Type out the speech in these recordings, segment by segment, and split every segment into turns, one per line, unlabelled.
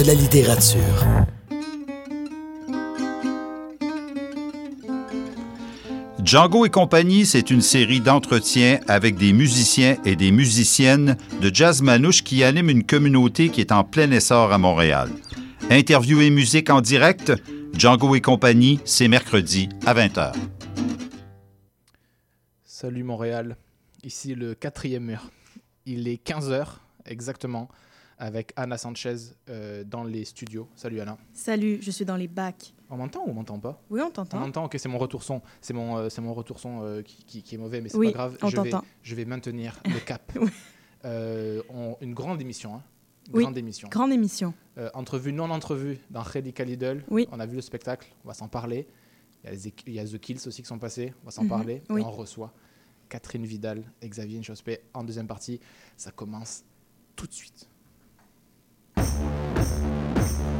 de la littérature.
Django et compagnie, c'est une série d'entretiens avec des musiciens et des musiciennes de jazz manouche qui animent une communauté qui est en plein essor à Montréal. Interview et musique en direct, Django et compagnie, c'est mercredi à 20h.
Salut Montréal, ici le quatrième mur. Il est 15h exactement avec Anna Sanchez euh, dans les studios. Salut Anna.
Salut, je suis dans les bacs.
On m'entend ou on m'entend pas?
Oui, on
On
t'entend.
m'entend, ok, c'est mon retour son. C'est mon, euh, c'est mon retour son euh, qui, qui- qui est mauvais, mais c'est
Oui,
pas grave.
on
je, vais,
t'entend.
je vais maintenir le cap.
Oui.
On- une grande émission. Hein.
Oui,
Grande émission.
Grande émission.
Entrevue, non entrevue dans Radical Lidl.
Oui.
On a vu le spectacle, on va s'en parler. Il y, a les- il y a The Kills aussi qui sont passés, on va s'en
Mhm,
parler. Et on reçoit Catherine Vidal et Xavier Nchospé en deuxième partie. Ça commence tout de suite. ます。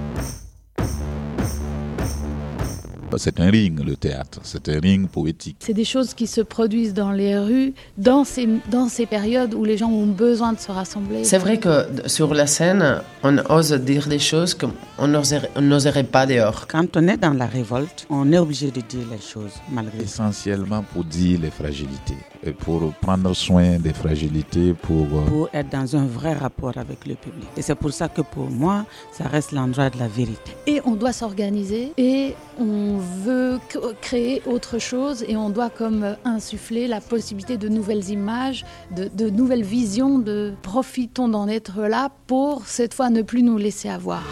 C'est un ring, le théâtre. C'est un ring poétique.
C'est des choses qui se produisent dans les rues, dans ces, dans ces périodes où les gens ont besoin de se rassembler.
C'est vrai que sur la scène, on ose dire des choses qu'on n'oserait on n'oserait pas dehors.
Quand on est dans la révolte, on est obligé de dire les choses malgré.
Essentiellement pour dire les fragilités. Et pour prendre soin des fragilités, pour... euh,
Pour être dans un vrai rapport avec le public. Et c'est pour ça que pour moi, ça reste l'endroit de la vérité.
Et on doit s'organiser et on veut créer autre chose et on doit comme euh, insuffler la possibilité de nouvelles images, de, de nouvelles visions, de profitons d'en être là pour cette fois ne plus nous laisser avoir.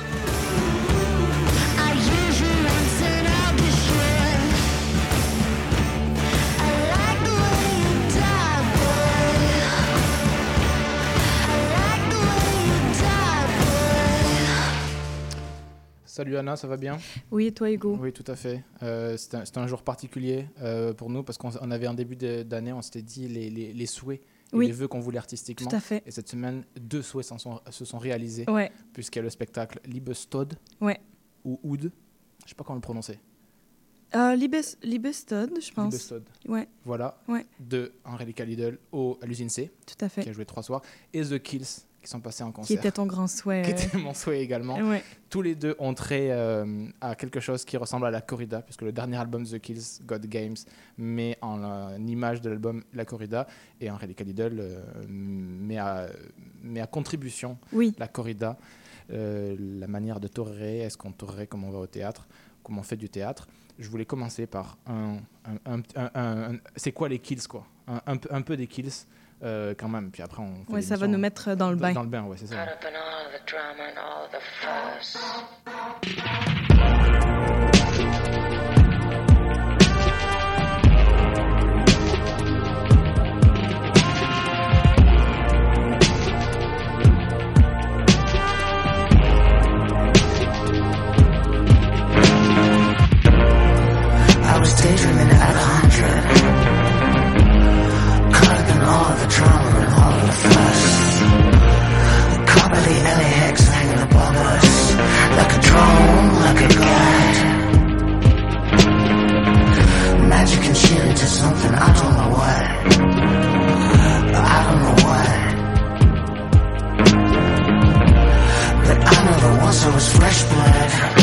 Salut Anna, ça va bien
Oui, et toi, Hugo
Oui, tout à fait. Euh, c'est un, jour particulier euh, pour nous parce qu'on on avait un début d'année, on s'était dit les, les- les souhaits et
Oui.
les vœux qu'on voulait artistiquement.
Tout à fait.
Et cette semaine, deux souhaits sont- se sont réalisés
Ouais,
puisqu'il y a le spectacle Liebestod
ouais.
ou Oud. Je sais pas comment le prononcer.
Euh, Libes- Libestod, je pense.
Liebestod.
Ouais,
Voilà.
Ouais.
De Henri Lidl au, à l'usine C,
tout à
qui
fait.
a joué trois soirs. Et The Kills, qui sont passés en
Qui
concert.
était ton grand souhait.
Qui était mon souhait également.
Ouais.
Tous les deux ont trait euh, à quelque chose qui ressemble à la corrida, puisque le dernier album The Kills, God Games, met en, euh, image de l'album la corrida, et Henri Lidl euh, met, à, met à contribution
Oui,
la corrida, euh, la manière de torérer, est-ce qu'on torerait comme on va au théâtre, comme on fait du théâtre. Je voulais commencer par un... un- un- un- un- un- c'est quoi les kills, quoi? Un, un peu- un peu des kills, euh, quand même, puis après on fait
ouais ça va nous mettre dans le bain.
Dans le bain, ouais, c'est ça.
I was daydreaming at a hundred. All the drama and all the fuss. By the LAX hanging above us. Like a drone, like a guide. Magic and shit into something, I don't know what. I don't know what. But I know that once I was fresh blood.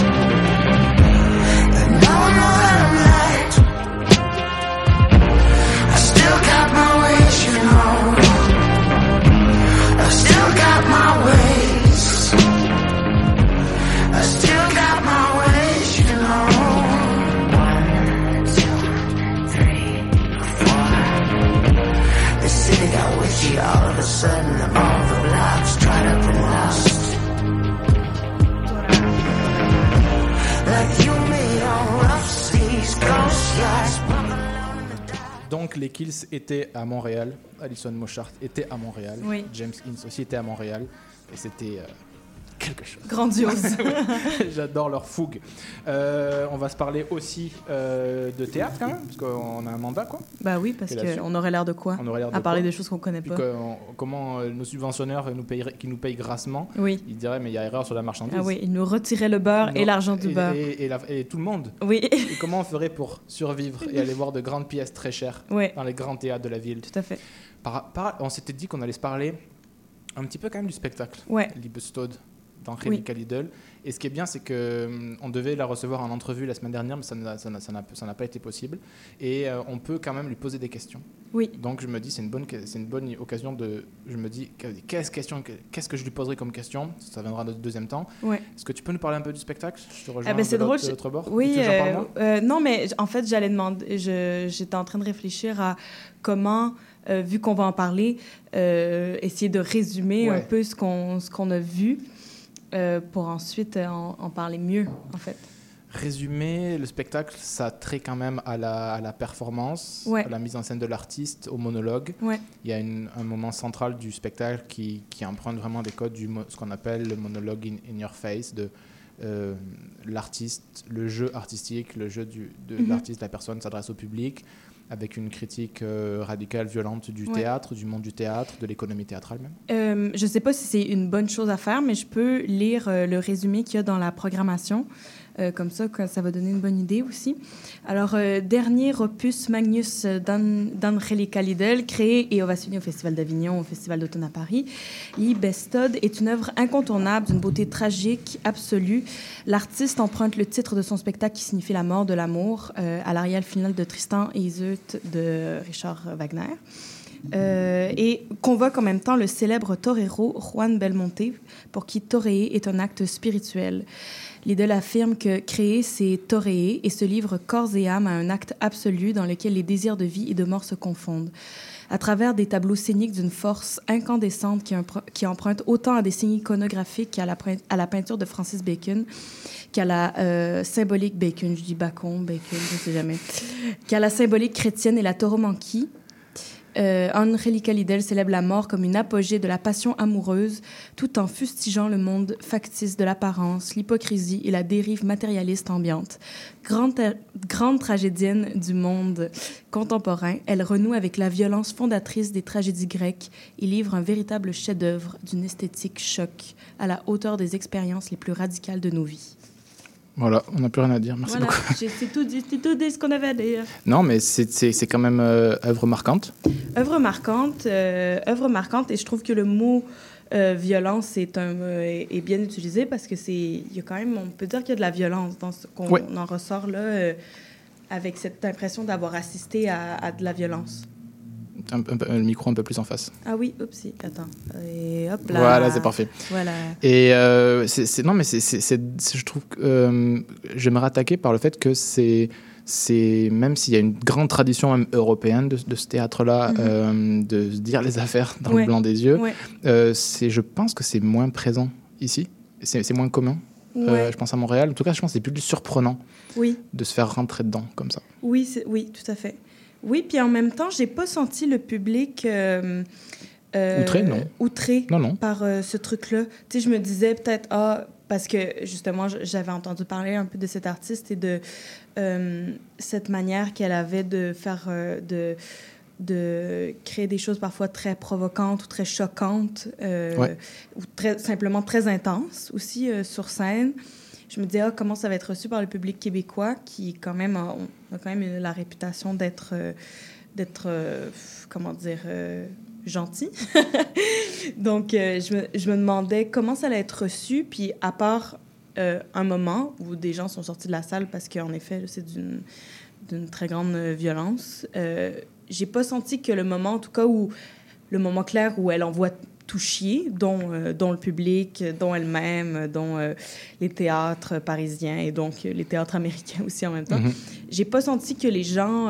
Les Kills étaient à Montréal, Alison Mochart était à Montréal,
Oui.
James Ince aussi était à Montréal, et c'était euh, quelque chose.
Grandiose.
J'adore leur fougue. Euh, on va se parler aussi euh, de théâtre quand même, parce qu'on a un mandat quoi.
bah oui, parce qu'on aurait l'air de quoi?
On aurait l'air de
À parler
quoi?
des choses qu'on connaît pas.
on- comment euh, nos subventionneurs nous payeraient- qui nous payent grassement,
Oui.
ils diraient mais il y a erreur sur la marchandise.
Ah oui, ils nous retiraient le beurre et l'argent du beurre.
Et, et la- et tout le monde.
Oui,
Et comment on ferait pour survivre et aller voir de grandes pièces très chères dans les grands théâtres de la ville?
Tout à fait.
Par- par- on s'était dit qu'on allait se parler un petit peu quand même du spectacle.
Ouais,
Liebestod d'Angélica Lidl. Et ce qui est bien, c'est que hum, on devait la recevoir en entrevue la semaine dernière, mais ça n'a pas été possible. Et euh, on peut quand même lui poser des questions.
Oui.
Donc je me dis, c'est une bonne, c'est une bonne occasion de. Je me dis, qu'est-ce question, qu'est-ce que je lui poserai comme question? Ça viendra dans le deuxième temps.
Ouais.
Est-ce que tu peux nous parler un peu du spectacle? Je te rejoins
Ah ben, c'est drôle.
l'autre bord.
Oui, euh, euh, non, mais en fait, j'allais demander. J'étais en train de réfléchir à comment, euh, vu qu'on va en parler, essayer de résumer un peu ce qu'on ce qu'on a vu euh, pour ensuite euh, en, en parler mieux, en fait.
Résumé, le spectacle, ça trait quand même à la, à la performance,
Ouais.
à la mise en scène de l'artiste, au monologue.
Ouais.
Il y a une- un moment central du spectacle qui, qui emprunte vraiment des codes du ce qu'on appelle le monologue in, in your face, de euh, l'artiste, le jeu artistique, le jeu du, de
Mhm.
l'artiste, la personne s'adresse au public avec une critique euh, radicale, violente du
Ouais.
théâtre, du monde du théâtre, de l'économie théâtrale même.
Euh, je ne sais pas si c'est une bonne chose à faire, mais je peux lire euh, le résumé qu'il y a dans la programmation. Euh, comme ça, ça va donner une bonne idée aussi. Alors, euh, dernier opus Magnus Dan- d'Angelica Lidl, créé et ovationné au Festival d'Avignon, au Festival d'automne à Paris. Lee Bestod est une œuvre incontournable d'une beauté tragique absolue. L'artiste emprunte le titre de son spectacle qui signifie la mort de l'amour euh, à l'arial final de Tristan et Iseult de Richard Wagner. Et convoque en même temps le célèbre torero Juan Belmonte, pour qui toréer est un acte spirituel. Lidl affirme que créer, c'est toréer et se livre corps et âme à un acte absolu dans lequel les désirs de vie et de mort se confondent. À travers des tableaux scéniques d'une force incandescente qui, qui emprunte autant à des signes iconographiques qu'à la peinture de Francis Bacon, qu'à la euh, symbolique Bacon, je dis Bacon, Bacon, je ne sais jamais, qu'à la symbolique chrétienne et la tauromanquie. Euh, Angelica Lidl célèbre la mort comme une apogée de la passion amoureuse, tout en fustigeant le monde factice de l'apparence, l'hypocrisie et la dérive matérialiste ambiante. Grande, grande tragédienne du monde contemporain, elle renoue avec la violence fondatrice des tragédies grecques et livre un véritable chef-d'œuvre d'une esthétique choc à la hauteur des expériences les plus radicales de nos vies.
Voilà, on n'a plus rien à dire. Merci
voilà,
beaucoup.
j'ai- c'est tout, tout dit ce qu'on avait à dire.
Non, mais c'est- c'est c'est quand même euh, œuvre marquante.
œuvre marquante, euh, œuvre marquante, et je trouve que le mot euh, violence est, un, est bien utilisé parce que c'est, il y a quand même, on peut dire qu'il y a de la violence dans ce qu'on en ressort là, avec cette impression d'avoir assisté à, à de la violence.
Un, le micro un peu plus en face.
Ah oui, oupsie, attends, et hop là.
Voilà, c'est parfait.
Voilà.
Et euh, c'est non, mais c'est, je trouve que euh, j'aimerais attaquer par le fait que c'est, c'est même s'il y a une grande tradition même européenne de, de ce théâtre-là,
Mhm.
euh, de se dire les affaires dans
Ouais.
le blanc des yeux,
Ouais.
euh, c'est, je pense que c'est moins présent ici. C'est, moins commun. Euh, je pense à Montréal. En tout cas, je pense que c'est plus surprenant
Oui.
de se faire rentrer dedans comme ça.
Oui, oui, tout à fait. Oui, puis en même temps, j'ai pas senti le public euh, euh,
Outré, non.
outré
Non, non.
par euh, ce truc-là. Tu sais, je me disais peut-être ah parce que justement, j'avais entendu parler un peu de cet artiste et de cette manière qu'elle avait de faire de de créer des choses parfois très provocantes ou très choquantes euh,
Ouais.
ou très simplement très intenses aussi euh, sur scène je me disais ah, comment ça va être reçu par le public québécois qui quand même a, a quand même la réputation d'être euh, d'être euh, comment dire euh, gentil. Donc euh, je, me, je me demandais comment ça allait être reçu puis à part euh, un moment où des gens sont sortis de la salle parce qu'en effet c'est d'une d'une très grande euh, violence euh, j'ai pas senti que le moment en tout cas où le moment clair où elle envoie tout chier, dont, euh, dont le public, dont elle-même, dont euh, les théâtres parisiens et donc euh, les théâtres américains aussi en même temps.
Mhm.
J'ai pas senti que les gens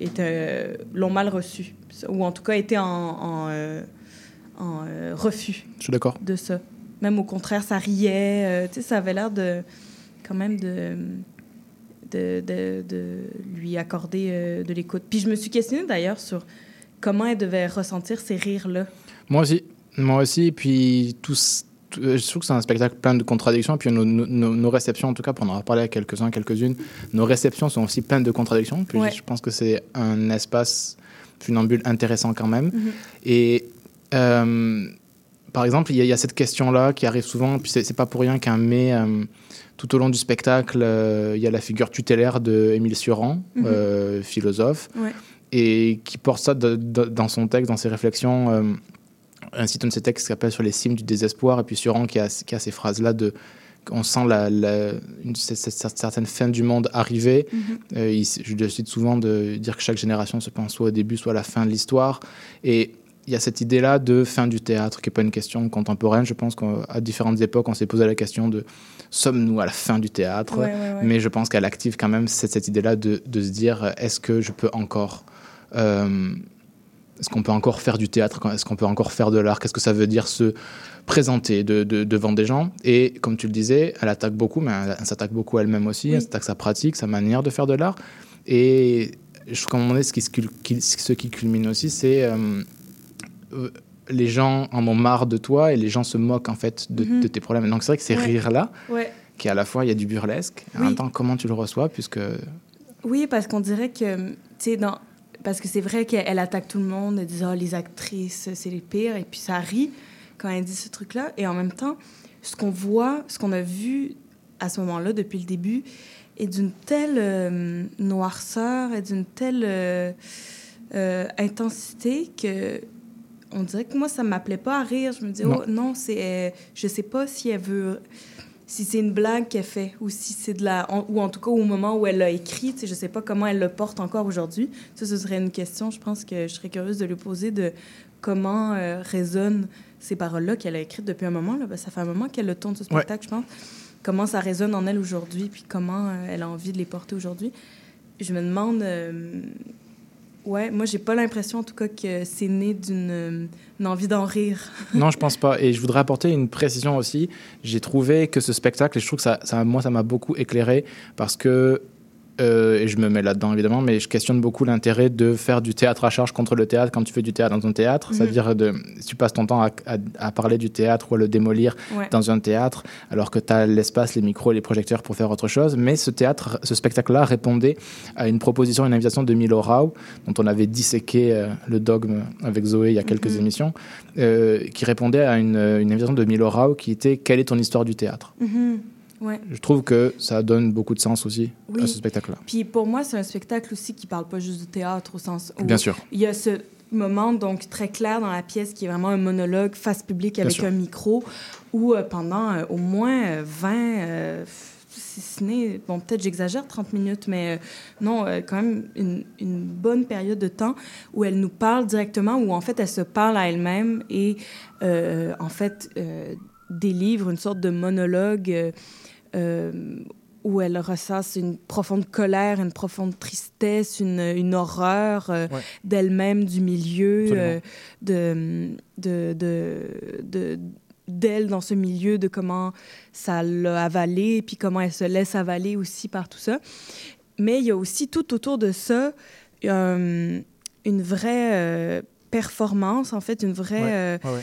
étaient- l'ont mal reçu, ou en tout cas étaient en, en, en, refus
Je suis d'accord.
de ça. Même au contraire, ça riait. tu sais, ça avait l'air de quand même de de, de, de lui accorder euh, de l'écoute. Puis je me suis questionnée d'ailleurs sur comment elle devait ressentir ces rires-là.
Moi aussi. Moi aussi. Et puis, tous, euh, je trouve que c'est un spectacle plein de contradictions. Et puis, nos, nos- nos- nos réceptions, en tout cas, pour en avoir parlé à quelques-uns, quelques-unes, nos réceptions sont aussi pleines de contradictions. Puis,
Ouais.
je pense que c'est un espace funambule intéressant quand même.
Mhm.
Et. euh, par exemple, il y, a- il y a cette question-là qui arrive souvent, puis c'est pas pour rien qu'un mai, euh, tout au long du spectacle, euh, il y a la figure tutélaire de Émile Sioran,
Mhm.
philosophe,
Ouais.
et qui porte ça de- de- dans son texte, dans ses réflexions, un cite un de ses textes qui s'appelle Sur les cimes du désespoir, et puis Suran qui a, qui a ces phrases-là de on sent la, la- une, cette, certaine fin du monde arriver.
Mhm.
Euh, il- je décide souvent de dire que chaque génération se pense soit au début, soit à la fin de l'histoire. Et il y a cette idée-là de fin du théâtre, qui n'est pas une question contemporaine. Je pense qu'à différentes époques, on s'est posé la question de sommes-nous à la fin du théâtre?
Ouais, ouais, ouais.
Mais je pense qu'elle active quand même cette, cette idée-là de, de se dire est-ce que je peux encore. euh, est-ce qu'on peut encore faire du théâtre Est-ce qu'on peut encore faire de l'art? Qu'est-ce que ça veut dire se présenter de- de- devant des gens? Et comme tu le disais, elle attaque beaucoup, mais elle, s'attaque beaucoup elle-même aussi.
Oui.
Elle s'attaque sa pratique, sa manière de faire de l'art. Et je trouve qu'à un moment donné, ce qui, ce culmine aussi, c'est euh, euh, les gens en ont marre de toi et les gens se moquent en fait de,
Mhm.
de tes problèmes. Donc c'est vrai que ces
Ouais.
rires-là,
Ouais.
qui à la fois il y a du burlesque, en même temps comment tu le reçois, puisque
Oui, parce qu'on dirait que, tu sais, dans... Parce que c'est vrai qu'elle attaque tout le monde, elle dit « Ah, les actrices, c'est les pires », et puis ça rit quand elle dit ce truc-là. Et en même temps, ce qu'on voit, ce qu'on a vu à ce moment-là, depuis le début, est d'une telle euh, noirceur et d'une telle euh, euh, intensité que on dirait que moi, ça ne m'appelait pas à rire. Je me dis,
Non.
oh non, c'est, je sais pas si elle veut si c'est une blague qu'elle fait ou si c'est de la en- ou en tout cas au moment où elle l'a écrit tu sais je sais pas comment elle le porte encore aujourd'hui. Ça ce serait une question je pense que je serais curieuse de lui poser de comment euh, résonnent ces paroles là qu'elle a écrites depuis un moment là Ben, ça fait un moment qu'elle le tourne ce spectacle je pense. Comment ça résonne en elle aujourd'hui puis comment euh, elle a envie de les porter aujourd'hui. Je me demande euh, ouais moi j'ai pas l'impression en tout cas que c'est né d'une euh, envie d'en rire
Non, je pense pas. Et je voudrais apporter une précision aussi. J'ai trouvé que ce spectacle, et je trouve que ça- moi, ça m'a beaucoup éclairé parce que, euh, et je me mets là-dedans évidemment, mais je questionne beaucoup l'intérêt de faire du théâtre à charge contre le théâtre quand tu fais du théâtre dans un théâtre.
Mhm.
C'est-à-dire, de, si tu passes ton temps à, à- à parler du théâtre ou à le démolir
ouais
dans un théâtre, alors que tu as l'espace, les micros, les projecteurs pour faire autre chose. Mais ce théâtre, ce spectacle-là répondait à une proposition, une invitation de Milo Rau, dont on avait disséqué euh, le dogme avec Zoé il y a quelques
Mhm.
émissions, euh, qui répondait à une, une invitation de Milo Rau qui était Quelle est ton histoire du théâtre?
Mhm. Ouais
Je trouve que ça donne beaucoup de sens aussi
Oui.
à ce spectacle-là.
Puis pour moi, c'est un spectacle aussi qui parle pas juste du théâtre au sens où
Bien sûr.
il y a ce moment donc très clair dans la pièce qui est vraiment un monologue face publique avec un micro où euh, pendant euh, au moins euh, 20 euh, si ce n'est bon peut-être j'exagère 30 minutes mais euh, non euh, quand même une, une bonne période de temps où elle nous parle directement où en fait elle se parle à elle-même et euh, en fait euh, délivre une sorte de monologue euh, euh, où elle ressasse une profonde colère, une profonde tristesse, une, une horreur euh,
Ouais.
d'elle-même, du milieu, euh, de, de, de, de- d'elle dans ce milieu, de comment ça l'a avalé, puis comment elle se laisse avaler aussi par tout ça. Mais il y a aussi tout autour de ça euh, une vraie euh, performance, en fait, une vraie...
Ouais.
euh,
Ouais, ouais.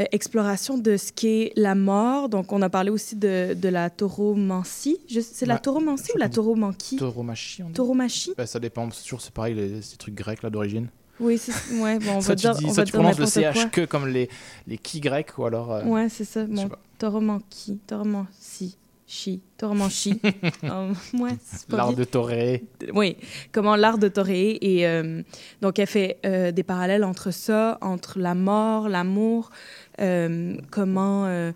Euh, exploration de ce qu'est la mort. Donc, on a parlé aussi de, de la tauromancie. C'est la
Ouais,
tauromancie ou la tauromancie
Tauromachie, on dit
Tauromachie?
Ben, Ça dépend, c'est toujours c'est pareil, les, ces trucs grecs là d'origine.
Oui, c'est ouais, bon, on
Ça,
va
tu,
dire,
dis,
on
ça,
va
tu
dire
prononces le CH
quoi.
que comme les, les qui grecs ou alors. euh,
Ouais, c'est ça. Bon,
pas.
tauromancie, tauromancie, chi, tauromancie. Euh, ouais,
L'art de toréer.
Oui, comment l'art de toréer. Et euh, donc, elle fait des parallèles entre ça, entre la mort, l'amour, comment, euh,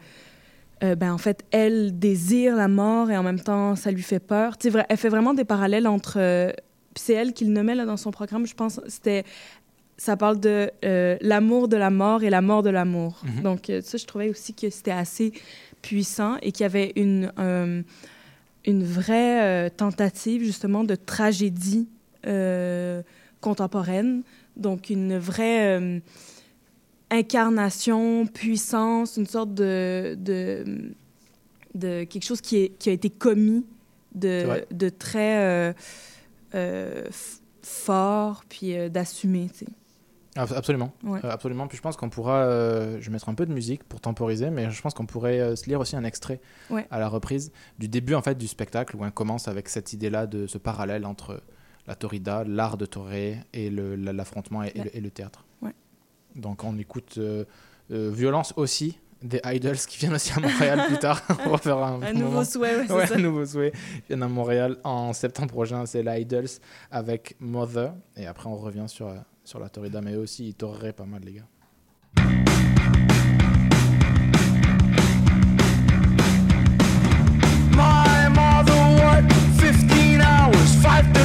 euh, ben, en fait, elle désire la mort et en même temps, ça lui fait peur. Tu sais, vra- elle fait vraiment des parallèles entre. euh, c'est elle qui le nommait là, dans son programme, je pense. C'était. Ça parle de euh, l'amour de la mort et la mort de l'amour.
Mhm.
Donc, euh, ça, je trouvais aussi que c'était assez puissant et qu'il y avait une. euh, une vraie euh, tentative justement de tragédie euh, contemporaine, donc une vraie euh, incarnation, puissance, une sorte de, de, de quelque chose qui, est, qui a été commis de, de très euh, euh, fort, puis euh, d'assumer.
Absolument.
Ouais.
Euh, absolument. Puis je pense qu'on pourra. euh, je vais mettre un peu de musique pour temporiser, mais je pense qu'on pourrait euh, se lire aussi un extrait
Ouais.
à la reprise du début en fait du spectacle où on commence avec cette idée-là de ce parallèle entre la torrida, l'art de toréer et l'affrontement et, et le, et le théâtre. Donc on écoute euh, euh, Violence aussi des Idols qui viennent aussi à Montréal plus tard. on va un,
nouveau souhait, ouais,
un nouveau souhait. Ils viennent à Montréal en septembre prochain, c'est les avec Mother. Et après, on revient sur, euh, sur la Torrida, mais aussi, ils torreraient pas mal, les gars.
My mother
worked 15 hours, 5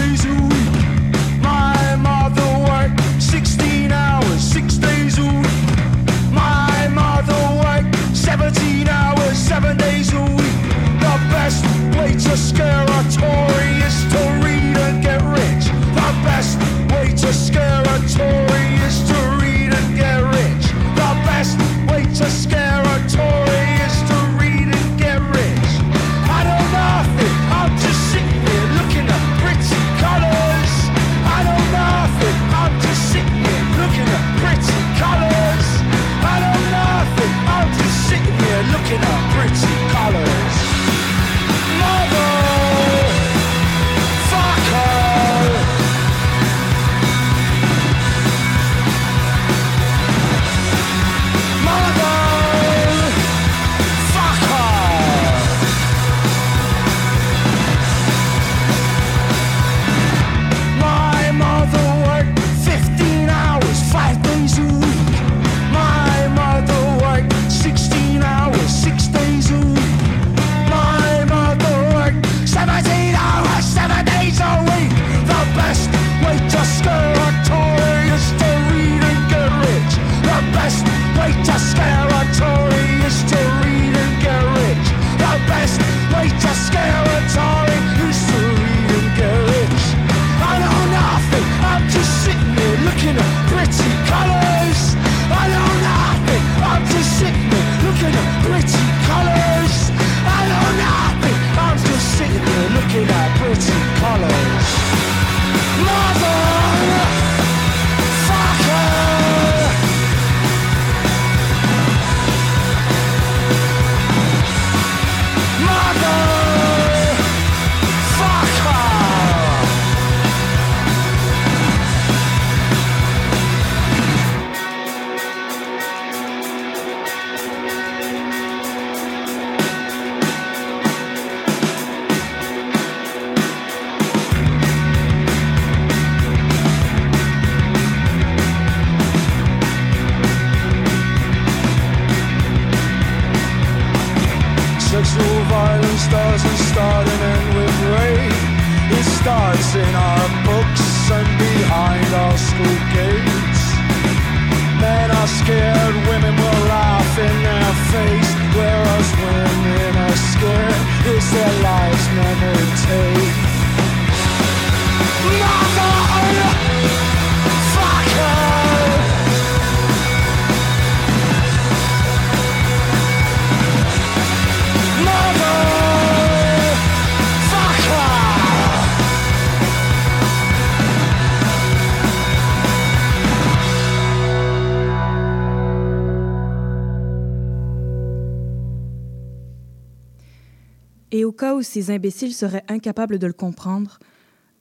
ces imbéciles seraient incapables de le comprendre,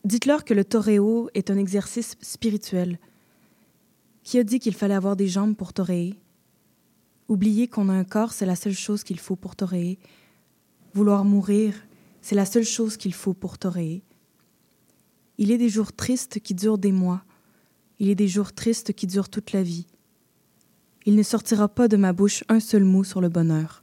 dites-leur que le toréo est un exercice spirituel. Qui a dit qu'il fallait avoir des jambes pour toréer? Oublier qu'on a un corps, c'est la seule chose qu'il faut pour toréer. Vouloir mourir, c'est la seule chose qu'il faut pour toréer. Il est des jours tristes qui durent des mois. Il est des jours tristes qui durent toute la vie. Il ne sortira pas de ma bouche un seul mot sur le bonheur.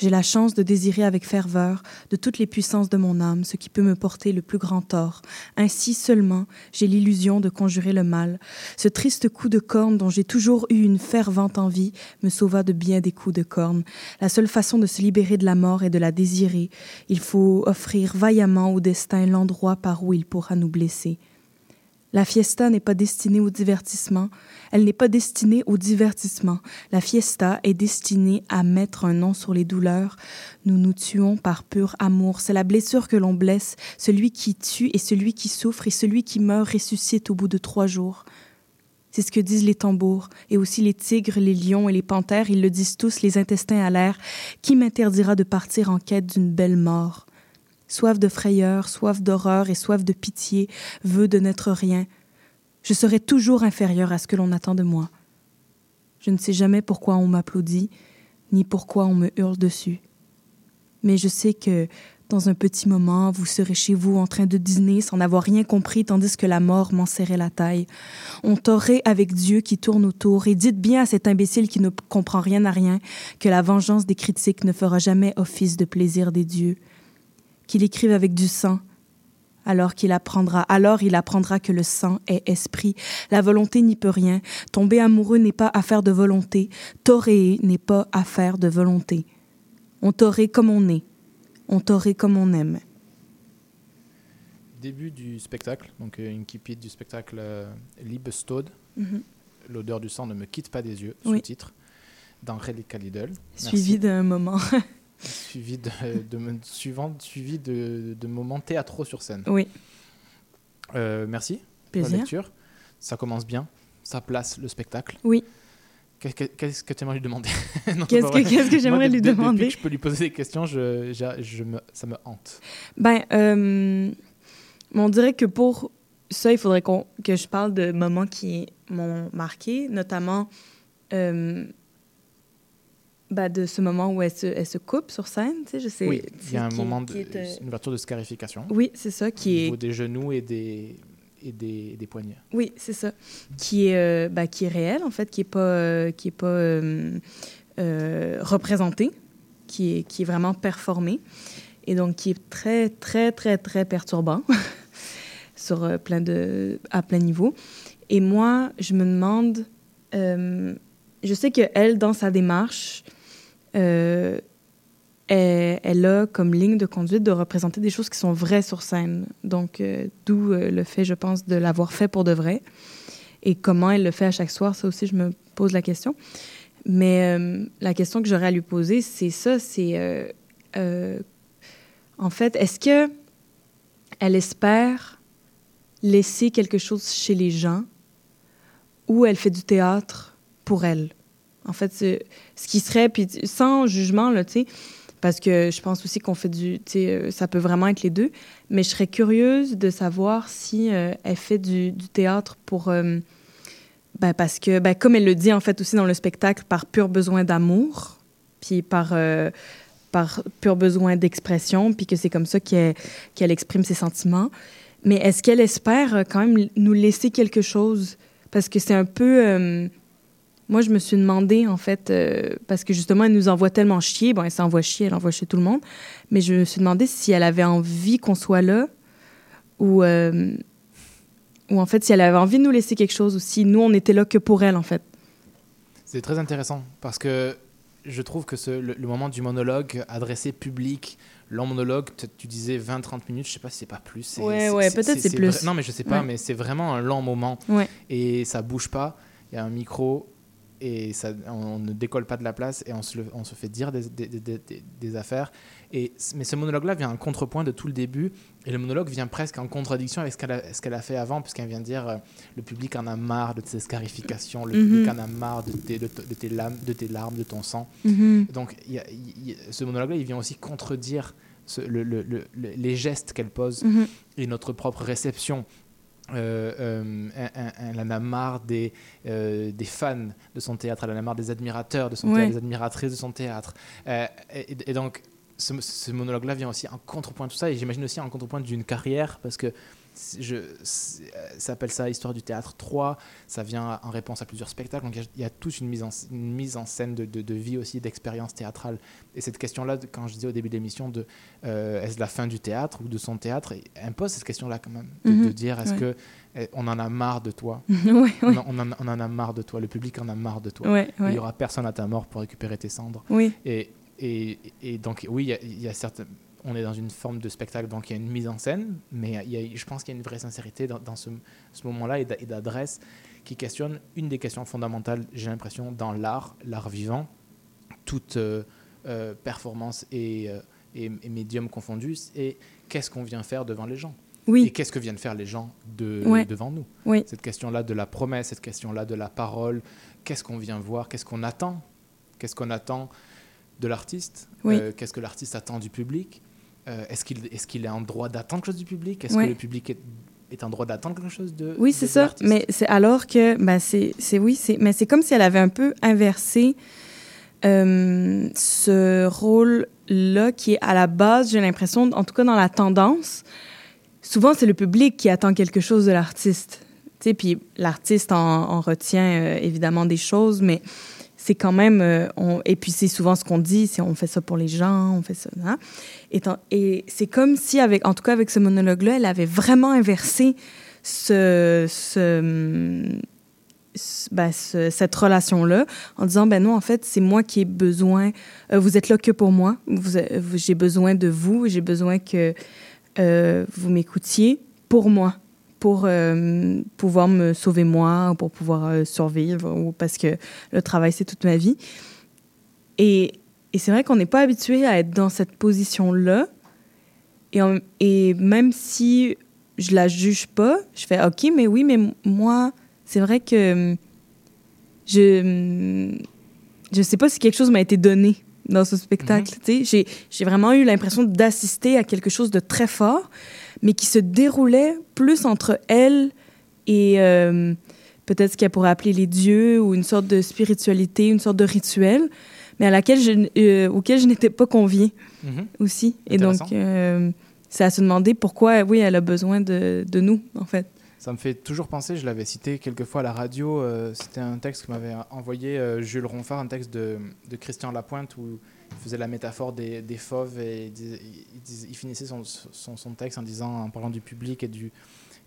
J'ai la chance de désirer avec ferveur, de toutes les puissances de mon âme, ce qui peut me porter le plus grand tort. Ainsi seulement, j'ai l'illusion de conjurer le mal. Ce triste coup de corne dont j'ai toujours eu une fervente envie me sauva de bien des coups de corne. La seule façon de se libérer de la mort est de la désirer. Il faut offrir vaillamment au destin l'endroit par où il pourra nous blesser. La fiesta n'est pas destinée au divertissement, elle n'est pas destinée au divertissement. La fiesta est destinée à mettre un nom sur les douleurs. Nous nous tuons par pur amour. C'est la blessure que l'on blesse. Celui qui tue et celui qui souffre et celui qui meurt ressuscite au bout de trois jours. C'est ce que disent les tambours, et aussi les tigres, les lions et les panthères, ils le disent tous, les intestins à l'air. Qui m'interdira de partir en quête d'une belle mort? Soif de frayeur, soif d'horreur et soif de pitié, veut de n'être rien. Je serai toujours inférieur à ce que l'on attend de moi. Je ne sais jamais pourquoi on m'applaudit, ni pourquoi on me hurle dessus. Mais je sais que, dans un petit moment, vous serez chez vous en train de dîner sans n'avoir rien compris tandis que la mort m'en serrait la taille. On t'aurait avec Dieu qui tourne autour et dites bien à cet imbécile qui ne comprend rien à rien que la vengeance des critiques ne fera jamais office de plaisir des dieux qu'il écrive avec du sang. Alors qu'il apprendra, alors il apprendra que le sang est esprit. La volonté n'y peut rien. Tomber amoureux n'est pas affaire de volonté. Toréer n'est pas affaire de volonté. On torée comme on est. On torée comme on aime.
Début du spectacle, donc euh, une keep du spectacle euh, Liebestod.
Mhm.
L'odeur du sang ne me quitte pas des yeux,
Oui.
sous-titre, dans Relica Lidl.
Suivi d'un moment.
suivi de, de, suivant, suivi de, de moments théâtraux sur scène.
oui.
Euh, merci pour la
Plaisir.
lecture. Ça commence bien, ça place le spectacle.
Oui.
Qu'est- qu'est- Qu'est-ce que tu aimerais lui demander
Qu'est-ce que- qu'est-ce que j'aimerais lui
de- de-
demander
Depuis que je peux lui poser des questions, je, je, je me, ça me hante.
Ben, euh, on dirait que pour ça, il faudrait qu'on- que je parle de moments qui m'ont marqué, notamment euh, ben, de ce moment où elle se, elle se coupe sur scène. Tu sais, je sais,
oui, il y a un
qui-
moment, de,
est, euh,
une ouverture de scarification.
Oui, c'est ça,
Au
qui est
niveau des genoux et des, et des, des poignets.
Oui, c'est ça. Qui est, euh, bah, qui est réel, en fait, qui n'est pas, euh, qui est pas euh, euh, représenté, qui est, qui est vraiment performé. Et donc, qui est très, très, très, très perturbant sur plein de, à plein niveau. Et moi, je me demande, je sais qu'elle, dans sa démarche, euh, elle, a comme ligne de conduite de représenter des choses qui sont vraies sur scène. Donc, euh, d'où euh, le fait, je pense, de l'avoir fait pour de vrai. Et comment elle le fait à chaque soir, ça aussi, je me pose la question. Mais la question que j'aurais à lui poser, c'est ça, c'est... en fait, est-ce que elle espère laisser quelque chose chez les gens ou elle fait du théâtre pour elle? En fait, ce qui serait, puis sans jugement, là, tu sais, parce que je pense aussi qu'on fait du, tu sais, euh, ça peut vraiment être les deux, mais je serais curieuse de savoir si euh, elle fait du, théâtre pour, euh, ben, parce que, ben, comme elle le dit en fait aussi dans le spectacle, par pur besoin d'amour, puis par, par pur besoin d'expression, puis que c'est comme ça qu'elle qu'elle exprime ses sentiments. Mais est-ce qu'elle espère quand même nous laisser quelque chose? Parce que c'est un peu... moi, je me suis demandé, en fait, euh, parce que justement, elle nous envoie tellement chier. Bon, elle s'envoie chier, elle envoie chez tout le monde. Mais je me suis demandé si elle avait envie qu'on soit là ou, euh, ou en fait, si elle avait envie de nous laisser quelque chose ou si nous, on était là que pour elle, en fait.
C'est très intéressant parce que je trouve que ce, le, le moment du monologue adressé public, long monologue, tu disais 20-30 minutes, je sais pas si c'est pas plus.
Ouais, ouais, peut-être c'est plus.
vrai- Non, mais je sais pas,
Ouais.
mais c'est vraiment un long moment
Ouais.
et ça bouge pas. Il y a un micro et ça, on ne décolle pas de la place et on se, le- on se fait dire des, des- des- des- des affaires. Et, mais ce monologue-là vient en contrepoint de tout le début et le monologue vient presque en contradiction avec ce qu'elle a, ce qu'elle a fait avant, puisqu'elle vient dire euh, le public en a marre de tes scarifications, le
Mhm.
public en a marre de tes, de, t- de tes lames, de tes larmes, de ton sang.
Mhm.
Donc y a- y ce monologue-là, il vient aussi contredire ce- le- le- le- le- les gestes qu'elle pose
Mhm.
et notre propre réception. Euh, euh, elle- en a marre des, euh, des fans de son théâtre, elle en a marre des admirateurs de son
Ouais.
théâtre, des admiratrices de son théâtre. Et, et donc, ce, ce monologue-là vient aussi en contrepoint de tout ça, et j'imagine aussi en contrepoint d'une carrière, parce que je, euh, ça s'appelle ça Histoire du théâtre 3, ça vient en réponse à plusieurs spectacles, donc il y a- y, toute une mise en, une mise en scène de, de- de vie aussi, d'expérience théâtrale. Et cette question-là, quand je disais au début de l'émission, de euh, est-ce la fin du théâtre ou de son théâtre, impose cette question-là quand même, de,
Mhm.
de dire est-ce
Ouais.
que eh, on en a marre de toi?
Ouais, ouais.
on, en, on en- on en a marre de toi, le public en a marre de toi. Il n'y aura personne à ta mort pour récupérer tes cendres.
Oui.
Et, et, et donc, oui, il y a- y a, certes- on est dans une forme de spectacle, donc il y a une mise en scène, mais il y a- je pense qu'il y a une vraie sincérité dans, dans ce, ce moment-là et d'a- et d'adresse qui questionne une des questions fondamentales, j'ai l'impression, dans l'art, l'art vivant, toute euh, euh, performance et, euh, et, et médium confondus, et qu'est-ce qu'on vient faire devant les gens
Oui.
Et qu'est-ce que viennent faire les gens de,
Ouais.
devant nous
Oui.
Cette question-là de la promesse, cette question-là de la parole, qu'est-ce qu'on vient voir, qu'est-ce qu'on attend Qu'est-ce qu'on attend de l'artiste
Oui.
Euh, Qu'est-ce que l'artiste attend du public Euh, Est-ce qu'il est, qu'il est en droit d'attendre quelque chose du public? Est-ce
Ouais.
que le public est, est en droit d'attendre quelque chose de
Oui, c'est ça. Mais c'est alors que, ben c'est, oui, mais c'est comme si elle avait un peu inversé euh, ce rôle-là qui est à la base, j'ai l'impression, en tout cas dans la tendance, souvent c'est le public qui attend quelque chose de l'artiste. Puis l'artiste en, en retient euh, évidemment des choses, mais c'est quand même, euh, et puis c'est souvent ce qu'on dit, c'est on fait ça pour les gens, on fait ça. hein. Et, c'est comme si, en tout cas avec ce monologue-là, elle avait vraiment inversé ben, ce- cette relation-là en disant, ben non, en fait, c'est moi qui ai besoin, euh, vous êtes là que pour moi, vous- j'ai besoin de vous, j'ai besoin que euh, vous m'écoutiez pour moi pour euh, pouvoir me sauver moi, pour pouvoir euh, survivre, ou parce que le travail, c'est toute ma vie. Et, et c'est vrai qu'on n'est pas habitué à être dans cette position-là. Et, et même si je la juge pas, je fais OK, mais oui, mais moi, c'est vrai que hum, je hum, je sais pas si quelque chose m'a été donné dans ce spectacle. sais. J'ai j'ai vraiment eu l'impression d'assister à quelque chose de très fort, mais qui se déroulait plus entre elle et euh, peut-être ce qu'elle pourrait appeler les dieux ou une sorte de spiritualité, une sorte de rituel, mais à laquelle je, n- euh, auquel je n'étais pas conviée
Mhm.
aussi. Et donc, euh, c'est à se demander pourquoi, oui, elle a besoin de, de nous, en fait.
Ça me fait toujours penser, je l'avais cité quelques fois à la radio, euh, c'était un texte que m'avait envoyé euh, Jules Ronfard, un texte de, de Christian Lapointe où faisait la métaphore des, des fauves et il, finissait son, son, son texte en disant, en parlant du public et, du,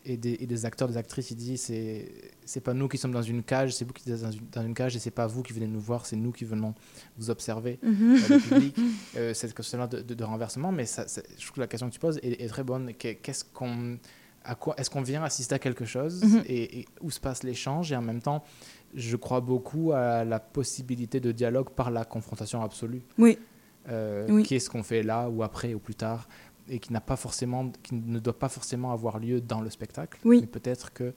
et, des, et des acteurs, des actrices, il dit c'est c'est pas nous qui sommes dans une cage, c'est vous qui êtes dans une, dans une cage et c'est pas vous qui venez nous voir, c'est nous qui venons vous observer,
Mhm.
euh, le public. Euh, cette question-là de, de- de renversement, mais ça, ça- je trouve que la question que tu poses est, est très bonne. Qu'est- Qu'est-ce qu'on à quoi est-ce qu'on vient assister à quelque chose
Mhm.
et, et où se passe l'échange et en même temps je crois beaucoup à la possibilité de dialogue par la confrontation absolue
Oui.
Euh,
Oui.
qu'est-ce qu'on fait là ou après ou plus tard et qui n'a pas forcément qui ne doit pas forcément avoir lieu dans le spectacle
Oui.
mais peut-être que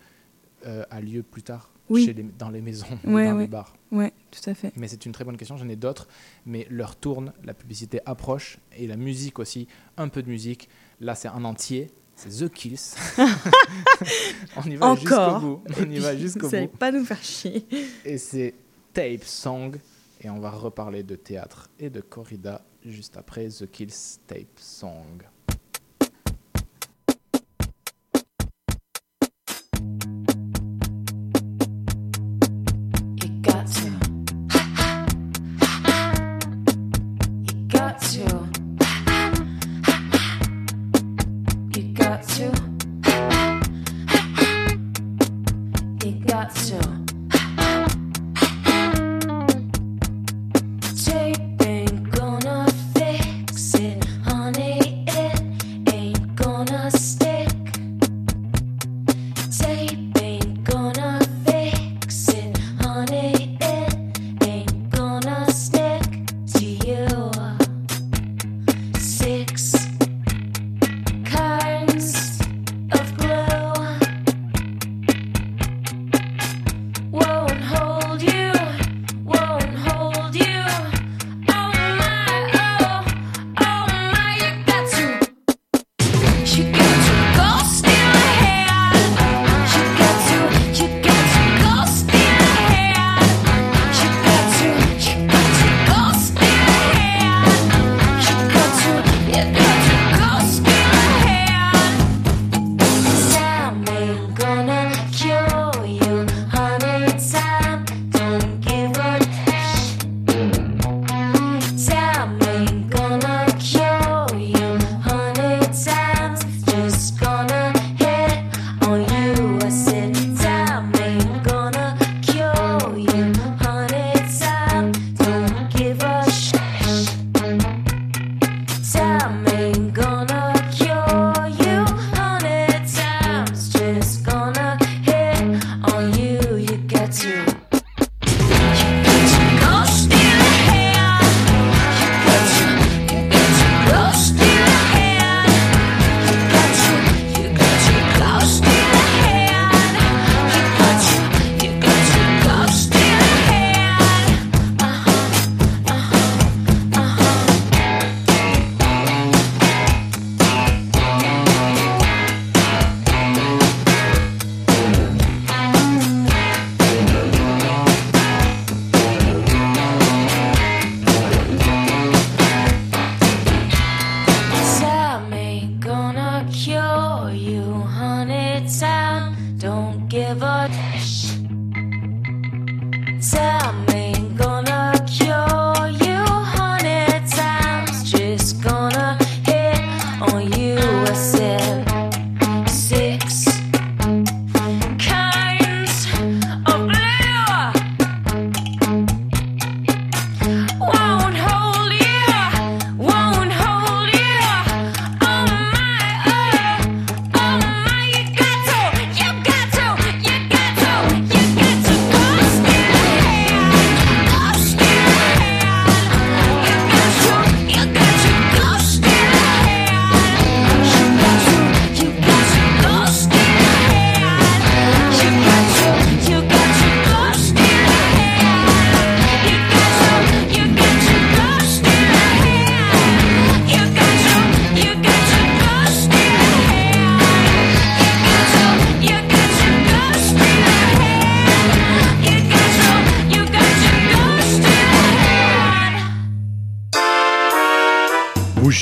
euh, a lieu plus tard
Oui.
chez les- dans les maisons
Ouais,
dans
ouais.
les bars
Ouais, tout à fait.
mais c'est une très bonne question, j'en ai d'autres. Mais l'heure tourne, la publicité approche et la musique aussi, un peu de musique. Là, c'est en entier, c'est The Kills. On y va jusqu'au bout. On y va jusqu'au bout.
pas nous faire chier.
Et c'est Tape Song. Et on va reparler de théâtre et de corrida juste après The Kills Tape Song.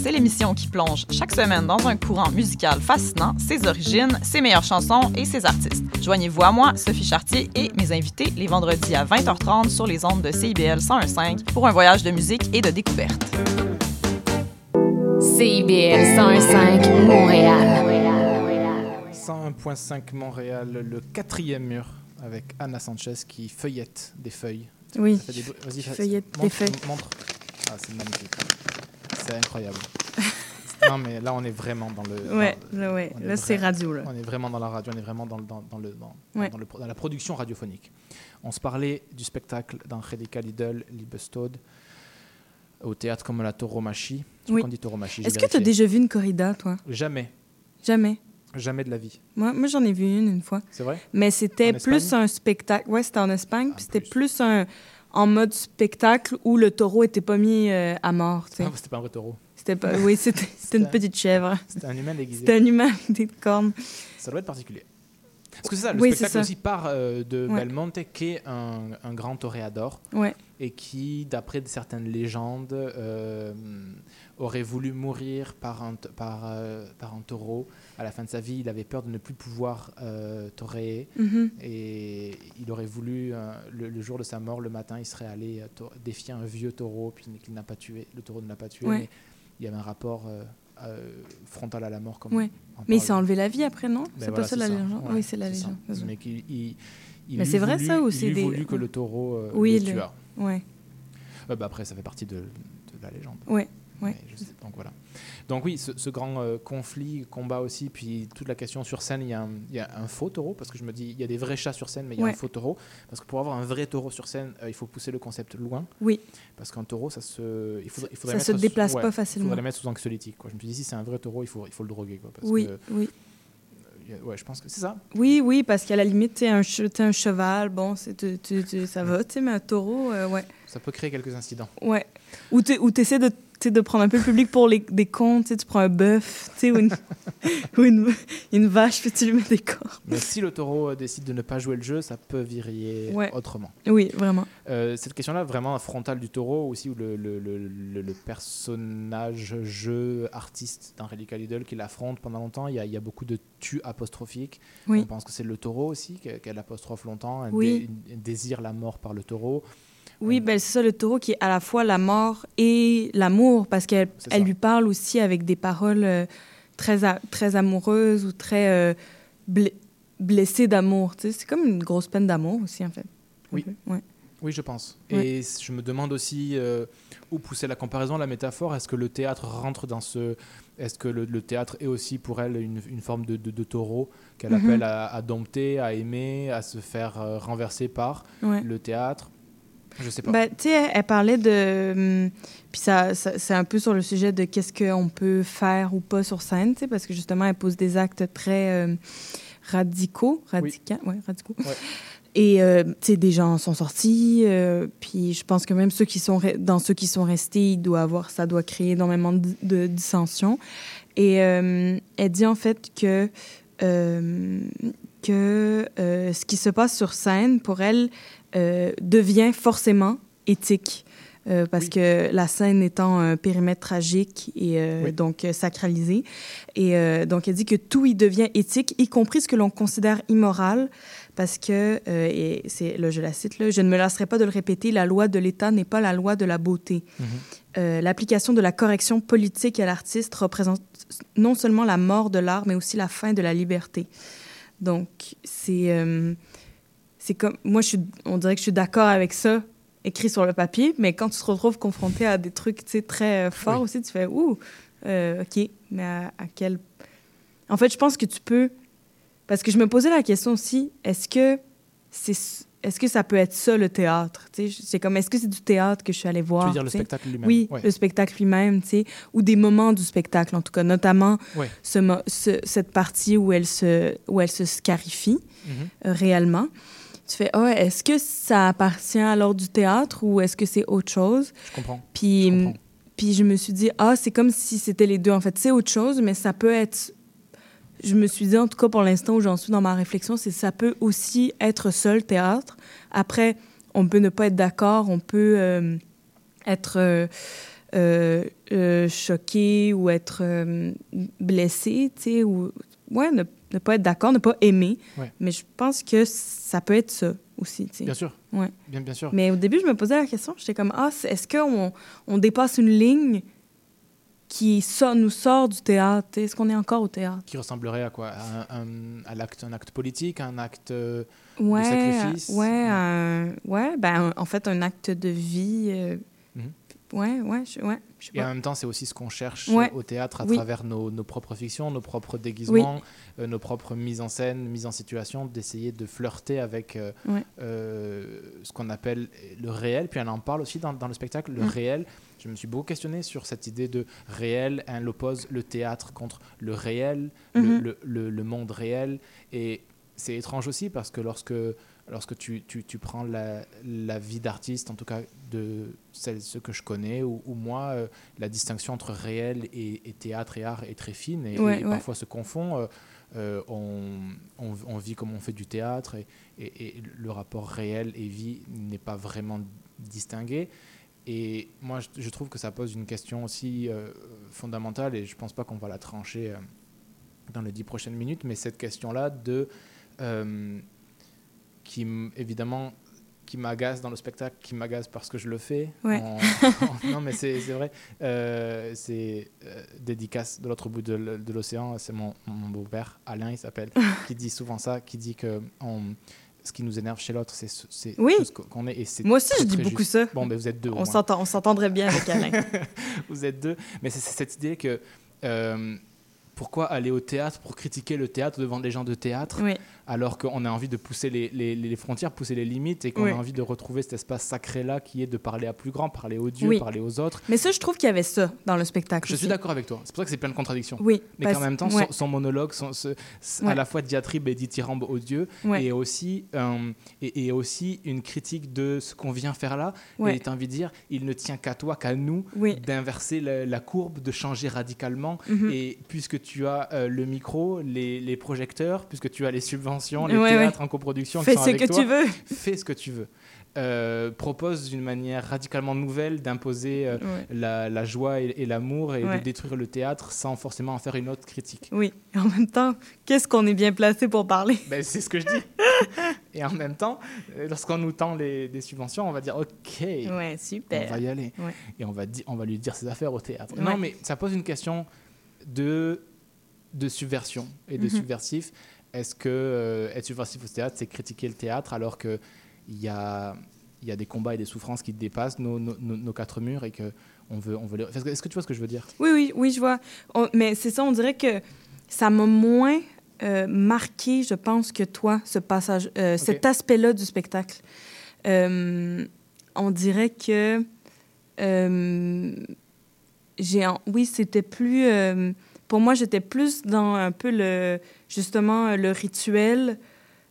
C'est l'émission qui plonge chaque semaine dans un courant musical fascinant, ses origines, ses meilleures chansons et ses artistes. Joignez-vous à moi, Sophie Chartier et mes invités les vendredis à 20h30 sur les ondes de CIBL 101.5 pour un voyage de musique et de découverte.
CIBL 101.5 Montréal.
101.5 Montréal, le quatrième mur, avec Anna Sanchez qui feuillette des feuilles.
Oui,
des
feuillette des feuilles.
Montre. Ah, c'est magnifique. Incroyable. non, mais là, on est vraiment dans le.
Ouais,
dans-
là, ouais. c'est radio, là.
On est vraiment dans la radio, on est vraiment dans, dans, dans le, dans,
Ouais.
le- dans la production radiophonique. On se parlait du spectacle dans Redica Lidl, Liebestod, au théâtre comme la Tauromachi.
Oui. Est-ce que tu as déjà vu une corrida, toi?
Jamais.
Jamais.
Jamais de la vie.
Moi, moi j'en ai vu une une fois.
C'est vrai?
Mais c'était plus un spectacle. Ouais, c'était en Espagne. Puis c'était plus un. En mode spectacle où le taureau était pas mis euh, à mort. sais.
Ah, C'était pas un vrai taureau.
C'était pas, oui, c'était c'était une petite chèvre.
C'était un humain déguisé.
C'était un humain avec des cornes.
Ça doit être particulier. Parce que c'est ça, le
Oui,
spectacle
ça.
aussi part euh, de
Ouais.
Belmonte, qui est un, un grand toréador.
Ouais.
Et qui, d'après certaines légendes, euh, aurait voulu mourir par un, t- par, euh, par un taureau. À la fin de sa vie, il avait peur de ne plus pouvoir euh, toréer.
Mhm.
Et il aurait voulu, euh, le, le jour de sa mort, le matin, il serait allé euh, défier un vieux taureau, puis qu'il n'a pas tué. Le taureau ne l'a pas tué,
Ouais.
mais il y avait un rapport frontal à la mort. Comme
Ouais. Mais il s'est enlevé la vie après, non?
Ben
C'est
voilà,
pas ça la légende
Ouais,
Oui, c'est la légende.
Mais qu'il- il- il
Mais
eût
c'est vrai, ça, ou
il
c'est des-
voulu que le taureau
Oui,
le
le-
tuât.
ouais.
Ouais, bah après, ça fait partie de, de la légende.
Ouais, ouais.
Mais je sais- donc voilà. Donc oui, ce, ce grand euh, conflit, combat aussi, puis toute la question sur scène, il y, a un, il y a un faux taureau, parce que je me dis, il y a des vrais chats sur scène, mais il y a
Ouais.
un faux taureau. Parce que pour avoir un vrai taureau sur scène, euh, il faut pousser le concept loin.
Oui.
Parce qu'un taureau, ça se, il faudrait, il faudrait
Ça se
sous-
déplace
ouais,
pas
Il
facilement.
faudrait le mettre sous anxiolytique. Quoi. Je me dit, si c'est un vrai taureau, il faut, il faut le droguer. Quoi, parce
Oui,
que,
oui.
euh, ouais, je pense que c'est ça.
Oui, oui, parce qu'à la limite, tu che- t'es un cheval, bon, tu- tu- ça va, tu sais, mais un taureau, euh, ouais.
Ça peut créer quelques incidents.
Ouais. Ou tu essaies de, de prendre un peu le public pour les, des comptes, tu prends un bœuf, tu sais, ou, une, ou une, une vache, puis tu lui mets des corps.
Mais si le taureau euh, décide de ne pas jouer le jeu, ça peut virer
Ouais.
autrement.
Oui, vraiment.
Euh, cette question-là, vraiment frontale du taureau, aussi, où le, le, le, le- le personnage, jeu, artiste d'un Radical Idol qui l'affronte pendant longtemps, il y a, il y a beaucoup de tu apostrophiques.
Oui.
On pense que c'est le taureau aussi, qu'elle qu'elle apostrophe longtemps, elle,
Oui.
dé- elle désire la mort par le taureau.
Oui, ben, c'est ça, le taureau qui est à la fois la mort et l'amour, parce qu'elle elle lui parle aussi avec des paroles euh, très, a- très amoureuses ou très euh, ble- blessées d'amour. C'est comme une grosse peine d'amour aussi, en fait.
Oui.
ouais.
Oui, je pense.
Ouais.
Et je me demande aussi euh, où pousser la comparaison, la métaphore. Est-ce que le théâtre rentre dans ce. Est-ce que le, le théâtre est aussi pour elle une, une forme de, de- de taureau qu'elle
Mhm.
appelle à, à dompter, à aimer, à se faire euh, renverser par
Ouais.
le théâtre? Je sais pas.
Ben, tu sais, elle, parlait de. hum, Puis ça, ça- c'est un peu sur le sujet de qu'est-ce qu'on peut faire ou pas sur scène, tu sais, parce que justement, elle pose des actes très euh, radicaux. Radica... ouais, radicaux.
Ouais.
Et, euh, tu sais, des gens sont sortis. euh, puis je pense que même ceux qui sont dans ceux qui sont restés, il doit avoir, ça doit créer énormément de, de dissensions. Et euh, elle dit en fait que. Que euh, ce qui se passe sur scène, pour elle, euh, devient forcément éthique. Euh, parce que la scène étant un périmètre tragique et euh,
Oui.
donc sacralisé. Et euh, donc, elle dit que tout y devient éthique, y compris ce que l'on considère immoral, parce que, et c'est, là, je la cite, là, je ne me lasserai pas de le répéter, la loi de l'État n'est pas la loi de la beauté.
Mhm.
Euh, l'application de la correction politique à l'artiste représente non seulement la mort de l'art, mais aussi la fin de la liberté. Donc, c'est. euh, c'est comme. Moi, je suis, on dirait que je suis d'accord avec ça, écrit sur le papier, mais quand tu te retrouves confronté à des trucs tu sais, très euh, forts
Oui.
aussi, tu fais Ouh, euh, OK, mais à, à quel. En fait, je pense que tu peux. Parce que je me posais la question aussi est-ce que c'est. Est-ce que ça peut être ça le théâtre? C'est comme, est-ce que c'est du théâtre que je suis allée voir?
tu veux dire le spectacle lui-même
Oui,
Ouais.
le spectacle lui-même, tu sais, ou des moments du spectacle, en tout cas, notamment
Ouais.
ce mo- ce- cette partie où elle se, où elle se scarifie
Mhm.
euh, réellement. Tu fais, ah, est-ce que ça appartient alors du théâtre ou est-ce que c'est autre chose?
Je comprends.
Puis,
Je comprends.
puis je me suis dit, ah, c'est comme si c'était les deux. En fait, c'est autre chose, mais ça peut être. Je me suis dit, en tout cas, pour l'instant où j'en suis dans ma réflexion, c'est ça peut aussi être seul théâtre. Après, on peut ne pas être d'accord, on peut euh, être euh, euh, choqué ou être blessé, tu sais, ou. Ouais, ne, ne pas être d'accord, ne pas aimer.
Ouais.
Mais je pense que ça peut être ça aussi, tu sais.
Bien sûr.
Ouais.
Bien, bien sûr.
Mais au début, je me posais la question, j'étais comme, ah, est-ce qu'on on dépasse une ligne qui nous sort du théâtre? Est-ce qu'on est encore au théâtre?
Qui ressemblerait à quoi? À un, à l'acte, un acte politique, un acte euh,
Ouais,
de sacrifice?
ouais, un- ouais, ben, en fait, un acte de vie. euh,
Mhm.
Ouais, ouais, je, ouais, je
Et en même temps, c'est aussi ce qu'on cherche
Ouais.
au théâtre à
Oui.
travers nos, nos propres fictions, nos propres déguisements, euh, nos propres mises en scène, mises en situation, d'essayer de flirter avec euh,
Ouais.
euh, ce qu'on appelle le réel. Puis elle en parle aussi dans, dans le spectacle, le
Mm.
réel. Je me suis beaucoup questionné sur cette idée de réel. Elle oppose le théâtre contre le réel, le-
Mhm.
le, le- le monde réel. Et c'est étrange aussi parce que lorsque lorsque tu, tu, tu prends la, la vie d'artiste, en tout cas de celles, ceux que je connais, ou, ou moi, euh, la distinction entre réel et, et théâtre et art est très fine et,
Ouais,
et
ouais.
parfois se confond. Euh, euh, on, on, on vit comme on fait du théâtre et, et- et le rapport réel et vie n'est pas vraiment distingué. Et moi, je, trouve que ça pose une question aussi euh, fondamentale et je pense pas qu'on va la trancher euh, dans les dix prochaines minutes, mais cette question-là de euh, qui évidemment qui m'agace dans le spectacle, qui m'agace parce que je le fais.
Ouais.
En- en- non, mais c'est vrai. Euh, c'est euh, dédicace de l'autre bout de, de l'océan. C'est mon, mon beau-père, Alain, il s'appelle, qui dit souvent ça, qui dit que on- ce qui nous énerve chez l'autre, c'est ce-
Oui.
ce qu'on est. Et
Moi aussi,
très,
je dis beaucoup
juste.
ça.
Bon, mais vous êtes deux.
On s'entendrait bien avec Alain.
vous êtes deux. Mais c'est c'est cette idée que euh, pourquoi aller au théâtre pour critiquer le théâtre devant des gens de théâtre?
Oui.
Alors qu'on a envie de pousser les, les- les frontières, pousser les limites et qu'on
Oui.
a envie de retrouver cet espace sacré-là qui est de parler à plus grand, parler aux dieux,
Oui.
parler aux autres.
Mais ça, je trouve qu'il y avait ça dans le spectacle.
Je
aussi.
suis d'accord avec toi. C'est pour ça que c'est plein de contradictions.
Oui,
Mais qu'en même temps,
ouais.
son, son monologue, son- ce- ce- à la fois diatribe et dithyrambe aux dieux,
Ouais.
et, aussi, euh, et, et aussi une critique de ce qu'on vient faire là. Et t'as envie de dire, il ne tient qu'à toi, qu'à nous, d'inverser la, la courbe, de changer radicalement.
Mhm.
Et puisque tu as euh, le micro, les, les projecteurs, puisque tu as les subventions, les
Ouais,
théâtres
ouais.
en coproduction, qui
Fais
sont
ce
avec
que
toi,
tu veux.
Fais ce que tu veux. Euh, propose une manière radicalement nouvelle d'imposer euh,
Ouais.
la, la joie et, et l'amour et
Ouais.
de détruire le théâtre sans forcément en faire une autre critique.
Oui. Et en même temps, qu'est-ce qu'on est bien placé pour parler?
Ben, c'est ce que je dis. et en même temps, euh, lorsqu'on nous tend les, des subventions, on va dire OK,
Ouais, super.
on va y aller. Et on va, di- on va lui dire ses affaires au théâtre. Non, mais ça pose une question de, de subversion et de
Mhm.
subversif. Est-ce que euh, être subversif au théâtre, c'est critiquer le théâtre alors qu'il y a, y a des combats et des souffrances qui dépassent nos, nos, nos- nos quatre murs et que on veut, on veut les- Est-ce que- tu vois ce que je veux dire?
Oui, oui, oui, je vois. On- mais c'est ça, on dirait que ça m'a moins euh, marqué, je pense, que toi, ce passage, euh, cet aspect-là du spectacle. Euh, on dirait que j'ai, oui, c'était plus, pour moi, j'étais plus dans un peu le, justement, le rituel.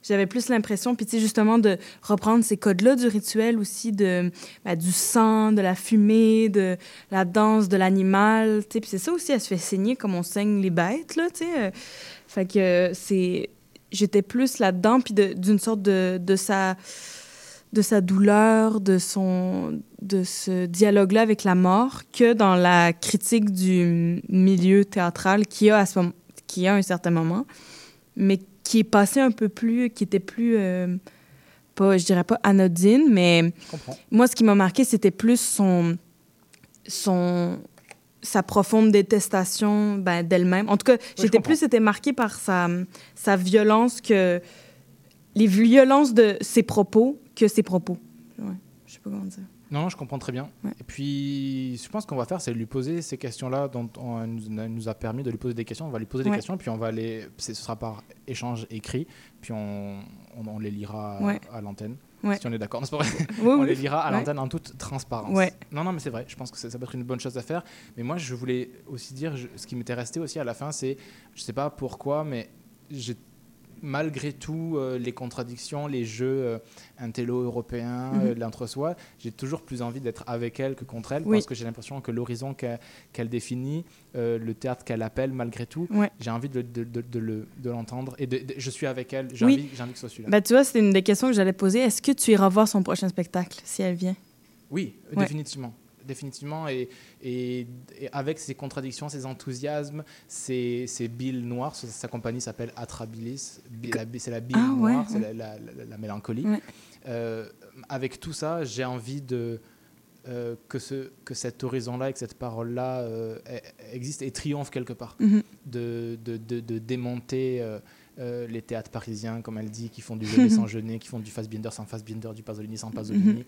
J'avais plus l'impression, puis tu sais, justement, de reprendre ces codes-là du rituel aussi, de, ben, du sang, de la fumée, de la danse de l'animal, tu sais. Puis c'est ça aussi, elle se fait saigner comme on saigne les bêtes, là, tu sais. Euh, Fait que euh, c'est... J'étais plus là-dedans, puis d'une sorte de, de sa de sa douleur, de son de ce dialogue-là avec la mort, que dans la critique du milieu théâtral qui a à ce moment, qui a un certain moment, mais qui est passé un peu plus, qui était plus euh, pas, je dirais pas anodine, mais moi ce qui m'a marqué c'était plus son son sa profonde détestation ben, d'elle-même. En tout cas, j'étais plus été marquée par sa, sa violence que les violences de ses propos que ses propos. Ouais, je sais pas comment dire.
Non, non, je comprends très bien. Et puis, je pense qu'on va faire, c'est lui poser ces questions-là dont on elle nous, a permis de lui poser des questions. On va lui poser des questions, puis on va les. Ce sera par échange écrit, puis on, on, on les lira
Ouais.
à l'antenne. Si on est d'accord.
Oui,
on
oui.
les lira à l'antenne en toute transparence. Non, non, mais c'est vrai. Je pense que ça, ça peut être une bonne chose à faire. Mais moi, je voulais aussi dire, je- ce qui m'était resté aussi à la fin, c'est, je sais pas pourquoi, mais j'ai malgré tout euh, les contradictions, les jeux euh, intello-européens,
Mhm.
euh, l'entre-soi, j'ai toujours plus envie d'être avec elle que contre elle,
Oui.
parce que j'ai l'impression que l'horizon qu'elle définit, euh, le théâtre qu'elle appelle malgré tout,
Ouais.
j'ai envie de, de- de- de le- de l'entendre. et je suis avec elle, j'ai
Oui.
envie, que ce soit celui-là.
Ben, tu vois, c'était une des questions que j'allais poser. Est-ce que tu iras voir son prochain spectacle si elle vient?
Oui,
Ouais.
définitivement. Définitivement, et, et- et avec ses contradictions, ses enthousiasmes, ses, ses billes noires, sa, compagnie s'appelle Atrabilis, c'est la bille
Ah, ouais,
noire, c'est
ouais.
la, la- la- la mélancolie.
Ouais.
Euh, avec tout ça, j'ai envie de, euh, que, ce, que cet horizon-là et que cette parole-là euh, e- existe et triomphe quelque part.
Mhm.
de, de, de- de démonter euh, les théâtres parisiens, comme elle dit, qui font du Jeunet sans Jeunet, qui font du Fassbinder sans Fassbinder, du Pasolini sans Pasolini,
Mhm.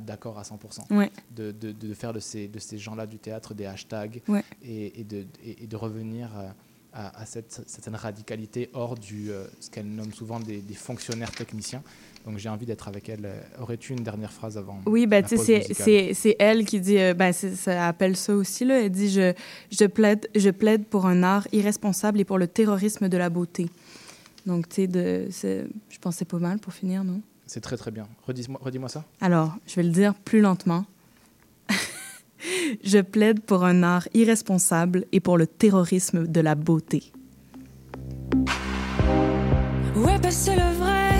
D'accord à 100%.
Ouais.
De, de- de faire de ces, de ces gens-là du théâtre des hashtags
Ouais.
et, et de, et, et de revenir euh, à, à cette certaine radicalité hors du euh, ce qu'elle nomme souvent des, des fonctionnaires techniciens. Donc j'ai envie d'être avec elle. Aurais-tu une dernière phrase avant
Oui, ben, c'est- elle qui dit, euh, ben, ça appelle ça aussi, là. Elle dit je, je, plaide, je plaide pour un art irresponsable et pour le terrorisme de la beauté. Donc, tu sais, je pense que c'est pas mal pour finir, non?
C'est très très bien. Redis-moi redis-moi ça.
Alors, je vais le dire plus lentement. je plaide pour un art irresponsable et pour le terrorisme de la beauté.
Où est passé le vrai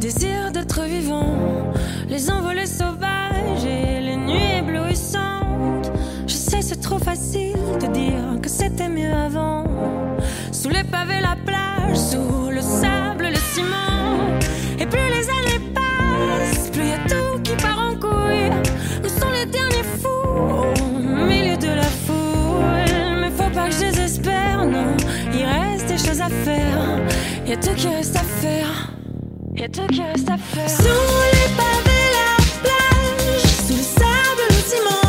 désir d'être vivant Les envolées sauvages et les nuits éblouissantes Je sais, c'est trop facile de dire que c'était mieux avant Sous les pavés, la plage, sous le sable, le ciment Et plus les années passent, plus y a tout qui part en couille Nous sommes les derniers fous au milieu de la foule? Mais faut pas que je désespère, non Il reste des choses à faire Y'a tout qui reste à faire. Y'a tout qui reste à faire. Sous les pavés, la plage. Sous le sable, le ciment.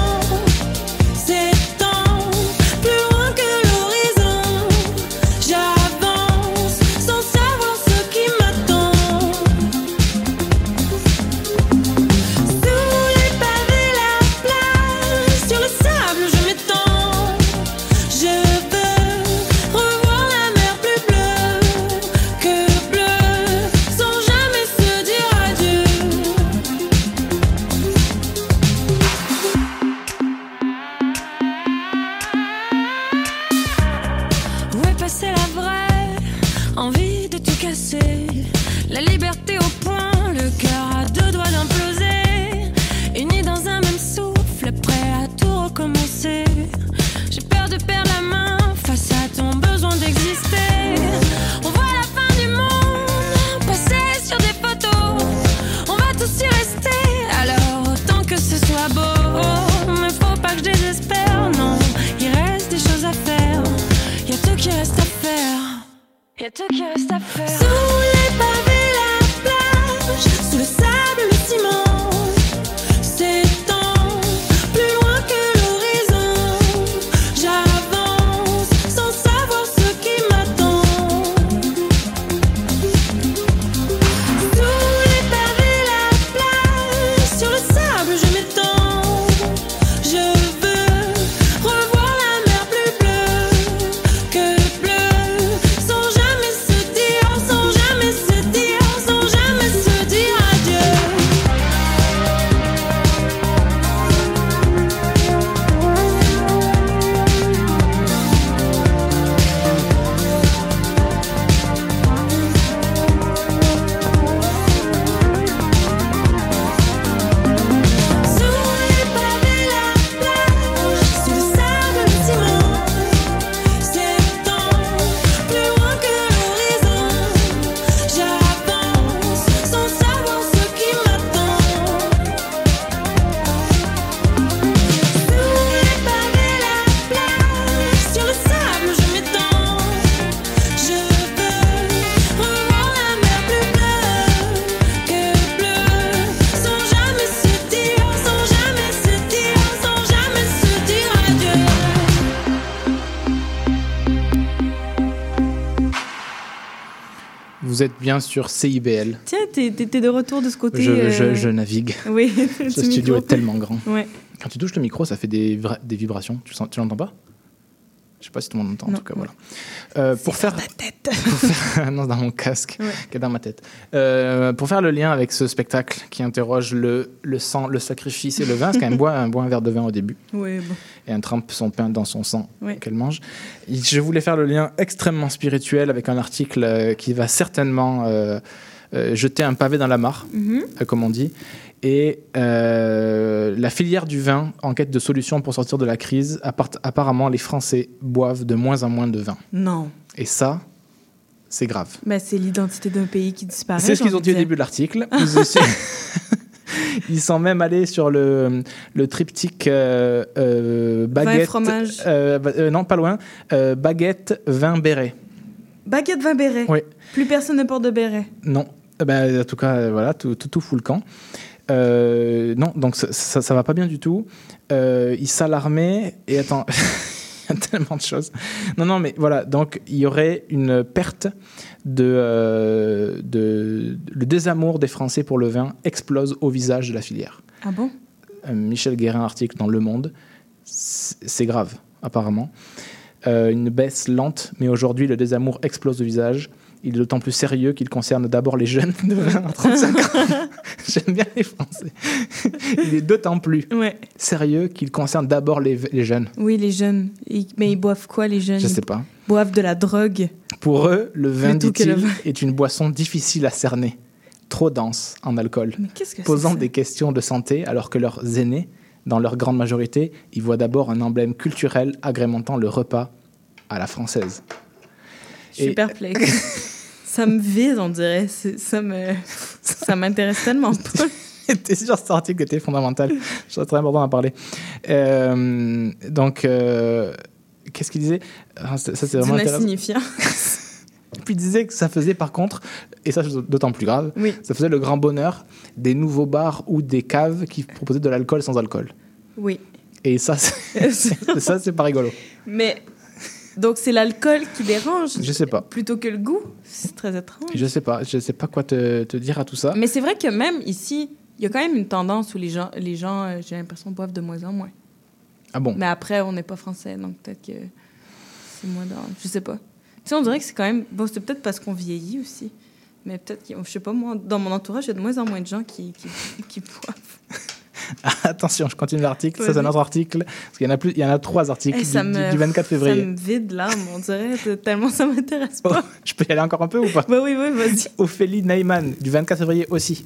Bien sur CIBL.
Tiens, t'es de retour de ce côté.
Je, je-
euh,
je navigue.
Oui,
Ce studio
micro.
est tellement grand.
Ouais.
Quand tu touches le micro, ça fait des, vibrations. Tu, sens- tu l'entends pas? Je sais pas si tout le monde entend. En tout cas, voilà. Euh, pour faire.
tête.
pour faire- non, dans mon casque,
Ouais.
qui est dans ma tête. Euh, pour faire le lien avec ce spectacle qui interroge le, le sang, le sacrifice et le vin, parce qu'elle boit, un, boit un verre de vin au début
Oui, bon.
et un trempe son pain dans son sang qu'elle mange. Je voulais faire le lien extrêmement spirituel avec un article euh, qui va certainement euh, jeter un pavé dans la mare,
Mhm.
euh, comme on dit. Et euh, la filière du vin, en quête de solutions pour sortir de la crise, apparemment les Français boivent de moins en moins de vin.
Non.
Et ça, c'est grave.
Ben, c'est l'identité d'un pays qui disparaît.
C'est ce qu'ils ont dit au début de l'article. Ils, sont même allés sur le, le triptyque euh, euh, baguette.
fromage.
euh, euh, non, pas loin. euh, baguette, vin, béret.
Baguette vin béret.
Oui.
Plus personne ne porte de béret.
Non. Eh ben, en tout cas, euh, voilà, tout, tout, tout fout le camp. Euh, non, donc ça, ça, ça va pas bien du tout. Euh, ils s'alarmaient et attends, il y a tellement de choses. Non, non, mais voilà, donc il y aurait une perte de, euh, de le désamour des Français pour le vin explose au visage de la filière.
Ah bon?
Euh, Michel Guérin, article dans Le Monde, c'est c'est grave apparemment. Euh, une baisse lente, mais aujourd'hui le désamour explose au visage. Il est d'autant plus sérieux qu'il concerne d'abord les jeunes de 20 à 35 ans. J'aime bien les Français. Il est d'autant plus
Ouais.
sérieux qu'il concerne d'abord les, les jeunes.
Oui, les jeunes. Mais ils boivent quoi, les jeunes?
Je sais pas.
Ils boivent de la drogue.
Pour eux, le vin, dit-il, est une boisson difficile à cerner, trop dense en alcool,
Mais qu'est-ce que
posant des questions de santé alors que leurs aînés, dans leur grande majorité, y voient d'abord un emblème culturel agrémentant le repas à la française.
Je suis
Et-
perplexe. ça me vide, on dirait. Ça me, ça m'intéresse tellement pas.
T'es que cet article était fondamental Je très important d'en parler. Euh, donc, euh, qu'est-ce qu'il disait? Ah, Ça, c'est vraiment
insignifiant.
Puis il disait que ça faisait par contre, et ça c'est d'autant plus grave,
Oui.
ça faisait le grand bonheur des nouveaux bars ou des caves qui proposaient de l'alcool sans alcool.
Oui.
Et ça, c'est ça, c'est pas rigolo.
Mais donc c'est l'alcool qui dérange
Je sais pas.
plutôt que le goût. C'est très étrange.
Je sais pas. Je sais pas quoi te, te dire à tout ça.
Mais c'est vrai que même ici, il y a quand même une tendance où les gens, les gens euh, j'ai l'impression, boivent de moins en moins.
Ah bon?
Mais après, on n'est pas français, donc peut-être que c'est moins dans... Je sais pas. Tu sais, on dirait que c'est quand même... Bon, c'est peut-être parce qu'on vieillit aussi. Mais peut-être, que- je sais pas, moi, dans mon entourage, il y a de moins en moins de gens qui, qui, qui boivent.
Attention, je continue l'article. Ça, c'est un autre article. Parce qu'il y en a plus. Il y en a trois articles
Eh,
du,
me-
du 24 février.
Ça me vide l'âme, on dirait, tellement ça m'intéresse
Oh,
pas.
je peux y aller encore un peu ou pas
Bah oui, oui, vas-y.
Ophélie Neyman, du 24 février aussi,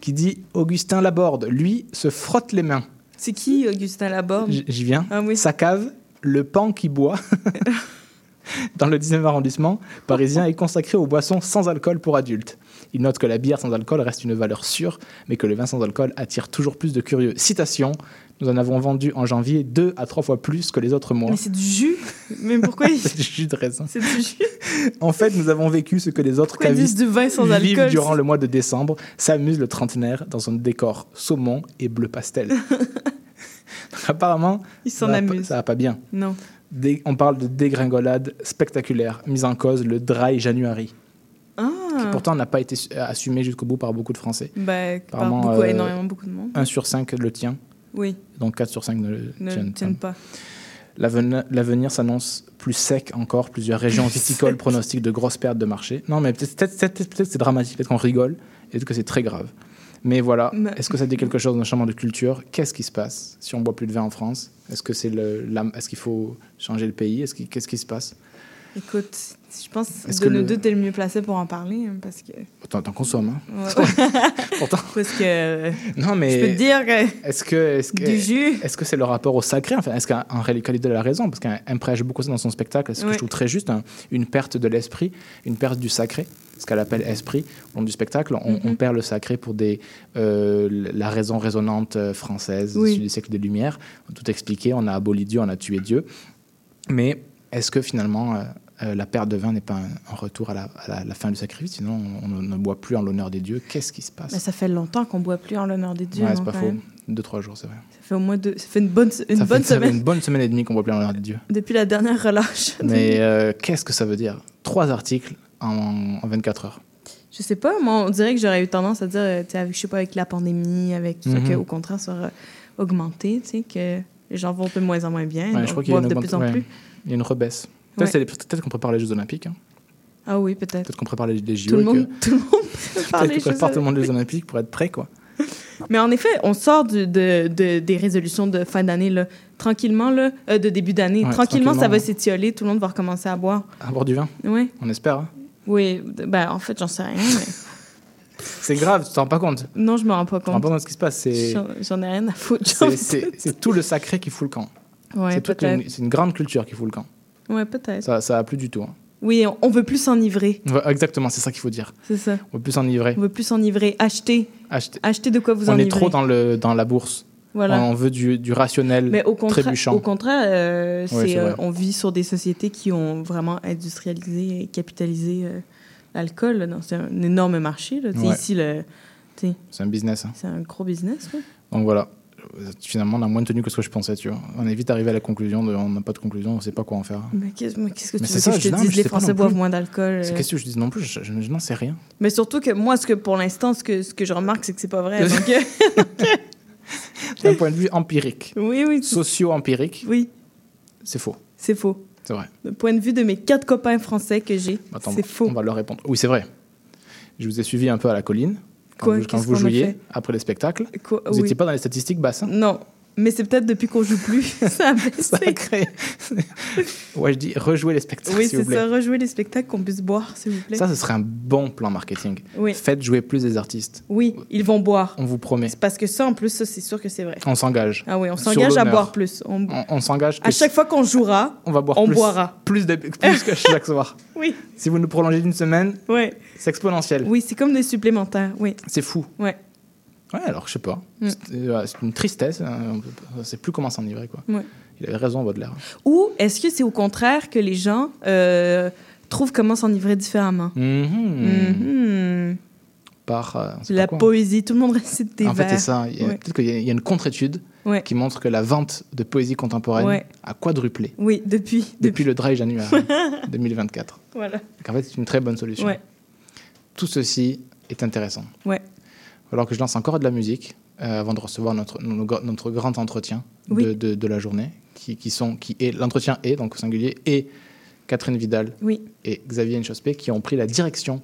qui dit Augustin Laborde, lui, se frotte les mains.
C'est qui, Augustin Laborde?
J'y viens.
Ah oui.
Sa cave, le pan qui boit, dans le 19e arrondissement parisien, est consacré aux boissons sans alcool pour adultes. Il note que la bière sans alcool reste une valeur sûre, mais que le vin sans alcool attire toujours plus de curieux. Citation Nous en avons vendu en janvier deux à trois fois plus que les autres mois.
Mais c'est du jus. Mais pourquoi il-
C'est du jus de raisin.
c'est du jus
En fait, nous avons vécu ce que les autres
Pourquoi
cavistes
du vin sans
vivent
alcool
durant le mois de décembre, s'amusent le trentenaire dans un décor saumon et bleu pastel. Donc, apparemment,
s'en
ça va pas-. Ça va pas bien.
Non.
Dé- on parle de dégringolade spectaculaire, mise en cause le dry January. Qui pourtant n'a pas été su- assumé jusqu'au bout par beaucoup de Français.
Ben, par beaucoup,
euh,
énormément, beaucoup de monde.
1 sur 5 le tient,
Oui,
donc 4 sur 5 ne le
ne
tiennent
pas.
L'aven- L'avenir s'annonce plus sec encore. Plusieurs régions viticoles pronostiquent de grosses pertes de marché. Non, mais peut-être peut-être- peut-être c'est dramatique, peut-être qu'on rigole, et peut-être que c'est très grave. Mais voilà,
Mais-
est-ce que ça dit quelque chose d'un changement de culture? Qu'est-ce qui se passe si on boit plus de vin en France? Est-ce que c'est le, est-ce qu'il faut changer le pays? Est-ce Qu'est-ce qui se passe?
Écoute, je pense
Est-ce
que
que
de nous
le-
deux, t'es le mieux placé pour en parler, hein, parce que...
T'en t'en consommes, hein
Ouais.
Pourtant.
parce que... euh,
Non, mais
Je peux te dire que...
Est-ce que est-ce que
Du jus.
est-ce que c'est le rapport au sacré Enfin, est-ce qu'en réalité a la raison Parce qu'un prêche beaucoup ça dans son spectacle, ce que
Ouais.
je trouve très juste, hein, une perte de l'esprit, une perte du sacré, ce qu'elle appelle esprit au long du spectacle. On, on
Mhm.
perd le sacré pour des euh, la raison résonante euh, française
Oui.
du siècle des Lumières. On a tout expliqué, on a aboli Dieu, on a tué Dieu. Mais est-ce que finalement euh, la perte de vin n'est pas un, un retour à la, à la- la fin du sacrifice Sinon, on, on ne boit plus en l'honneur des dieux. Qu'est-ce qui se passe
Mais ça fait longtemps qu'on boit plus en l'honneur des dieux.
Ouais, c'est pas faux.
même.
Deux, trois jours, c'est vrai.
Ça fait au moins deux... Ça fait une bonne, une
ça,
bonne
fait, ça fait
semaine
une bonne semaine et demie qu'on voit plus en l'honneur des dieux.
depuis la dernière relâche.
Mais euh, qu'est-ce que ça veut dire? Trois articles en, en 24 heures.
Je sais pas, moi, on dirait que j'aurais eu tendance à dire, euh, avec, je sais pas, avec la pandémie, avec tout ça,
Mhm.
qu'au contraire, ça aurait augmenté, tu sais, que les gens vont de moins en moins bien,
Ouais, je crois qu'il y a une
de plus en
ouais.
plus.
Il y a une rebaisse. Peut-être qu'on prépare les Jeux Olympiques. hein.
Ah oui, peut-être.
Peut-être qu'on prépare les, les JO.
Tout le
et que-
monde, tout le monde prépare
Peut-être
les
qu'on prépare
Jeux
tout le monde les Jeux Olympiques pour être prêt, quoi.
Mais en effet, on sort du- de, de- des résolutions de fin d'année, là, tranquillement, là, euh, de début d'année.
Ouais,
tranquillement, ça va s'étioler, tout le monde va recommencer à boire.
À boire du vin,
Oui,
on espère. hein.
oui. Ben, en fait, j'en sais rien, mais
C'est grave, tu t'en rends pas compte.
Non, je me rends pas
te rends pas
compte.
compte de ce qui se passe.
J'en ai rien à foutre.
c'est- tout le sacré qui fout le camp.
Ouais,
c'est toute
peut-être.
une, c'est une grande culture qui fout le camp.
Ouais, peut-être.
Ça, ça a plus du tout. hein.
Oui, on, on veut plus s'enivrer,
Ouais, exactement, c'est ça qu'il faut dire.
c'est ça.
On veut plus s'enivrer.
On veut plus s'enivrer. Acheter.
Acheter.
Acheter de quoi vous
On
enivrer.
est trop dans, le, dans la bourse.
Voilà.
On veut du, du rationnel
Mais au contraire,
trébuchant.
au contraire euh,
Ouais,
euh, on vit sur des sociétés qui ont vraiment industrialisé et capitalisé euh, l'alcool. C'est un énorme marché. Là.
Ouais.
Ici, le,
C'est un business. hein.
c'est un gros business. ouais.
Donc voilà. Finalement, on a moins de tenue que ce que je pensais, tu vois. On est vite arrivé à la conclusion de on n'a pas de conclusion, on sait pas quoi en faire.
Mais qu'est-ce, mais que
Mais
tu
c'est
veux
ça,
que
je
te dise
mais
Les Français boivent moins d'alcool.
C'est
euh.
qu'est-ce que je dis non plus, je, je- je n'en sais rien.
Mais surtout que moi, ce que pour l'instant, ce que, ce que je remarque, c'est que c'est pas vrai. Euh,
D'un point de vue empirique,
oui, oui,
socio-empirique,
oui,
c'est faux.
c'est faux.
C'est vrai.
Du point de vue de mes quatre copains français que j'ai, c'est faux.
On va leur répondre. Oui, c'est vrai. Je vous ai suivi un peu à la colline quand vous, quand jouiez après le spectacle.
Quoi
Vous
Oui.
n'étiez pas dans les statistiques basses. hein?
Non, mais c'est peut-être depuis qu'on joue plus. ça a baissé.
Ouais, je dis rejouer les spectacles,
Oui, c'est ça. Rejouer les spectacles qu'on puisse boire, s'il vous plaît.
Ça, ce serait un bon plan marketing.
Oui.
Faites jouer plus des artistes.
Oui, ils vont boire.
On vous promet.
Parce que ça, en plus, ça, c'est sûr que c'est vrai.
On s'engage.
Ah oui, on s'engage à boire plus. On-
On, on s'engage.
À
que
chaque fois qu'on jouera,
on va boire
on
plus,
boira.
Plus, de, plus que chaque soir.
Oui.
Si vous nous prolongez d'une semaine,
Ouais.
c'est exponentiel.
Oui, c'est comme des supplémentaires. Oui.
C'est fou.
Ouais.
Ouais, alors je sais pas.
Mm.
C'est c'est une tristesse. hein. On On sait plus comment s'enivrer, quoi.
Ouais.
Il avait raison, Baudelaire.
Ou est-ce que c'est au contraire que les gens euh, trouvent comment s'enivrer différemment?
Mhm.
Mhm.
Par euh,
La
quoi.
poésie, tout le monde récite des
En fait,
vers.
c'est ça. Il y a-
Ouais.
Peut-être qu'il y, a- il y a une contre-étude
Ouais.
qui montre que la vente de poésie contemporaine
Ouais.
a quadruplé
Oui, depuis.
depuis le dry January 2024.
Voilà.
Donc, en fait, c'est une très bonne solution.
Ouais.
Tout ceci est intéressant.
Ouais.
Alors que je lance encore de la musique euh, avant de recevoir notre, notre, grand entretien
Oui.
de, de- de la journée, qui, qui sont, qui est l'entretien est donc au singulier et Catherine Vidal
Oui.
et Xavier Nchospé qui ont pris la direction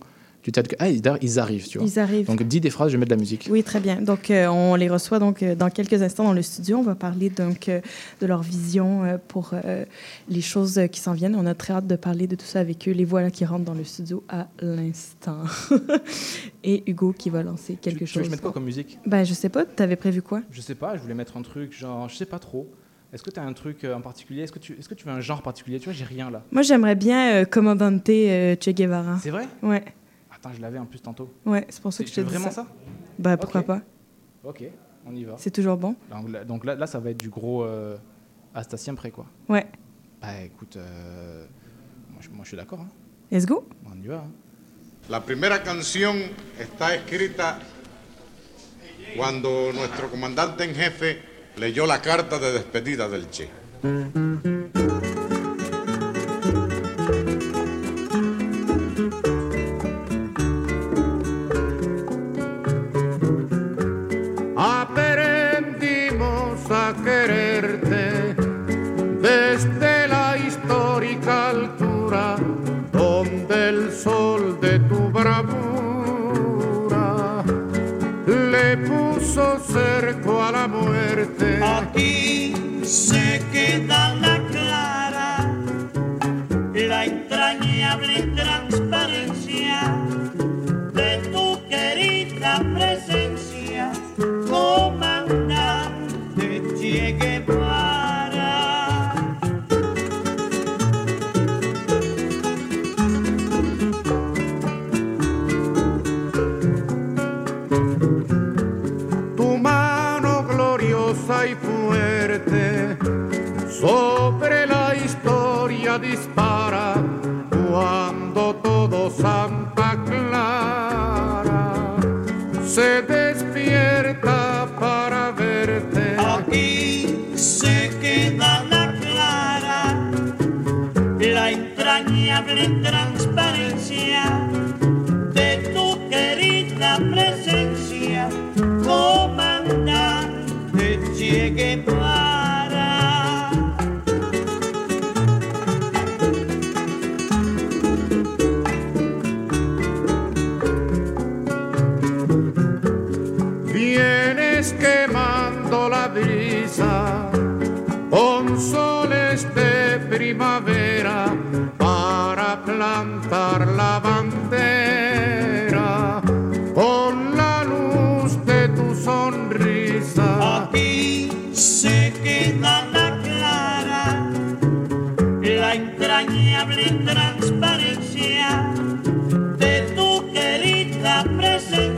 du théâtre. Ah, ils, d'ailleurs, ils arrivent, tu vois.
Ils arrivent.
Donc dis des phrases, je mets de la musique.
Oui, très bien. Donc, euh, on les reçoit donc euh, dans quelques instants dans le studio. On va parler donc euh, de leur vision euh, pour euh, les choses qui s'en viennent. On a très hâte de parler de tout ça avec eux. Les voilà qui rentrent dans le studio à l'instant. Et Hugo qui va lancer quelque
Tu veux que
chose.
je mette quoi comme musique?
Ben, je sais pas. T'avais prévu quoi?
Je sais pas, je voulais mettre un truc genre, je sais pas trop. Est-ce que tu as un truc en particulier? Est-ce que, tu, est-ce que tu veux un genre particulier? Tu vois, j'ai rien là.
Moi, j'aimerais bien euh, Commandante euh, Che Guevara.
C'est vrai?
Ouais.
Attends, je l'avais en plus tantôt.
Ouais, c'est pour ça que je
veux
dis
vraiment
ça.
ça
Ben, pourquoi
Ok.
pas
Ok, on y va.
C'est toujours bon.
Donc là, donc là, là, ça va être du gros euh, Hasta siempre, quoi.
Ouais.
Bah écoute, euh, moi, je, moi, je suis d'accord. hein.
Let's go.
On y va. hein.
La primera canción está escrita cuando nuestro comandante en jefe leyó la carta de despedida del Che.
Se queda la clara, la entrañable transparencia transparencia de tu querida presencia, comandante Che Guevara.
Vienes quemando la brisa con soles de primavera plantar la bandera con la luz de tu sonrisa.
Aquí se queda la clara, la entrañable transparencia de tu querida presencia,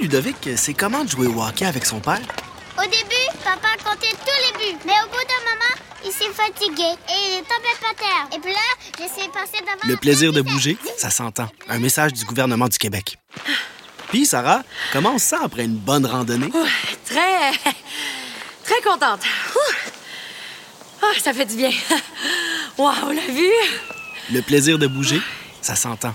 Ludovic, c'est comment de jouer au hockey avec son père?
Au début, papa comptait tous les buts. Mais au bout d'un moment, il s'est fatigué et il est tombé par terre. Et puis là, j'essayais de passer devant
Le
la
plaisir de bouger, ça s'entend. Un message du gouvernement du Québec. Puis, Sarah, comment on se sent après une bonne randonnée?
Très. très contente. Ah, ça fait du bien. Waouh, la vue!
Le plaisir de bouger, ça s'entend.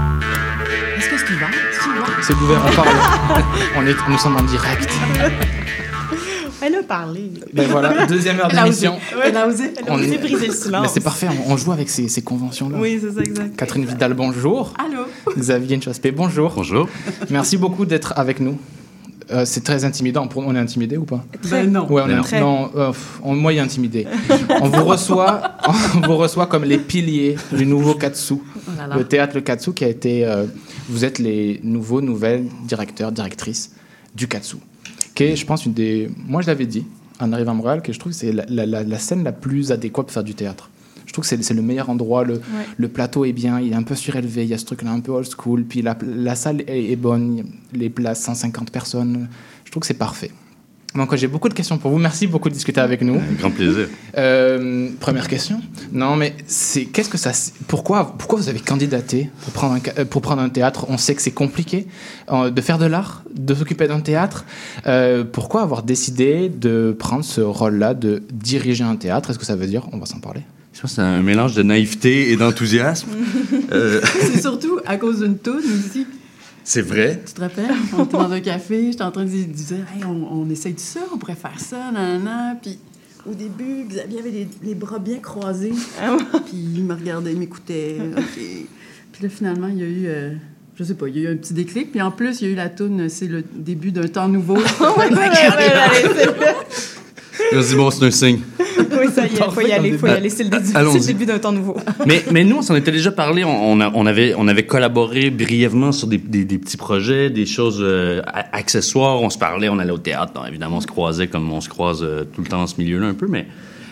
Est-ce que c'est ouvert C'est ouvert, on parle. on est, nous sommes en direct.
Elle a parlé.
Ben voilà, deuxième heure
Elle a
d'émission.
osé. Elle a osé, elle a
On
osé
est-
briser le silence.
Mais c'est parfait, on, on joue avec ces, ces conventions-là.
Oui, c'est ça, exact.
Catherine Vidal, bonjour.
Allô?
Xavier Nchaspé, bonjour. Bonjour. Merci beaucoup d'être avec nous. Euh, c'est très intimidant. Pour- On est intimidé ou pas?
Ben non.
Ouais, on est, non, euh, on, moi, il est intimidé. on vous reçoit, on vous reçoit comme les piliers du nouveau Katsu,
Oh là là.
le théâtre Le Katsu qui a été. euh, vous êtes les nouveaux, nouvelles directeurs, directrices du Katsu, qui est, je pense, une des. Moi, je l'avais dit en arrivant à Montréal que je trouve que c'est la, la- la- la scène la plus adéquate pour faire du théâtre. Je trouve que c'est le meilleur endroit. Le, le plateau est bien, il est un peu surélevé, il y a ce truc-là un peu old school. Puis la, la salle est, est bonne, les places, 150 personnes. Je trouve que c'est parfait. Donc j'ai beaucoup de questions pour vous. Merci beaucoup de discuter avec nous.
Grand plaisir.
Euh, première question. Non, mais c'est qu'est-ce que ça Pourquoi pourquoi vous avez candidaté pour prendre un, ca- euh, pour prendre un théâtre? On sait que c'est compliqué euh, de faire de l'art, de s'occuper d'un théâtre. Euh, pourquoi avoir décidé de prendre ce rôle-là, de diriger un théâtre? Est-ce que ça veut dire On va s'en parler?
Je pense que c'est un mélange de naïveté et d'enthousiasme. Euh,
C'est surtout à cause d'une toune aussi.
c'est vrai.
Tu te rappelles? On était dans un café, j'étais en train de dire, hey, on, on essaye de ça, on pourrait faire ça, nanana. Puis au début, Xavier avait les, les bras bien croisés. puis il me regardait, il m'écoutait. Puis là, finalement, il y a eu. euh, je sais pas, il y a eu un petit déclic. Puis en plus, il y a eu la toune, c'est le début d'un temps nouveau.
Je me dis, bon, c'est un signe.
oui, ça y est, faut y aller, faut y aller. C'est le, début- c'est
Allons-y.
le début d'un temps nouveau.
mais, mais nous, on s'en était déjà parlé. On, on a- on avait, on avait collaboré brièvement sur des, des- des petits projets, des choses euh, a- accessoires. On se parlait, on allait au théâtre. Non, évidemment, on se croisait comme on se croise euh, tout le temps dans ce milieu-là un peu. Mais,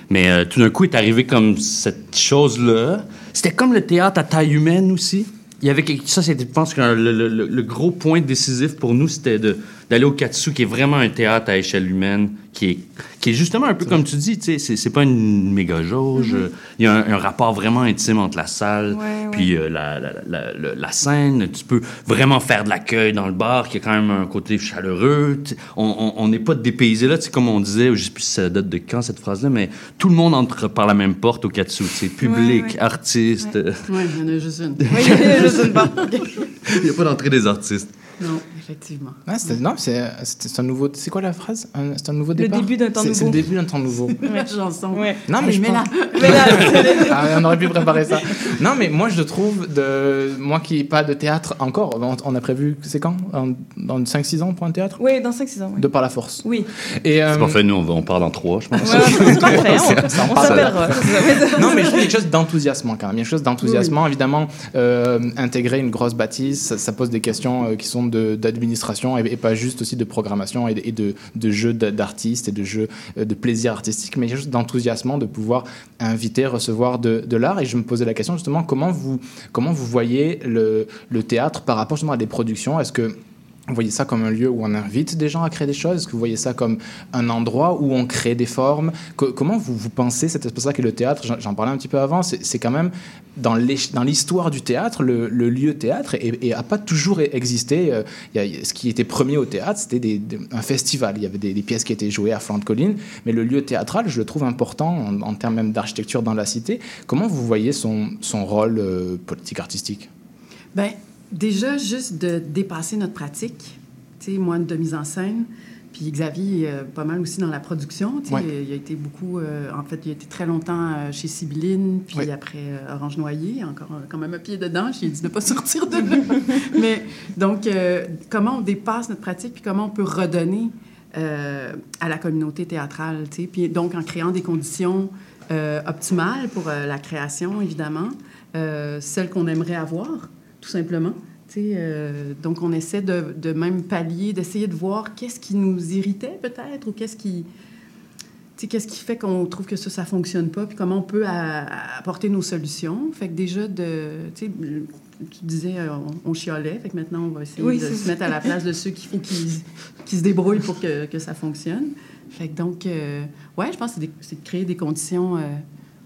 mais euh, tout d'un coup est arrivé comme cette chose-là. C'était comme le théâtre à taille humaine aussi. Il y avait quelque- ça, c'était, je pense que le, le- le- le gros point décisif pour nous, c'était de, d'aller au Katsu, qui est vraiment un théâtre à échelle humaine, qui est, qui est justement un peu comme tu dis, tu sais, c'est, pas une méga jauge.
Mhm.
Il y a un, un rapport vraiment intime entre la salle
Ouais,
puis euh, la, la, la, la- la scène. Tu peux vraiment faire de l'accueil dans le bar, qui a quand même un côté chaleureux. On n'est pas dépaysé là, tu sais, comme on disait, je sais plus si ça date de quand cette phrase-là, mais tout le monde entre par la même porte au Katsu, tu sais, public,
Ouais, ouais.
artiste.
Oui, il y en a juste une.
Oui, il y en a juste une Il n'y a pas d'entrée des artistes.
Non, effectivement.
Ouais, c'était- non, c'est un nouveau. C'est quoi la phrase? Un- C'est un nouveau
Le
départ?
début d'un temps
C'est- C'est le
nouveau.
début d'un temps nouveau.
La chanson.
Ouais.
Non, mais
Allez,
je
mets-la.
pense- Ah, on aurait pu préparer ça. Non, mais moi, je trouve, de... moi qui n'ai pas de théâtre encore, on, on a prévu, c'est quand? Dans 5-6 ans pour un théâtre?
Oui, dans 5-6 ans. oui.
De par la force.
Oui.
Et, euh,
C'est parfait, nous, on, parle en trois, je pense.
Ouais, c'est parfait, on- on s'appellera.
non, mais je trouve quelque chose d'enthousiasmant quand même. Il y a quelque chose d'enthousiasmant. Évidemment, euh, intégrer une grosse bâtisse, ça, ça pose des questions euh, qui sont d'administration et, pas juste aussi de programmation et de, de, jeux d'artistes et de jeux euh, de plaisir artistique, mais chose d'enthousiasmant de pouvoir inviter, recevoir de, de l'art. Et je me posais la question justement, comment vous, comment vous voyez le, le théâtre par rapport justement à des productions? Est-ce que vous voyez ça comme un lieu où on invite des gens à créer des choses? Est-ce que vous voyez ça comme un endroit où on crée des formes? Co- Comment vous, pensez cet espace-là qui est le théâtre? J'en- parlais un petit peu avant. C'est quand même dans l'histoire du théâtre, le, lieu théâtre et, a pas toujours existé. Euh, ce qui était premier au théâtre, c'était un festival. Il y avait des, pièces qui étaient jouées à flanc de colline, mais le lieu théâtral, je le trouve important en, termes même d'architecture dans la cité. Comment vous voyez son, son rôle euh, politique artistique?
Ben, déjà, juste de dépasser notre pratique, tu sais, moi, de mise en scène, puis Xavier, euh, pas mal aussi dans la production, tu sais,
Ouais.
il a été beaucoup, euh, en fait, il a été très longtemps euh, chez Sibylline, puis
Ouais.
après euh, Orange Noyer, encore quand même un pied dedans, j'ai dit de ne pas sortir de là. Mais, donc, comment on dépasse notre pratique, puis comment on peut redonner à la communauté théâtrale, tu sais, puis donc en créant des conditions optimales pour la création, évidemment, celles qu'on aimerait avoir, tout simplement. Euh, donc, on essaie de, de même pallier, d'essayer de voir qu'est-ce qui nous irritait peut-être ou qu'est-ce qui, qu'est-ce qui fait qu'on trouve que ça, ça fonctionne pas, puis comment on peut apporter nos solutions. Fait que déjà, de, tu sais, tu disais, euh, on, on chialait, fait que maintenant, on va essayer
Oui,
de se
ça.
mettre à la place de ceux faut qu'ils qu'ils se débrouillent pour que, que ça fonctionne. Fait que donc, euh, ouais, je pense que c'est de créer des conditions euh,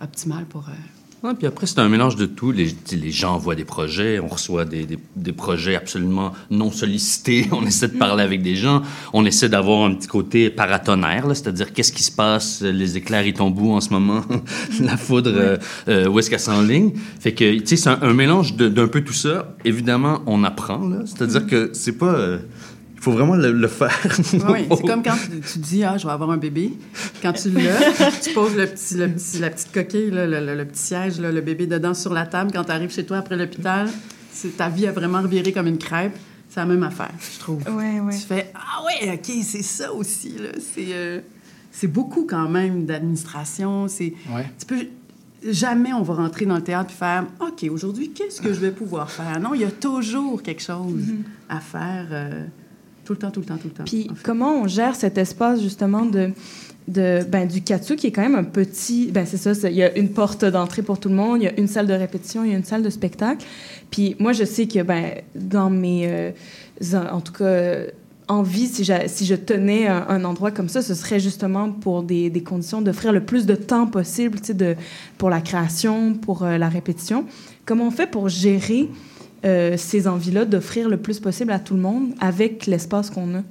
optimales pour... euh,
Ouais, puis après, c'est un mélange de tout. Les, gens voient des projets, on reçoit des, des, des projets absolument non sollicités, on essaie de parler avec des gens, on essaie d'avoir un petit côté paratonnerre, c'est-à-dire qu'est-ce qui se passe, les éclairs ils tombent où en ce moment, la foudre, euh, euh, où est-ce qu'elle s'enligne? Fait que, tu sais, c'est un, un mélange d'un peu tout ça. Évidemment, on apprend, c'est-à-dire que c'est pas... euh, faut vraiment le, le faire.
Oui, c'est comme quand tu, tu dis ah je vais avoir un bébé. Quand tu l'as, tu poses le petit, le petit- la petite coquille, là, le, le- le petit siège, là, le bébé dedans sur la table. Quand tu arrives chez toi après l'hôpital, c'est- ta vie a vraiment reviré comme une crêpe. C'est la même affaire, je trouve.
Ouais, ouais.
Tu fais ah ouais, ok, c'est ça aussi là. C'est euh, c'est beaucoup quand même d'administration. C'est
Ouais.
tu peux jamais on va rentrer dans le théâtre et faire OK, aujourd'hui, qu'est-ce que je vais pouvoir faire? Non, il y a toujours quelque chose à faire euh, tout le temps, tout le temps, tout le temps.
Puis comment on gère cet espace justement de, de ben, du Katsu qui est quand même un petit ben c'est ça il y a une porte d'entrée pour tout le monde il y a une salle de répétition il y a une salle de spectacle puis moi je sais que ben dans mes euh, en tout cas envie si, si je tenais un, un endroit comme ça ce serait justement pour des, des conditions d'offrir le plus de temps possible de pour la création pour euh, la répétition comment on fait pour gérer euh, ces envies-là d'offrir le plus possible à tout le monde avec l'espace qu'on a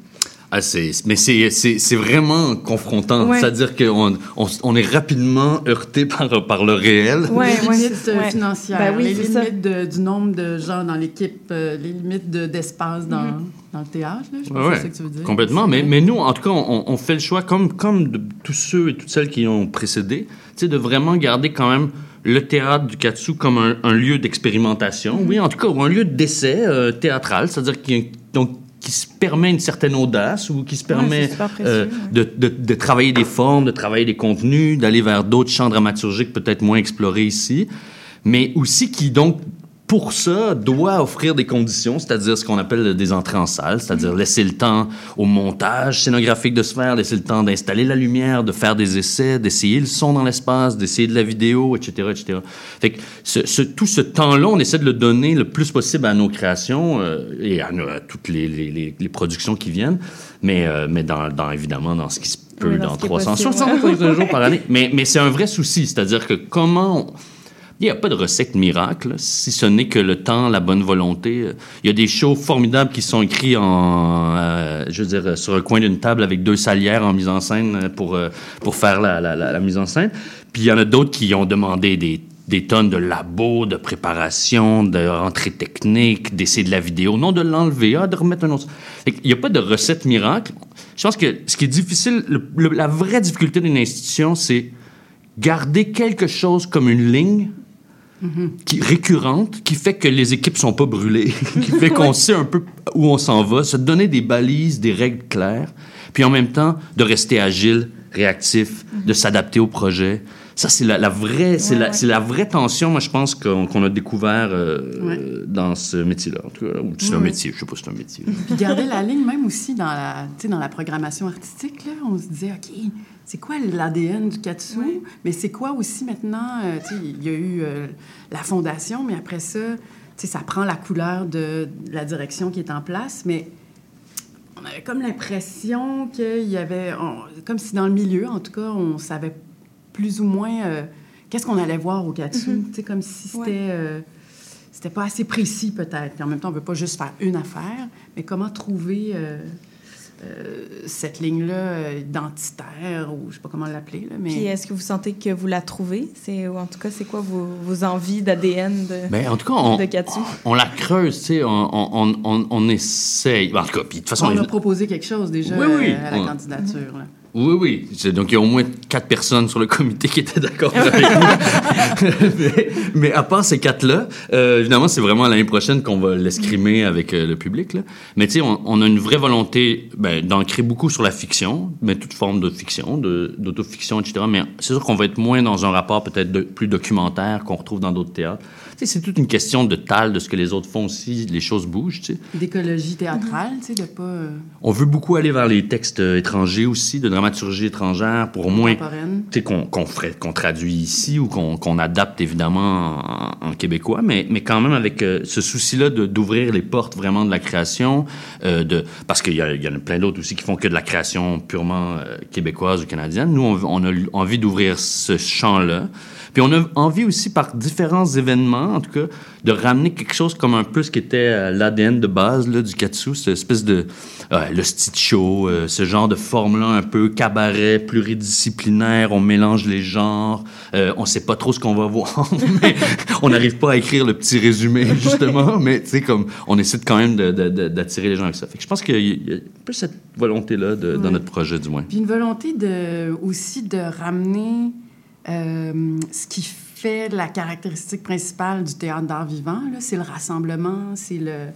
Ah, c'est, mais c'est, c'est, c'est vraiment confrontant.
Ouais.
C'est-à-dire qu'on on, on est rapidement heurté par, par le réel.
Ouais,
les
ouais,
limites
c'est-
euh,
ouais.
financières,
Ben oui,
les limites de- du nombre de gens dans l'équipe, euh, les limites de- d'espace dans,
Mhm.
dans le théâtre. Là, je pense
Ouais,
que c'est ça que tu veux dire.
Complètement. Mais, mais nous, en tout cas, on, on fait le choix, comme, comme de tous ceux et toutes celles qui ont précédé, tu sais, de vraiment garder quand même le théâtre du Katsu comme un, un lieu d'expérimentation, oui, en tout cas, ou un lieu d'essai euh, théâtral, c'est-à-dire qui, donc, qui se permet une certaine audace ou qui se permet
précieux,
euh, de, de- de travailler des formes, de travailler des contenus, d'aller vers d'autres champs dramaturgiques peut-être moins explorés ici, mais aussi qui donc pour ça, doit offrir des conditions, c'est-à-dire ce qu'on appelle des entrées en salle, c'est-à-dire laisser le temps au montage scénographique de se faire, laisser le temps d'installer la lumière, de faire des essais, d'essayer le son dans l'espace, d'essayer de la vidéo, etc., etc. Fait que ce, ce- tout ce temps-là, on essaie de le donner le plus possible à nos créations euh, et à, toutes les, les- les- les productions qui viennent, mais, euh, mais dans, dans, évidemment dans ce qui se peu
Oui, dans
dans
ce qui est possible,
365
ouais.
jours par année. Mais, mais c'est un vrai souci, c'est-à-dire que comment... on- Il n'y a pas de recette miracle, si ce n'est que le temps, la bonne volonté. Il y a des shows formidables qui sont écrits en, euh, je veux dire, euh, sur le coin d'une table avec deux salières en mise en scène euh, pour, pour faire la, mise en scène. Puis il y en a d'autres qui ont demandé des, des tonnes de labos, de préparation, de rentrée technique, d'essayer de la vidéo, non de l'enlever, ah, de remettre un autre. Qu'il n'y a pas de recette miracle. Je pense que ce qui est difficile, le- le- la vraie difficulté d'une institution, c'est garder quelque chose comme une ligne qui, récurrente qui fait que les équipes sont pas brûlées, qui fait qu'on sait un peu où on s'en va, se donner des balises, des règles claires, puis en même temps de rester agile, réactif, de s'adapter au projet. Ça, c'est la, la vraie, c'est la, vraie tension, moi, je pense, qu'on a découvert euh, dans ce métier-là. En tout cas, ou c'est un métier, je sais pas si c'est un métier.
Puis garder la ligne, même aussi dans la, dans programmation artistique, là, on se disait, OK, c'est quoi l'ADN du Katsu? Mais c'est quoi aussi maintenant? euh, tu sais, il y a eu euh, la fondation, mais après ça, tu sais, ça prend la couleur de la direction qui est en place, mais on avait comme l'impression qu'il y avait, on- comme si dans le milieu, en tout cas, on savait plus ou moins euh, qu'est-ce qu'on allait voir au Katsu. Tu sais, comme si c'était...
Ouais.
euh, c'était pas assez précis peut-être. Puis en même temps, on veut pas juste faire une affaire, mais comment trouver euh, euh, cette ligne-là identitaire ou je sais pas comment l'appeler là, mais
Puis est-ce que vous sentez que vous la trouvez? C'est, ou en tout cas, c'est quoi vos, vos envies d'ADN de,
Ben, en tout cas, on, la creuse, tu sais, on, on, on, on essaye. En tout cas, puis de toute façon,
on a proposé quelque chose déjà
Oui, oui.
euh, à la candidature. là.
Oui, oui. C'est- Donc, il y a au moins quatre personnes sur le comité qui étaient d'accord avec nous. mais, mais à part ces quatre-là, euh, évidemment, c'est vraiment l'année prochaine qu'on va l'escrimer avec euh, le public. Là. Mais tu sais, on, on a une vraie volonté ben, d'ancrer beaucoup sur la fiction, mais toute forme de fiction, de- d'autofiction, etc. Mais c'est sûr qu'on va être moins dans un rapport peut-être de- plus documentaire qu'on retrouve dans d'autres théâtres. C'est toute une question de tal, de ce que les autres font aussi. Les choses bougent, tu sais.
D'écologie théâtrale, tu sais, de pas euh,
On veut beaucoup aller vers les textes euh, étrangers aussi, de dramaturgie étrangère, pour au moins tu sais, qu'on qu'on traduit ici ou qu'on qu'on adapte évidemment en, en québécois, mais, mais quand même avec euh, ce souci-là d'ouvrir les portes vraiment de la création, euh, de, parce qu'il y, y en a plein d'autres aussi qui font que de la création purement québécoise ou canadienne. Nous, on, on a envie d'ouvrir ce champ-là. Puis on a envie aussi, par différents événements, en tout cas, de ramener quelque chose comme un peu ce qui était euh, l'ADN de base là, du Katsu, cette espèce de... euh, le show, euh, ce genre de forme-là un peu cabaret, pluridisciplinaire, on mélange les genres, euh, on sait pas trop ce qu'on va voir, mais on n'arrive pas à écrire le petit résumé, justement, mais tu sais, comme, on essaie quand même d'attirer les gens avec ça. Fait que je pense qu'il y a- un peu cette volonté-là dans notre projet, du moins.
Puis une volonté de, aussi de ramener euh, ce qui fait la caractéristique principale du théâtre d'art vivant, c'est le rassemblement, c'est le...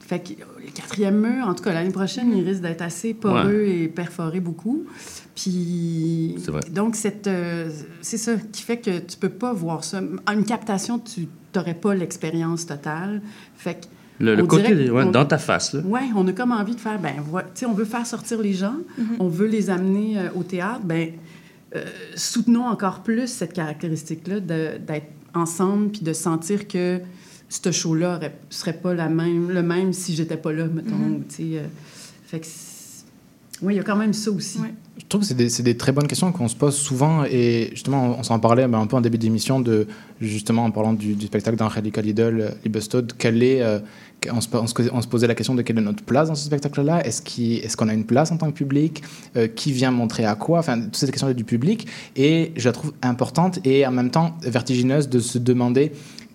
Fait que le quatrième mur, en tout cas, l'année prochaine, il risque d'être assez poreux et perforé beaucoup. Puis...
C'est vrai.
Donc, cette, euh, c'est ça qui fait que tu peux pas voir ça. En une captation, tu n'aurais pas l'expérience totale. Fait que
Le, côté, ouais, dans ta face, là.
oui, on a comme envie de faire, ben, tu sais, on veut faire sortir les gens, on veut les amener euh, au théâtre, ben, euh, soutenons encore plus cette caractéristique-là d'être ensemble puis de sentir que ce show-là serait pas la même, le même si j'étais pas là, mettons. Tu sais, euh, fait que, c'est- oui, il y a quand même ça aussi.
Je trouve que c'est des, c'est des très bonnes questions qu'on se pose souvent et justement on, on s'en parlait ben, un peu en début d'émission de justement en parlant du, du spectacle d'Angelica Lidl, Libestod, quelle est, euh, on, se, posait la question de quelle est notre place dans ce spectacle-là. Est-ce qu'on a une place en tant que public? Euh, Qui vient montrer à quoi? Enfin, toutes ces questions du public. Et je la trouve importante et en même temps vertigineuse de se demander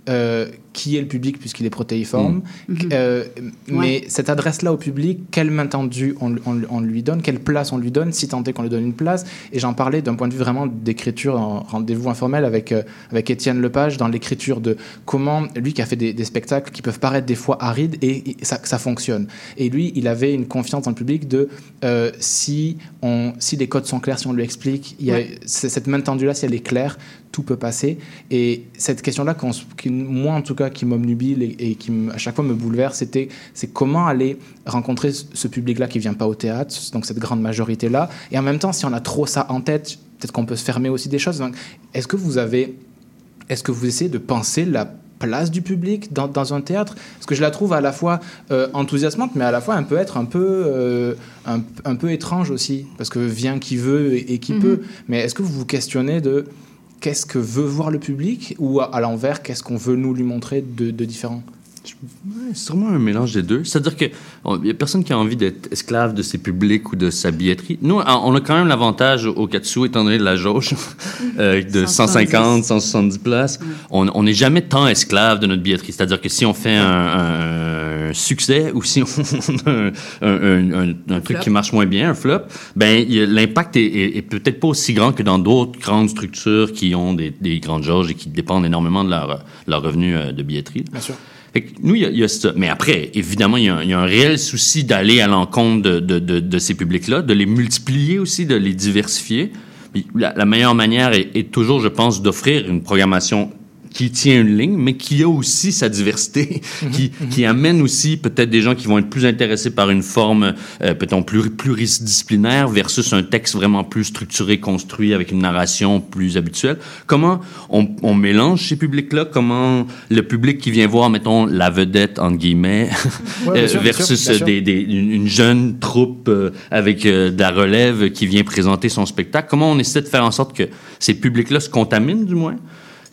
euh, qui est le public puisqu'il est protéiforme.
Mhm.
Euh, Mais
Ouais.
cette adresse-là au public, quelle main tendue on, on- on lui donne, quelle place on lui donne, si tant est qu'on lui donne une place. Et j'en parlais d'un point de vue vraiment d'écriture en rendez-vous informel avec, euh, avec Étienne Lepage, dans l'écriture de comment, lui qui a fait des, des spectacles qui peuvent paraître des fois arides, et, et ça, ça fonctionne. Et lui, il avait une confiance dans le public de euh, si, on, si les codes sont clairs, si on lui explique, il y a,
Ouais.
cette main tendue-là, si elle est claire, tout peut passer. Et cette question-là, qui, moi en tout cas, qui m'obnubile et, et qui à chaque fois me bouleverse, c'était c'est comment aller rencontrer ce, public-là qui vient pas au théâtre, donc cette grande majorité-là. Et en même temps, si on a trop ça en tête, peut-être qu'on peut se fermer aussi des choses. Est-ce que vous avez, est-ce que vous essayez de penser la place du public dans, dans un théâtre? Parce que je la trouve à la fois euh, enthousiasmante, mais à la fois un peu être un peu, euh, un, un peu étrange aussi. Parce que vient qui veut et, et qui
Mhm.
peut. Mais est-ce que vous vous questionnez de qu'est-ce que veut voir le public ou à, l'envers, qu'est-ce qu'on veut nous lui montrer de, de différent?
Ouais, c'est sûrement un mélange des deux. C'est-à-dire qu'il n'y a personne qui a envie d'être esclave de ses publics ou de sa billetterie. Nous, on a quand même l'avantage au Katsu, étant donné de la jauge euh, de 150, 170 places. On on n'est jamais tant esclave de notre billetterie. C'est-à-dire que si on fait un, un- un succès ou si on a un, un- un- un truc
flop.
qui marche moins bien, un flop, ben l'impact est, est- est peut-être pas aussi grand que dans d'autres grandes structures qui ont des, des grandes jauges et qui dépendent énormément de leur, leur revenu euh, de billetterie.
Bien sûr.
Nous, il y a, ça. Mais après, évidemment, il y a, un- réel souci d'aller à l'encontre de, ces publics-là, de les multiplier aussi, de les diversifier. La meilleure manière est, est toujours, je pense, d'offrir une programmation qui tient une ligne, mais qui a aussi sa diversité, qui, qui amène aussi peut-être des gens qui vont être plus intéressés par une forme euh, peut-être plus pluridisciplinaire versus un texte vraiment plus structuré, construit avec une narration plus habituelle. Comment on, on mélange ces publics-là? Comment le public qui vient voir, mettons, la vedette, entre guillemets,
Ouais,
euh,
bien
versus
sûr, bien sûr.
des, des- une, une jeune troupe euh, avec euh, de la relève qui vient présenter son spectacle. Comment on essaie de faire en sorte que ces publics-là se contaminent, du moins?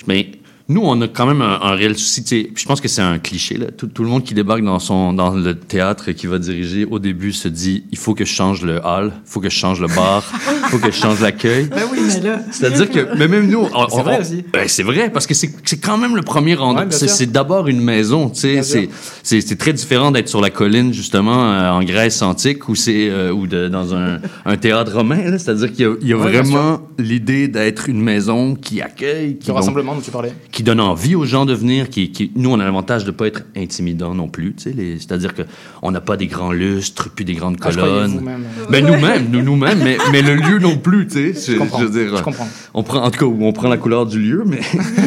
Mais nous, on a quand même un, un réel souci. Je pense que c'est un cliché. Là. Tout, tout le monde qui débarque dans, son, dans le théâtre et qui va diriger, au début, se dit il faut que je change le hall, il faut que je change le bar, il faut que je change l'accueil.
Ben oui, mais là.
C'est-à-dire que, mais même nous,
C'est vrai aussi.
ben, c'est vrai parce que c'est c'est quand même le premier endroit.
Ouais,
c'est d'abord une maison, C'est très différent d'être sur la colline justement euh, en Grèce antique ou euh, ou de, dans un, un théâtre romain. C'est-à-dire qu'il y a, il y a
Ouais,
vraiment l'idée d'être une maison qui accueille, qui
Le rassemblement dont tu parlais.
qui donne envie aux gens de venir. Qui, qui- nous, on a l'avantage de pas être intimidants non plus. C'est-à-dire que on n'a pas des grands lustres puis des grandes
Ah,
colonnes.
vous-même.
ben nous-mêmes, nous nous-mêmes, mais, mais le lieu non plus. Tu sais,
Je comprends,
veux dire,
je comprends.
On prend, en tout cas, on prend la couleur du lieu, mais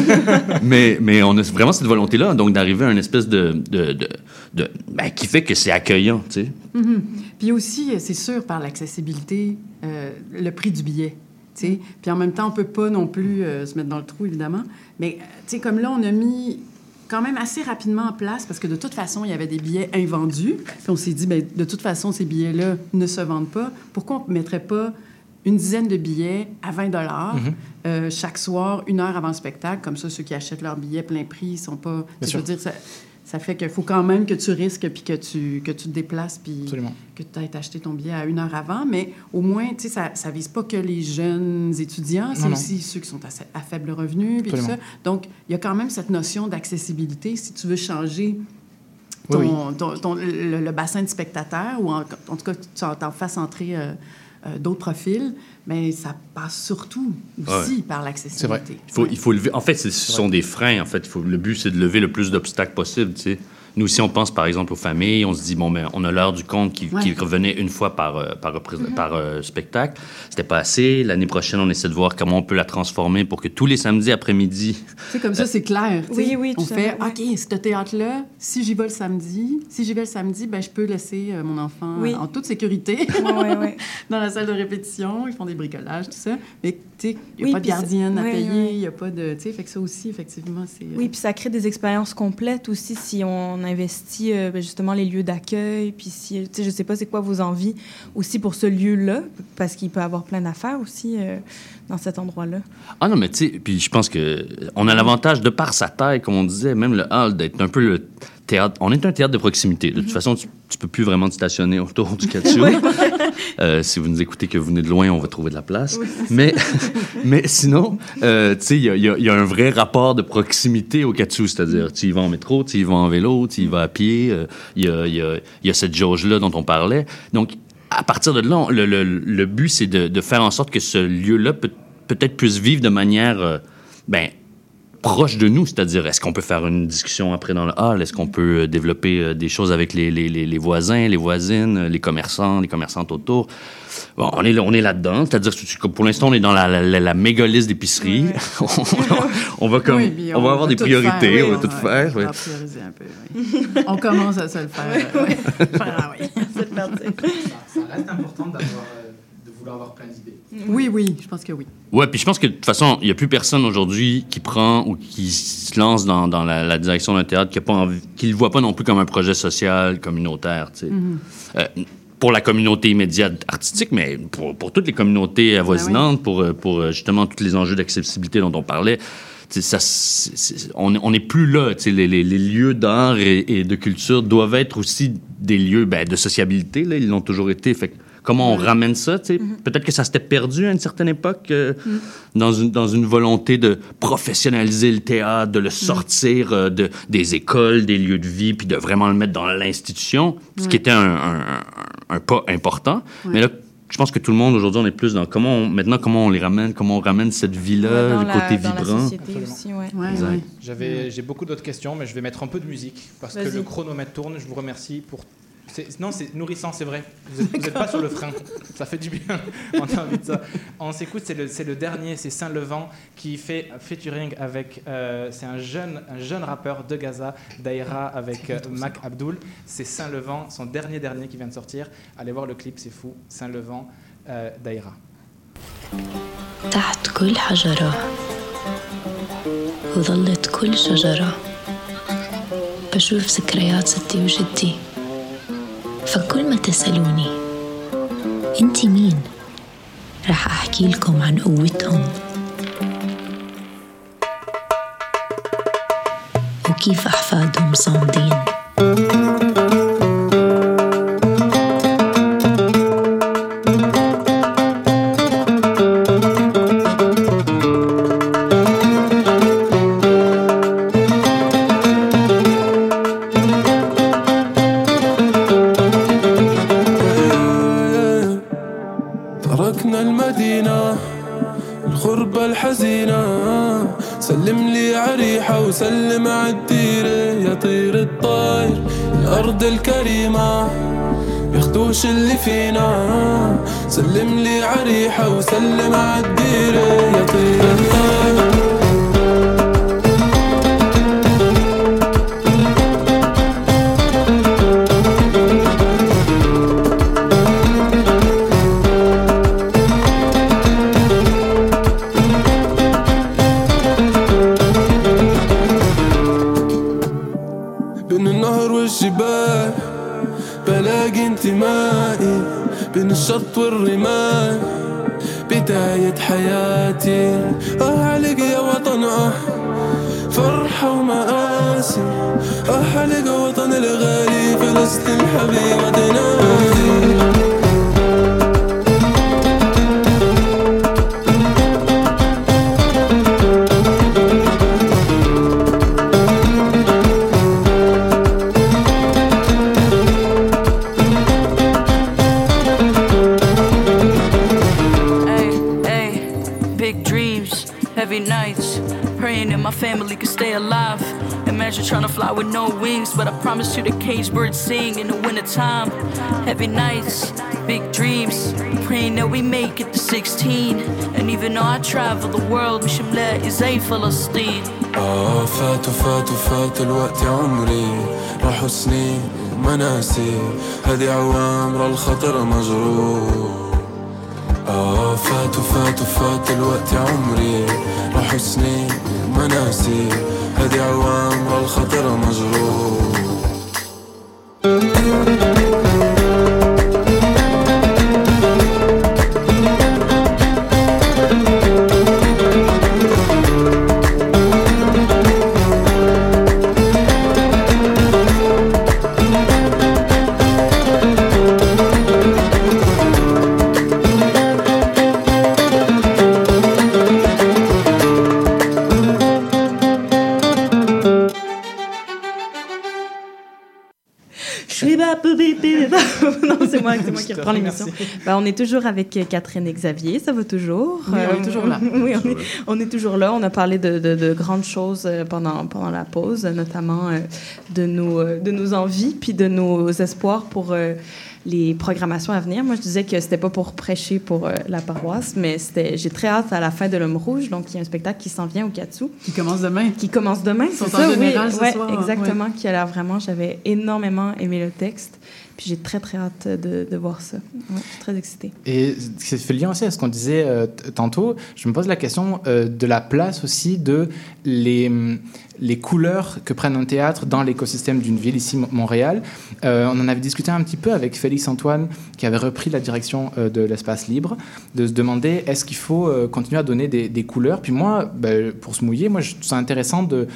mais mais on a vraiment cette volonté-là, donc d'arriver à une espèce de, de, de, de- ben, qui fait que c'est accueillant. Tu sais.
Mhm. Puis aussi, c'est sûr, par l'accessibilité, euh, le prix du billet. Puis en même temps, on peut pas non plus euh, se mettre dans le trou, évidemment. Mais, euh, tu sais, comme là, on a mis quand même assez rapidement en place, parce que de toute façon, il y avait des billets invendus. Puis on s'est dit, ben, de toute façon, ces billets-là ne se vendent pas. Pourquoi on ne mettrait pas une dizaine de billets à 20 dollars
Mhm.
euh, chaque soir, une heure avant le spectacle? Comme ça, ceux qui achètent leurs billets plein prix, ils sont pas... tu sais, Je
sûr.
veux dire, ça, ça fait qu'il faut quand même que tu risques puis que tu, que tu te déplaces puis
Absolument.
que tu aies acheté ton billet à une heure avant. Mais au moins, tu sais, ça, ça vise pas que les jeunes étudiants, c'est aussi ceux qui sont à, à faible revenu puis tout ça. Donc, il y a quand même cette notion d'accessibilité. Si tu veux changer
Oui,
ton, ton- ton- le, le bassin de spectateurs, ou en, en tout cas, tu en, t'en fasses entrer euh, euh, d'autres profils, mais ça passe surtout aussi
Ouais.
par l'accessibilité.
Il faut, il faut lever. En fait, ce sont des freins. En fait, Il faut, le but, c'est de lever le plus d'obstacles possible. Tu sais. Nous, si on pense par exemple aux familles, on se dit bon, ben, on a l'heure du compte qui,
Ouais.
qui revenait une fois par, euh, par, par euh, spectacle. C'était pas assez. L'année prochaine, on essaie de voir comment on peut la transformer pour que tous les samedis après-midi.
Tu sais, comme ça, c'est clair.
Oui, oui,
On
tout
fait,
ouais.
OK, ce théâtre-là, si j'y vais le samedi, si j'y vais le samedi, ben, je peux laisser euh, mon enfant
Oui.
euh, en toute sécurité
Ouais, ouais, ouais.
dans la salle de répétition. Ils font des bricolages, tout ça. Mais, tu sais, il n'y a
Oui,
pas de
ça-
gardienne à payer,
ouais.
il n'y a pas de. Tu sais, fait que ça aussi, effectivement, c'est. euh,
Oui, puis ça crée des expériences complètes aussi si on investit euh, ben, justement les lieux d'accueil. Puis si, tu sais, je sais pas c'est quoi vos envies aussi pour ce lieu-là, parce qu'il peut avoir plein d'affaires aussi euh, dans cet endroit-là.
Ah non, mais tu sais, puis je pense que on a l'avantage de par sa taille, comme on disait, même le hall, d'être un peu le théâtre. On est un théâtre de proximité. De toute façon, tu, tu peux plus vraiment te stationner autour du Katsu. Euh, si vous nous écoutez que vous venez de loin, on va trouver de la place. mais, mais sinon, euh, tu sais, il y a, il y a- il y a un vrai rapport de proximité au Katsu, c'est-à-dire tu y vas en métro, tu y vas en vélo, tu y vas à pied. euh, Il y, a, il y a- il y a cette jauge-là dont on parlait. Donc, à partir de là, on- le, le- le but, c'est de, de faire en sorte que ce lieu-là peut- peut-être puisse vivre de manière ben, proche de nous, c'est-à-dire est-ce qu'on peut faire une discussion après dans le hall, est-ce qu'on peut euh, développer euh, des choses avec les, les- les- voisins, les voisines, les commerçants, les commerçantes autour? Bon, on est, on est là-dedans, c'est-à-dire pour l'instant, on est dans la, la, la, méga liste d'épicerie. on va comme,
Oui,
on, va avoir des priorités,
faire,
on va tout faire.
on
oui.
va prioriser un peu, oui. on commence à se le faire. oui. Ah oui, c'est parti.
Ça reste important d'avoir, euh, vouloir avoir plein d'idées.
Oui, oui, je pense que oui.
Ouais, puis je pense que de toute façon, il n'y a plus personne aujourd'hui qui prend ou qui se lance dans, dans la, la direction d'un théâtre qui ne le voit pas non plus comme un projet social, communautaire. tu sais.
Mhm.
Euh, pour la communauté immédiate artistique, mais pour, pour toutes les communautés avoisinantes, pour, euh, pour euh, justement tous les enjeux d'accessibilité dont on parlait. Ça, c'est- c'est- on n'est plus là. tu sais, Les, les- les lieux d'art et, et de culture doivent être aussi des lieux ben, de sociabilité. Là, ils l'ont toujours été. Fait que comment on ramène ça? tu sais? Peut-être que ça s'était perdu à une certaine époque euh, dans, une, dans une volonté de professionnaliser le théâtre, de le sortir euh, de, des écoles, des lieux de vie, puis de vraiment le mettre dans l'institution, ce qui
Ouais.
était un, un- un- un pas important.
Ouais.
Mais là, je pense que tout le monde aujourd'hui, on est plus dans comment on- maintenant comment on les ramène, comment on ramène cette vie-là,
Ouais,
le côté
dans la
vibrant.
société aussi, ouais.
Exact.
J'avais, j'ai beaucoup d'autres questions, mais je vais mettre un peu de musique parce que le chronomètre tourne. Je vous remercie pour c'est- non, c'est nourrissant, c'est vrai. Vous n'êtes pas sur le frein. Ça fait du bien. On a envie de ça. On s'écoute, c'est le, c'est le dernier, c'est Saint-Levant qui fait featuring avec. euh, c'est un jeune, un jeune rappeur de Gaza, Daïra, avec euh, Mac Abdul. C'est Saint-Levant, son dernier dernier qui vient de sortir. Allez voir le clip, c'est fou. Saint-Levant, euh, Daïra.
تحت كل حجرة وظلت كل شجرة بشوف ذكريات ستي وجدي فكل ما تسألوني انتي مين؟ رح أحكي لكم عن قوتهم. وكيف أحفادهم صامدين.
فينا. سلم لي عريحة وسلم عالديرة يا طير. الشط والرمال بداية حياتي. أه عليك يا وطن أه فرحة ومآسي. أه عليك وطن الغالي فلسطين حبيبة
with no wings, but I promise you the cage birds sing in the wintertime. Heavy nights, big dreams, praying that we make it to 16. And even though I travel the world, مش ملاقي زي فلسطين.
آه فات وفات وفات الوقت يا عمري راحوا سنين ومناسي هدي عوامر الخطر مجروح آه فات وفات وفات الوقت يا عمري راحوا سنين ومناسي الواحد عوام والخطر مجروح.
Qui
te
reprends l'émission. Ben, on est toujours avec euh, Catherine et Xavier, ça va toujours.
Oui, on est toujours là.
oui, on est, on est toujours là. On a parlé de, de- de grandes choses euh, pendant, pendant la pause, notamment euh, de, nos, euh, de nos envies puis de nos espoirs pour euh, les programmations à venir. Moi, je disais que c'était pas pour prêcher pour euh, la paroisse, mais c'était, j'ai très hâte à la fin de l'Homme Rouge. Donc, il y a un spectacle qui s'en vient au Katsu.
Qui commence demain.
Qui commence demain, c'est
en
ça,
général
oui.
ce
Ouais,
soir,
exactement. Qui a l'air vraiment, j'avais énormément aimé le texte. Puis j'ai très, très hâte de, de voir ça. Ouais, je suis très excitée.
Et ça fait lien aussi à ce qu'on disait euh, tantôt. Je me pose la question euh, de la place aussi de les, hum, les couleurs que prennent un théâtre dans l'écosystème d'une ville, ici Mo- Montréal. Euh, on en avait discuté un petit peu avec Félix Antoine, qui avait repris la direction euh, de l'espace libre, de se demander est-ce qu'il faut euh, continuer à donner des, des couleurs? Puis moi, ben, pour se mouiller, moi je trouve ça intéressant de,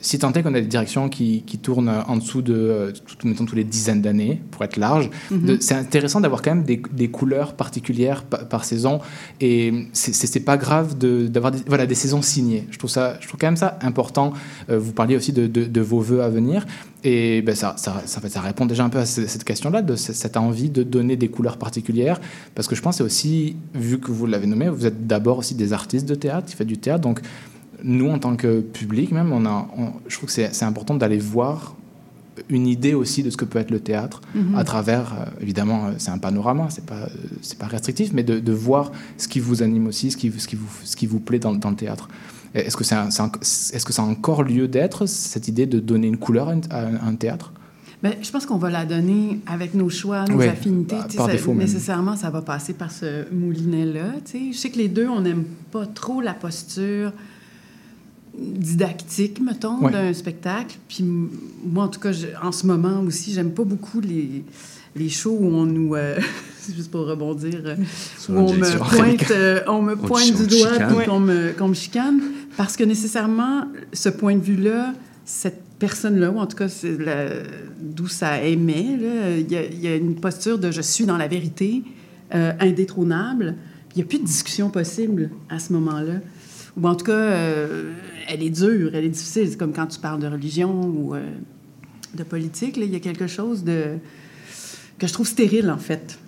si tant est qu'on a des directions qui, qui tournent en dessous de, tout- mettons, tous les dizaines d'années, pour être large,
Mhm.
c'est intéressant d'avoir quand même des, des couleurs particulières pa- par, saison. Et c'est- pas grave de- d'avoir des, voilà, des saisons signées. Je trouve, ça, je trouve quand même ça important. Euh, vous parliez aussi de, de- de vos voeux à venir. Et ben ça, ça, ça, ça répond déjà un peu à ce- cette question-là, de ce- cette envie de donner des couleurs particulières. Parce que je pense que aussi, vu que vous l'avez nommé, vous êtes d'abord aussi des artistes de théâtre, qui faites du théâtre. Donc, nous, en tant que public, même, on a, on- je trouve que c'est important d'aller voir une idée aussi de ce que peut être le théâtre
Mhm.
à travers, euh, évidemment, euh, c'est un panorama, c'est pas, euh, c'est pas restrictif, mais de, de voir ce qui vous anime aussi, ce qui, ce qui, vous, ce qui vous plaît dans, dans le théâtre. Est-ce que, c'est un- c'est un- est-ce que ça a encore lieu d'être, cette idée de donner une couleur à, un, à un théâtre?
Ben, je pense qu'on va la donner avec nos choix, nos
Oui,
affinités.
bah, par
ça-
défaut même.
nécessairement, ça va passer par ce moulinet-là. tu sais. Je sais que les deux, on n'aime pas trop la posture didactique, mettons,
Ouais.
d'un spectacle. Puis moi, en tout cas, je- en ce moment aussi, j'aime pas beaucoup les, les shows où on nous... euh, c'est juste pour rebondir, euh, où on me pointe, euh, on me
On
pointe
on
du doigt qu'on me, qu'on me chicane. Parce que nécessairement, ce point de vue-là, cette personne-là, ou en tout cas d'où ça émet, il y, a- il y a une posture de je suis dans la vérité, euh, indétrônable. Il n'y a plus de discussion possible à ce moment-là. Ou en tout cas, euh, elle est dure, elle est difficile. C'est comme quand tu parles de religion ou euh, de politique. Il y a quelque chose de que je trouve stérile, en fait.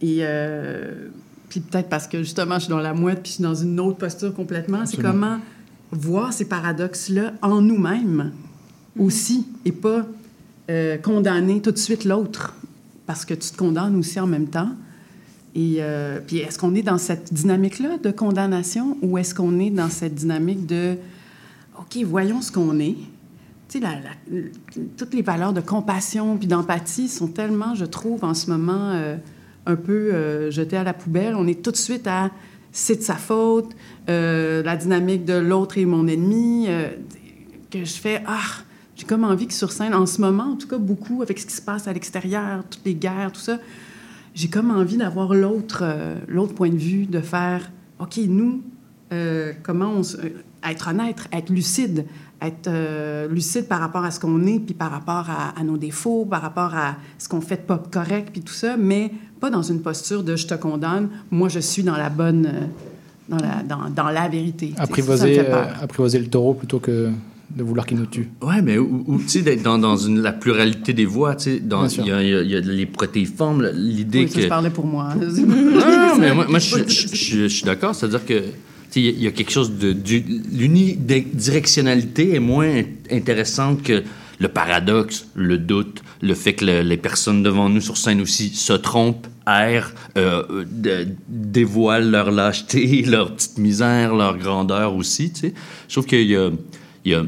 Et euh, puis peut-être parce que justement, je suis dans la mouette puis je suis dans une autre posture complètement. C'est comment voir ces paradoxes-là en nous-mêmes aussi et pas euh, condamner tout de suite l'autre parce que tu te condamnes aussi en même temps. Et euh, puis est-ce qu'on est dans cette dynamique-là de condamnation ou est-ce qu'on est dans cette dynamique de OK, voyons ce qu'on est. Tu sais, la- toutes les valeurs de compassion puis d'empathie sont tellement, je trouve, en ce moment, euh, un peu jetées à la poubelle. On est tout de suite à c'est de sa faute, euh, la dynamique de l'autre est mon ennemi, euh, que je fais ah, j'ai comme envie que sur scène, en ce moment, en tout cas beaucoup avec ce qui se passe à l'extérieur, toutes les guerres, tout ça, j'ai comme envie d'avoir l'autre euh, l'autre point de vue, de faire OK, nous, comment on euh, être honnête, être lucide, être euh, lucide par rapport à ce qu'on est, puis par rapport à, à nos défauts, par rapport à ce qu'on fait de pas correct, puis tout ça, mais pas dans une posture de je te condamne, moi je suis dans la bonne, euh, dans la, dans, dans la vérité. Ça,
apprivoiser, euh, apprivoiser le taureau plutôt que de vouloir qu'il nous tue.
Ouais, mais ou, ou, tu sais, d'être dans, dans une, la pluralité des voix, tu sais, il y y y a les protéiformes, l'idée
Oui,
que...
je parlais pour moi.
Non, non, mais moi, moi, je, je- je- je suis d'accord. C'est-à-dire que il y a- quelque chose de... L'unidirectionnalité est moins intéressante que le paradoxe, le doute, le fait que le- les personnes devant nous sur scène aussi se trompent, errent, euh, dévoilent leur lâcheté, leur petite misère, leur grandeur aussi, tu sais. Je trouve qu'il y a... il y a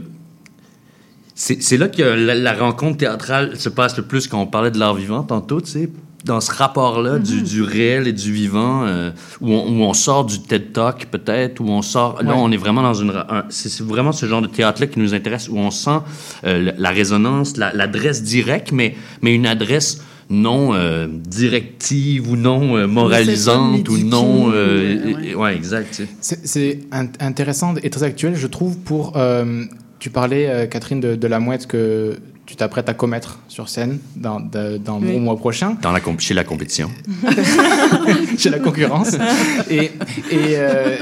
c'est là que la, rencontre théâtrale se passe le plus quand on parlait de l'art vivant tantôt, tu dans ce rapport-là du, du réel et du vivant, euh, où, on, où on sort du TED Talk peut-être, où on sort... Là,
Ouais.
on est vraiment dans une... un- c'est vraiment ce genre de théâtre-là qui nous intéresse, où on sent euh, la, la résonance, la- l'adresse directe, mais, mais une adresse non euh, directive ou non euh, moralisante ou non... euh,
euh,
ouais. ouais, exact, tu sais.
C'est- C'est in- intéressant et très actuel, je trouve, pour... euh, tu parlais, euh, Catherine, de, de la mouette que tu t'apprêtes à commettre sur scène dans, de- dans
Oui.
au mois prochain,
Dans la, comp- chez la compétition,
chez la concurrence. et et euh,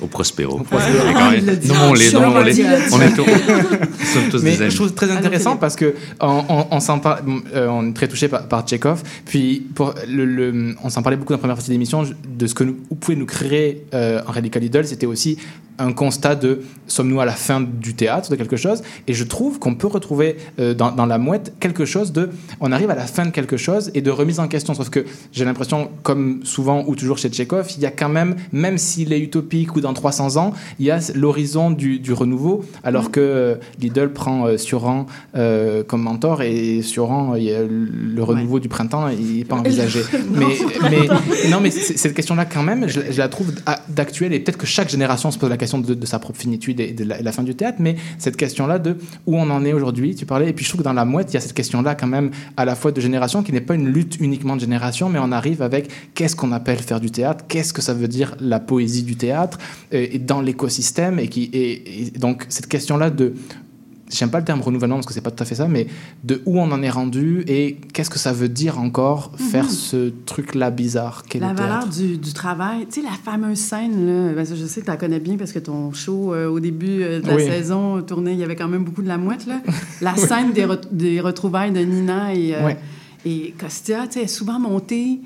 au Prospero.
Le dialogue.
On est tous, nous sommes tous
Mais
des amis.
je trouve très intéressant
Philippe.
parce que on, on- on s'en par- euh, on est très touché par, par Tchekhov. Puis pour le, le- on s'en parlait beaucoup dans la première partie de l'émission de ce que nous, vous pouvez nous créer euh, en Radical Idol. C'était aussi un constat de sommes-nous à la fin du théâtre de quelque chose? Et je trouve qu'on peut retrouver euh, dans, dans la mouette quelque chose de on arrive à la fin de quelque chose et de remise en question sauf que j'ai l'impression comme souvent ou toujours chez Tchekhov il y a quand même même s'il est utopique ou dans 300 ans il y a l'horizon du, du renouveau alors que euh, Lidl prend euh, Sioran euh, comme mentor et a le renouveau du printemps il n'est pas envisagé. Mais, mais non mais cette question là quand même je, je la trouve d'actuelle et peut-être que chaque génération se pose la question de, de sa propre finitude et de la, et de la fin du théâtre mais cette question là de où on en est aujourd'hui tu parlais et puis je trouve que dans la mouette il y a cette question là quand même à la fois de génération qui n'est pas une lutte uniquement de génération mais on arrive avec qu'est-ce qu'on appelle faire du théâtre qu'est-ce que ça veut dire la poésie du théâtre et dans l'écosystème et qui et, et donc cette question là de j'aime pas le terme renouvellement parce que c'est pas tout à fait ça, mais de où on en est rendu et qu'est-ce que ça veut dire encore faire
Mhm.
ce truc-là bizarre qu'est
La
le
valeur du, du travail. Tu sais, la fameuse scène, là, ben, je sais que tu la connais bien parce que ton show, euh, au début euh, de la
Oui.
saison, tournait, il y avait quand même beaucoup de la mouette. Là. La
Oui.
scène des, re- des retrouvailles de Nina et, euh, et Costia, tu sais, est souvent montée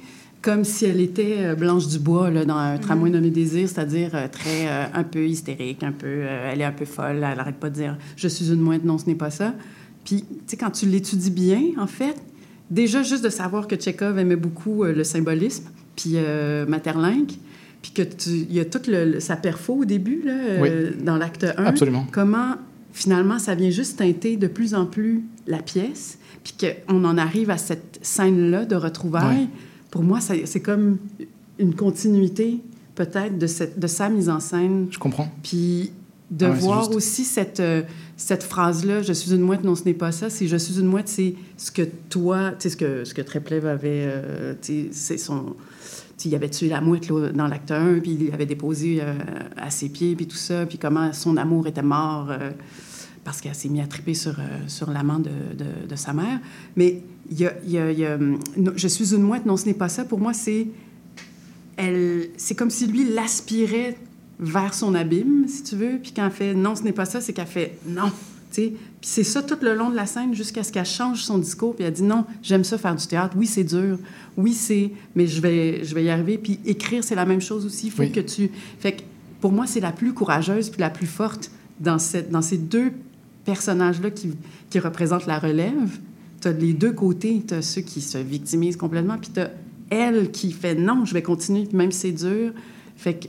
comme si elle était euh, Blanche Dubois là, dans un tramway nommé Désir, c'est-à-dire euh, très euh, un peu hystérique, un peu, euh, elle est un peu folle, elle arrête pas de dire je suis une mouette, non, ce n'est pas ça. Puis, tu sais, quand tu l'étudies bien, en fait, déjà juste de savoir que Tchekhov aimait beaucoup euh, le symbolisme, puis Maeterlinck, puis que tu- il y a toute le, le- sa perfo au début, là, dans l'acte 1.
Absolument.
Comment, finalement, ça vient juste teinter de plus en plus la pièce, puis qu'on en arrive à cette scène-là de retrouvailles. Pour moi, c'est comme une continuité, peut-être, de, cette, de sa mise en scène.
Je comprends.
Puis de
Ah ouais,
voir aussi cette, euh, cette phrase-là, je suis une mouette, non, ce n'est pas ça. C'est je suis une mouette, c'est ce que toi, tu sais, ce que, ce que Tréplev avait, euh, tu sais, c'est son. tu sais, Il avait tué la mouette là, dans l'acte 1, puis il l'avait déposé euh, à ses pieds, puis tout ça, puis comment son amour était mort parce qu'elle s'est mise à triper sur, euh, sur l'amant de, de- de sa mère. Mais y a, y a- y a, je suis une mouette, non, ce n'est pas ça. Pour moi, c'est elle, c'est comme si lui l'aspirait vers son abîme, si tu veux. Puis quand elle fait non, ce n'est pas ça, c'est qu'elle fait non. Puis c'est ça tout le long de la scène jusqu'à ce qu'elle change son discours. Puis elle dit non, j'aime ça faire du théâtre. Oui, c'est dur. Oui, c'est. Mais je vais, je vais y arriver. Puis écrire, c'est la même chose aussi. Il faut
Oui.
que tu. Fait que pour moi, c'est la plus courageuse puis la plus forte dans, cette, dans ces deux personnages-là qui, qui représentent la relève. Tu as les deux côtés. Tu as ceux qui se victimisent complètement, puis tu as elle qui fait non, je vais continuer, même si c'est dur. Fait que,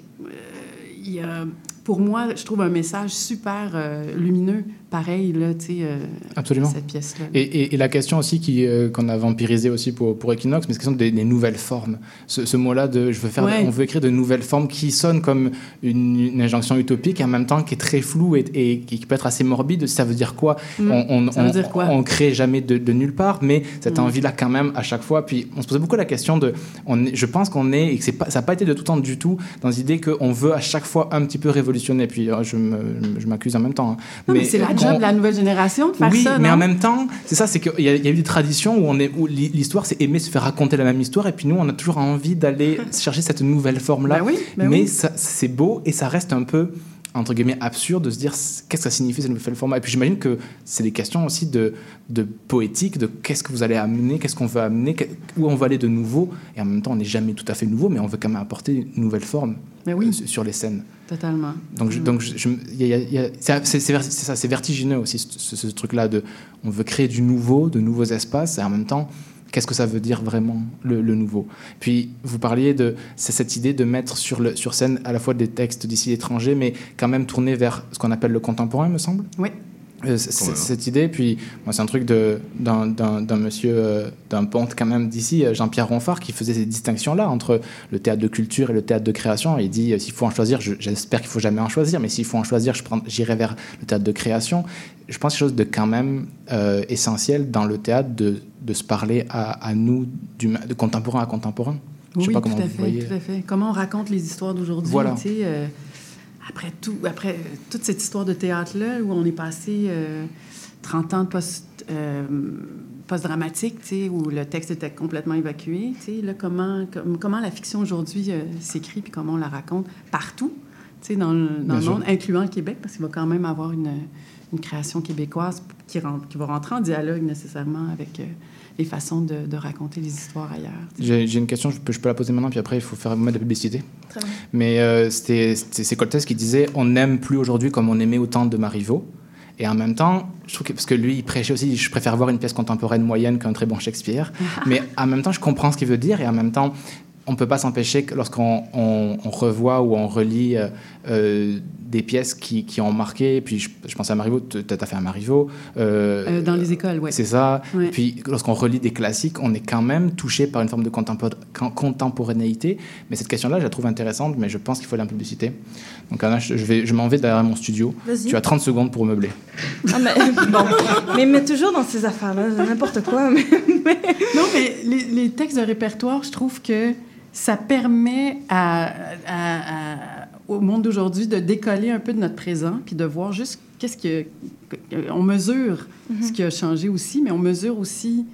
euh, pour moi, je trouve un message super euh, lumineux, pareil, là, tu sais, euh,
Absolument.
cette pièce-là.
Et, et- et la question aussi qui, euh, qu'on a vampirisée aussi pour, pour Equinox, mais c'est la question des, des nouvelles formes. Ce, ce mot-là de je veux faire,
Ouais.
on veut écrire de nouvelles formes qui sonnent comme une, une injonction utopique et en même temps qui est très floue et, et qui peut être assez morbide. Ça veut dire quoi?
Mm.
on, on,
Ça veut
on-
dire quoi?
on crée jamais de, de nulle part, mais cette
Mm.
envie-là quand même à chaque fois. Puis on se posait beaucoup la question de, on je pense qu'on est et que c'est pas, ça n'a pas été de tout temps du tout dans l'idée qu'on veut à chaque fois un petit peu révolutionner. Puis euh, je, me- je m'accuse en même temps. hein.
Non, mais, c'est la job de la nouvelle génération de faire
oui,
ça,
mais en même temps, c'est ça, c'est qu'il y, a- il y a eu des traditions où, on est, où l'hi- l'histoire, c'est aimer se faire raconter la même histoire, et puis nous, on a toujours envie d'aller chercher cette nouvelle forme-là.
Ben oui, ben
mais
oui.
c'est beau, et ça reste un peu, entre guillemets, absurde de se dire qu'est-ce que ça signifie cette nouvelle forme. Et puis j'imagine que c'est des questions aussi de, de poétique, de qu'est-ce que vous allez amener, qu'est-ce qu'on veut amener, où on va aller de nouveau, et en même temps, on n'est jamais tout à fait nouveau, mais on veut quand même apporter une nouvelle forme
Ben oui.
euh, sur- les scènes.
Totalement.
Donc, je- c'est ça, c'est vertigineux aussi ce, ce- ce truc-là de, on veut créer du nouveau, de nouveaux espaces, et en même temps, qu'est-ce que ça veut dire vraiment le, nouveau? Puis vous parliez de cette idée de mettre sur scène à la fois des textes d'ici étrangers, mais quand même tourner vers ce qu'on appelle le contemporain, me semble?
Oui.
Euh,
Ouais.
cette idée, puis moi c'est un truc de d'un monsieur euh, d'un ponte quand même d'ici, euh, Jean-Pierre Ronfart, qui faisait ces distinctions là entre le théâtre de culture et le théâtre de création. Il dit euh, s'il faut en choisir, je- j'espère qu'il faut jamais en choisir, mais s'il faut en choisir, je prends- j'irai vers le théâtre de création. Je pense que c'est quelque chose de quand même euh, essentiel dans le théâtre de, de se parler à, à nous du, de contemporain à contemporain. Je sais
Oui,
pas
tout
comment
à
vous
fait,
voyez.
tout à fait. Comment on raconte les histoires d'aujourd'hui,
Voilà.
Euh, après tout, après toute cette histoire de théâtre-là, où on est passé euh, 30 ans de post, euh, post-dramatique, où le texte était complètement évacué, là, comment, com- comment la fiction aujourd'hui euh, s'écrit, puis comment on la raconte partout, dans le, dans le monde, incluant le Québec, parce qu'il va quand même avoir une, une création québécoise qui, rentre, qui va rentrer en dialogue nécessairement avec euh, les façons de, de raconter les histoires ailleurs.
J'ai une question, je peux, je peux la poser maintenant, puis après il faut faire mettre de la publicité.
Très bien.
Mais euh, c'est Coltès qui disait on n'aime plus aujourd'hui comme on aimait au temps de Marivaux. Et en même temps, je trouve que, parce que lui, il prêchait aussi, je préfère voir une pièce contemporaine moyenne qu'un très bon Shakespeare. Mais en même temps, je comprends ce qu'il veut dire, et en même temps, on ne peut pas s'empêcher que lorsqu'on on, on revoit ou on relit euh, euh, des pièces qui, qui ont marqué, puis je, je pense à Marivaux, tu as fait un Marivaux. euh,
Euh, dans les écoles, oui.
C'est ça.
Ouais.
Puis lorsqu'on relit des classiques, on est quand même touché par une forme de contempor- con- contemporanéité. Mais cette question-là, je la trouve intéressante, mais je pense qu'il faut aller en publicité. Donc Anna, je, je vais, je m'en vais derrière mon studio. Tu as 30 secondes pour meubler.
Ah, mais, bon. mais, mais toujours dans ces affaires-là, n'importe quoi. Mais...
Non, mais les, les textes de répertoire, je trouve que ça permet à, à- à- au monde d'aujourd'hui de décoller un peu de notre présent, puis de voir juste qu'est-ce que... On mesure
Mhm.
ce qui a changé aussi, mais on mesure aussi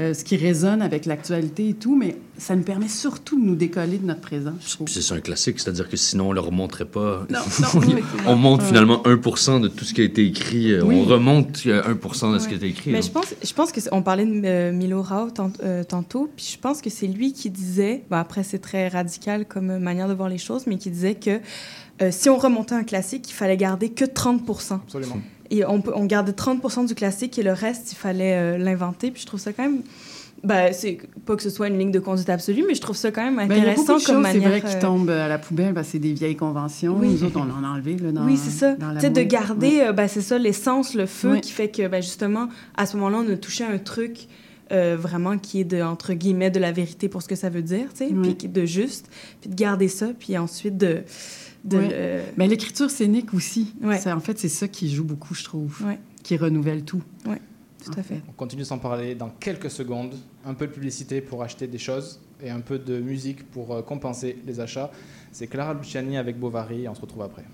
euh, ce qui résonne avec l'actualité et tout, mais ça nous permet surtout de nous décoller de notre présent, je trouve.
Puis c'est un classique, c'est-à-dire que sinon on le remonterait pas.
Non, non, oui.
on monte finalement 1% de tout ce qui a été écrit. euh,
Oui.
On remonte euh, 1% de ce qui a été écrit.
Mais je pense, je pense que c'est- on parlait de euh, Milo Rao tant- euh, tantôt, puis je pense que c'est lui qui disait, bon, après c'est très radical comme euh, manière de voir les choses, mais qui disait que euh, si on remontait un classique, il fallait garder que 30%
Absolument.
Et on, on gardait 30% du classique et le reste, il fallait euh, l'inventer. Puis je trouve ça quand même. Ben, c'est pas que ce soit une ligne de conduite absolue, mais je trouve ça quand même
Ben, il y a beaucoup
intéressant
de
comme
choses, c'est vrai, qui
euh,
tombent à la poubelle, que c'est des vieilles conventions.
Oui.
Nous autres, on en a enlevé là, dans
oui, c'est ça. Tu de garder,
Ouais.
euh, ben, c'est ça, l'essence, le feu
Ouais.
qui fait que, ben, justement, à ce moment-là, on a touché un truc euh, vraiment qui est, de, entre guillemets, de la vérité pour ce que ça veut dire, tu sais,
Ouais.
puis qui- de juste, puis de garder ça, puis ensuite de. De
Ouais.
le-
Mais l'écriture scénique aussi.
Ouais.
Ça, en fait, c'est ça qui joue beaucoup, je trouve.
Ouais.
Qui renouvelle tout.
Oui, tout à fait.
On continue sans parler dans quelques secondes. Un peu de publicité pour acheter des choses et un peu de musique pour euh, compenser les achats. C'est Clara Luciani avec Bovary et on se retrouve après.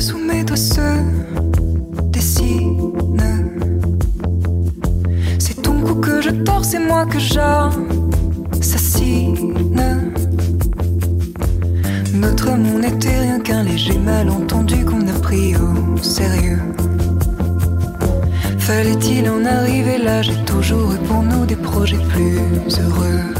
Bleues sous se dessinent. C'est ton cou que je tords, c'est moi que j'assassine. Notre monde n'était rien qu'un léger malentendu qu'on a pris au sérieux. Fallait-il en arriver là? J'ai toujours eu pour nous des projets plus heureux.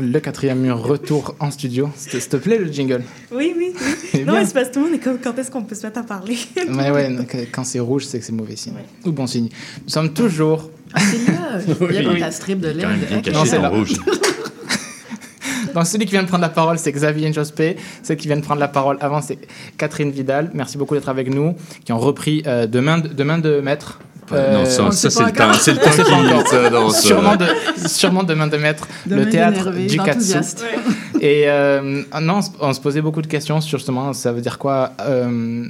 Le quatrième mur, retour en studio. S'il te plaît, le jingle.
Oui, oui, oui.
Eh
non, c'est parce que tout le monde est comme quand est-ce qu'on peut se mettre à parler?
Mais ouais, donc, quand c'est rouge, c'est que c'est mauvais signe. Ou bon signe. Nous sommes toujours.
C'est là. Il y a
Oui.
comme ta strip de
caché Non, c'est là. rouge. Donc celui qui vient de prendre la parole, c'est Xavier Njospé. Celui qui vient de prendre la parole avant, c'est Catherine Vidal. Merci beaucoup d'être avec nous, qui ont repris euh, de, main de, de main de maître.
Non, ça-
sait
c'est le temps- c'est le temps qui- non, ça-
Sûrement, de, sûrement de main de maître,
De
le théâtre du Katsu. Et euh, non, on se- on se posait beaucoup de questions sur justement, ça veut dire quoi euh,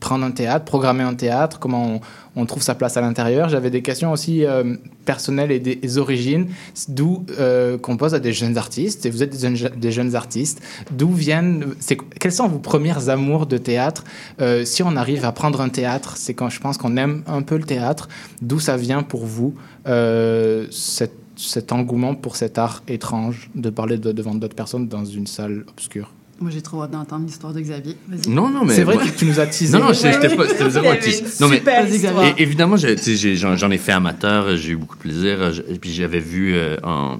prendre un théâtre, programmer un théâtre, comment on, trouve sa place à l'intérieur. J'avais des questions aussi euh, personnelles et des, origines, d'où euh, qu'on pose à des jeunes artistes, et vous êtes des jeunes, des jeunes artistes, d'où viennent, quels sont vos premiers amours de théâtre? Euh, Si on arrive à prendre un théâtre, c'est quand je pense qu'on aime un peu le théâtre, d'où ça vient pour vous, euh, cet engouement pour cet art étrange de parler de- devant d'autres personnes dans une salle obscure?
Moi, j'ai trop hâte d'entendre l'histoire de Xavier. Vas-y.
Non, non, mais.
C'est vrai
moi-
que tu nous as teasé.
Non, non, j'étais pas. C'était zéro tease.
une
Non, mais. Et- évidemment, j'en ai fait amateur, j'ai eu beaucoup de plaisir. euh, Et puis j'avais vu euh, en,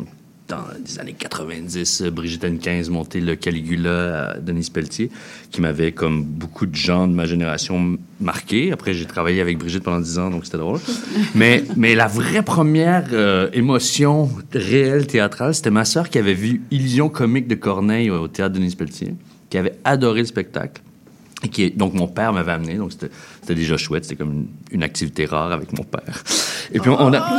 dans les années 90 euh, Brigitte N15 monter le Caligula à Denise Pelletier, qui m'avait, comme beaucoup de gens de ma génération, marqué. Après, j'ai travaillé avec Brigitte pendant 10 ans, donc c'était drôle. mais, mais la vraie première euh, émotion réelle théâtrale, c'était ma sœur qui avait vu Illusion comique de Corneille au théâtre Denise Pelletier, qui avait adoré le spectacle. Et qui est- donc, mon père m'avait amené, donc c'était c'était déjà chouette. C'était comme une, une activité rare avec mon père. Et puis, on, on a.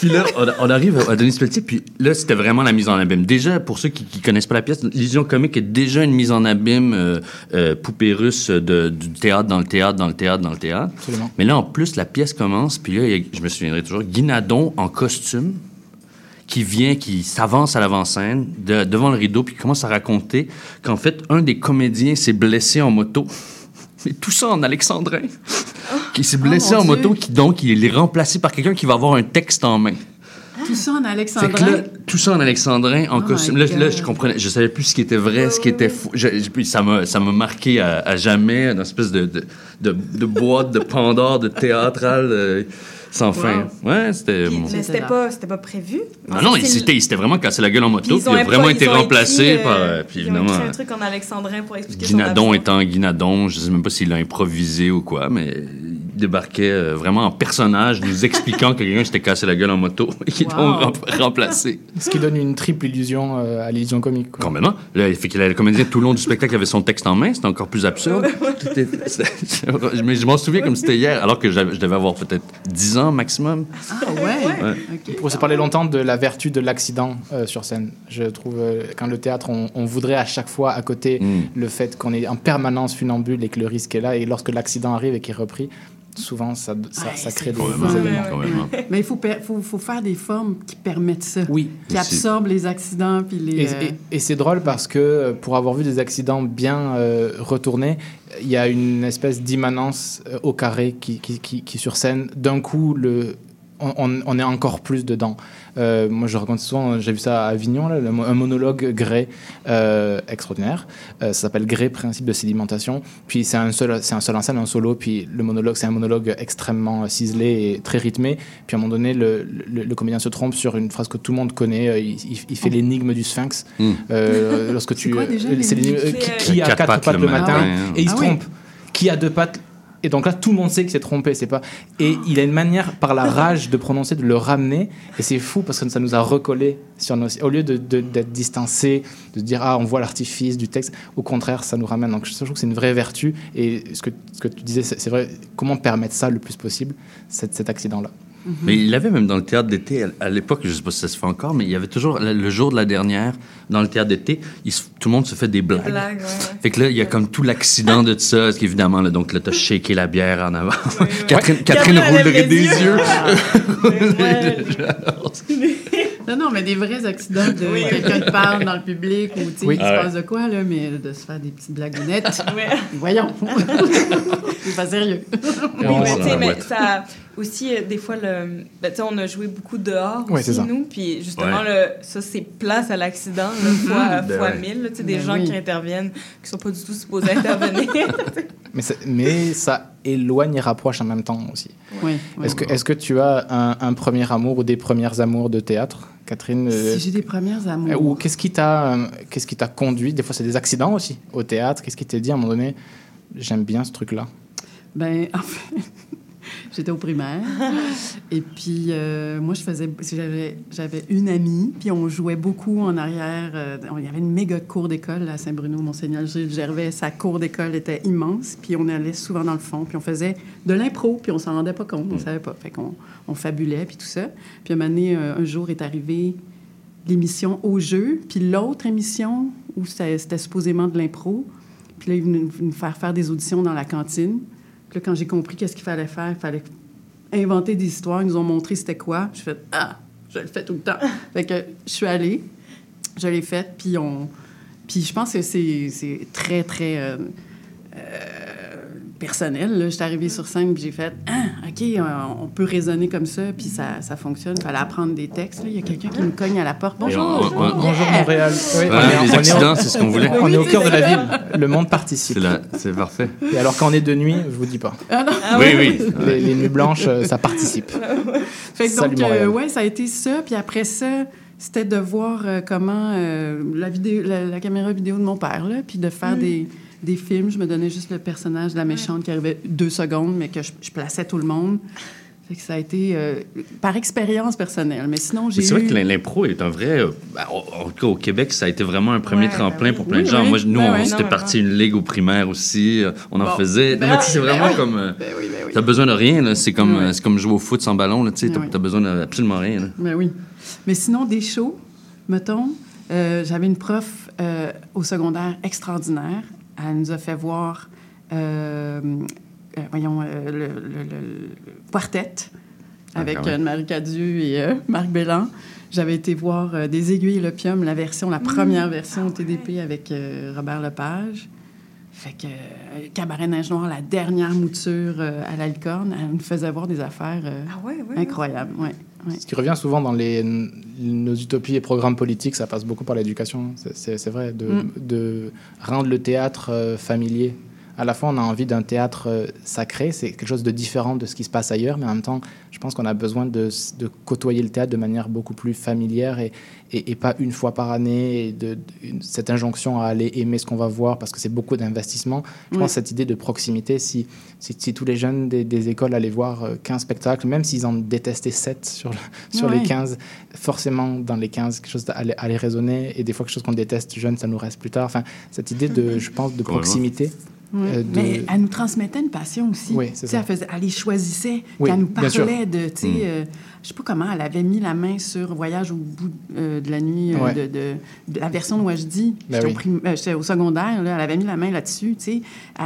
Puis là, on, on arrive à Denis Pelletier, puis là, c'était vraiment la mise en abîme. Déjà, pour ceux qui, qui connaissent pas la pièce, l'illusion comique est déjà une mise en abîme euh, euh, poupée russe de, du théâtre dans le théâtre, dans le théâtre, dans le théâtre.
Absolument.
Mais là, en plus, la pièce commence, puis là, il y a- je me souviendrai toujours, Guinadon en costume qui vient, qui s'avance à l'avant-scène, de- devant le rideau, puis qui commence à raconter qu'en fait, un des comédiens s'est blessé en moto. Mais tout ça en alexandrin. Qui s'est blessé
Oh,
en
Dieu.
moto, qui donc il est remplacé par quelqu'un qui va avoir un texte en main.
Tout ça en alexandrin.
que là, tout ça en alexandrin, en
Oh
costume. Là, je comprenais, je savais plus ce qui était vrai, ce qui était faux. Je- je- ça m'a, ça m'a marqué à, à jamais, une espèce de, de, de, de boîte de Pandore, de théâtral euh, sans fin. Ouais, c'était. bon.
Mais c'était pas, c'était pas prévu?
Non,
En
non,
fait,
il
c'est
s'était, il s'était vraiment cassé la gueule en moto.
Puis
puis
ils ont
il a vraiment été
ils ont
remplacé
écrit,
par.
euh,
puis
Ils ont
évidemment.
écrit un truc en alexandrin pour expliquer
Guinadon étant Guinadon, je sais même pas s'il l'a improvisé ou quoi, mais débarquait euh, vraiment en personnage, nous expliquant que quelqu'un s'était cassé la gueule en moto et qui est
Wow.
donc rem- remplacé.
Ce qui donne une triple illusion euh, à l'illusion comique. quoi.
Complètement. Là, il fait que le comédien tout le long du spectacle avait son texte en main, c'était encore plus absurde. Tout est- c'était- Mais je m'en souviens comme c'était hier, alors que j'avais- je devais avoir peut-être 10 ans maximum.
Ah ouais?
Ouais.
On pourrait se parler longtemps de la vertu de l'accident euh, sur scène. Je trouve, euh, quand le théâtre, on, on voudrait à chaque fois à côté
Mm.
le fait qu'on est en permanence funambule et que le risque est là. Et lorsque l'accident arrive et qu'il est repris, souvent ça, ça, ça crée des, des événements.
Complètement.
Mais il faut, per- faut, faut faire des formes qui permettent ça.
Oui.
Qui absorbent les accidents puis les.
Et,
euh,
et- et c'est drôle parce que euh, pour avoir vu des accidents bien euh, retournés, il y a une espèce d'immanence euh, au carré qui, qui, qui, qui sur scène, d'un coup, le, on, on- on est encore plus dedans. Euh, moi, je raconte souvent, j'ai vu ça à Avignon, là, un monologue Grey euh, extraordinaire. Euh, ça s'appelle Grey, principe de sédimentation. Puis c'est un seul, c'est un seul en scène, un solo. Puis le monologue, c'est un monologue extrêmement ciselé et très rythmé. Puis à un moment donné, le, le- le comédien se trompe sur une phrase que tout le monde connaît. Il, il- il fait l'énigme du sphinx. Lorsque tu, c'est l'énigme- qui, a quatre, pattes, le matin,
matin,
et il se
Ah oui.
trompe. Qui a deux pattes et donc là, tout le monde sait qu'il s'est trompé, c'est pas. Et il a une manière, par la rage, de prononcer, de le ramener. Et c'est fou parce que ça nous a recollé sur nos. Au lieu de- de- d'être distancé, de dire ah on voit l'artifice du texte, au contraire, ça nous ramène. Donc je trouve que c'est une vraie vertu. Et ce que, ce que tu disais, c'est vrai. Comment permettre ça le plus possible, cet, cet
Mais il l'avait même dans le théâtre d'été à- l'époque, je sais pas si ça se fait encore, mais il y avait toujours le, jour de la dernière dans le théâtre d'été, tout le monde se fait des blagues.
blagues, ouais, ouais.
Fait que là, il y a comme tout l'accident de ça, parce qu'évidemment, là, donc là, t'as shaké la bière en avant. Catherine, Catherine roulerait des
yeux. Non, non, mais des vrais accidents de Oui. quelqu'un qui parle dans le public ou, tu sais, il se
Ah
passe de quoi, là, mais de se faire des petites blagounettes. Voyons. C'est pas sérieux.
Oui, mais, tu sais, mais ça aussi, euh, des fois, le, ben, tu sais, on a joué beaucoup dehors
Ouais,
aussi,
c'est ça.
nous, puis justement,
Ouais.
le, ça, c'est place à l'accident, là, fois,
Ben
fois
ouais.
mille, là, tu sais, des
Ben
gens
oui.
qui interviennent, qui sont pas du tout supposés intervenir.
Mais, ça- mais ça éloigne et rapproche en même temps aussi.
Oui, oui.
Est-ce que, est que tu as un, un premier amour ou des premières amours de théâtre, Catherine euh,
Si j'ai des premières amours.
Ou qu'est-ce qui t'a euh, qu'est-ce qui t'a conduit? Des fois, c'est des accidents aussi au théâtre. Qu'est-ce qui t'a dit à un moment donné J'aime bien ce truc-là?
Ben, en fait, j'étais au primaire. Et puis, euh, moi, je faisais. J'avais, j'avais une amie, puis on jouait beaucoup en arrière. euh, il y avait une méga cour d'école à Saint-Bruno, Monseigneur Gilles Gervais. Sa cour d'école était immense, puis on allait souvent dans le fond, puis on faisait de l'impro, puis on s'en rendait pas compte, on savait pas. Fait qu'on on fabulait, puis tout ça. Puis à un moment donné, euh, un jour est arrivé l'émission Au jeu, puis l'autre émission où c'était c'était supposément de l'impro. Puis là, ils venaient nous faire faire des auditions dans la cantine. Puis là, quand j'ai compris qu'est-ce qu'il fallait faire, il fallait inventer des histoires. Ils nous ont montré c'était quoi. Je fais Ah, je le fais tout le temps. fait que je suis allée, je l'ai faite, puis on. Puis je pense que c'est c'est très, très. euh, euh, personnel. Là. J'étais arrivée sur scène puis j'ai fait Ah, OK, euh, on peut raisonner comme ça, puis ça, ça fonctionne. Il fallait apprendre des textes. là. Il y a quelqu'un qui me cogne à la porte. Bonjour!
on- on-
Bonjour
Yeah.
Montréal. Oui,
Ouais,
on est-
les
on est
accidents,
au-
c'est ce qu'on voulait.
On est au cœur de la ville. Le monde participe.
C'est parfait.
Et alors quand on est de nuit, je vous dis pas.
Ah.
Ah Oui, oui.
Les, les nuits blanches, euh, ça participe.
Fait que
Salut
donc, euh,
Montréal.
ouais, ça a été ça. Puis après ça, c'était de voir euh, comment euh, la, vidéo, la, la caméra vidéo de mon père, là, puis de faire
Mm.
des, des films. Je me donnais juste le personnage de la méchante qui arrivait deux secondes, mais que je, je plaçais tout le monde. Fait que ça a été euh, par expérience personnelle. Mais sinon, j'ai
Mais c'est vrai que l'im- l'impro est un vrai. euh, ben, en tout cas, au Québec, ça a été vraiment un premier
Ouais,
tremplin
ben
pour
oui.
plein de gens.
oui.
Moi, nous,
Ben
on s'était parti une ligue au primaire aussi. euh, On en
Bon.
faisait. Non,
Ben
mais tu sais, c'est vraiment
ben
comme. euh,
Ben oui, ben oui.
T'as besoin de rien. C'est comme, jouer au foot sans ballon. Tu sais, t'as besoin d'absolument rien, là.
Ben oui. Mais sinon, des shows, mettons, euh, j'avais une prof euh, au secondaire extraordinaire. Elle nous a fait voir, euh, euh, voyons, euh, le, le- le- le quartet avec
Ah,
euh, Marie Cadieux et euh, Marc Bellan. J'avais été voir euh, Des aiguilles et l'opium, la version, la première version au TDP avec euh, Robert Lepage. Fait que euh, Cabaret Neige Noire, la dernière mouture euh, à la licorne, elle nous faisait voir des affaires euh, incroyables. Ouais, ouais.
Ce qui revient souvent dans les, nos utopies et programmes politiques, ça passe beaucoup par l'éducation. C'est- vrai, de,
Mm.
de rendre le théâtre euh, familier. À la fois, on a envie d'un théâtre euh, sacré, c'est quelque chose de différent de ce qui se passe ailleurs, mais en même temps, je pense qu'on a besoin de, côtoyer le théâtre de manière beaucoup plus familière et, et, et pas une fois par année, et de, une- cette injonction à aller aimer ce qu'on va voir, parce que c'est beaucoup d'investissement. Je
Oui.
pense cette idée de proximité, si, si, si tous les jeunes des, des écoles allaient voir euh, 15 spectacles, même s'ils en détestaient 7 sur, le- sur les
Ouais.
15, forcément, dans les 15, quelque chose allait, allait résonner, et des fois, quelque chose qu'on déteste jeune, ça nous reste plus tard. Enfin, cette idée de, je pense, de proximité.
Oui,
euh, de-
Mais elle nous transmettait une passion aussi.
Oui, c'est ça.
Elle, faisait, elle les choisissait.
Oui,
elle nous parlait de, tu sais,
Mm.
euh, je sais pas comment, elle avait mis la main sur Voyage au bout euh, de la nuit, euh,
Ouais.
de, de- de la version de Wajdi.
Ben
J'étais au, prim- j'étais au secondaire, là, elle avait mis la main là-dessus, tu sais. Elle,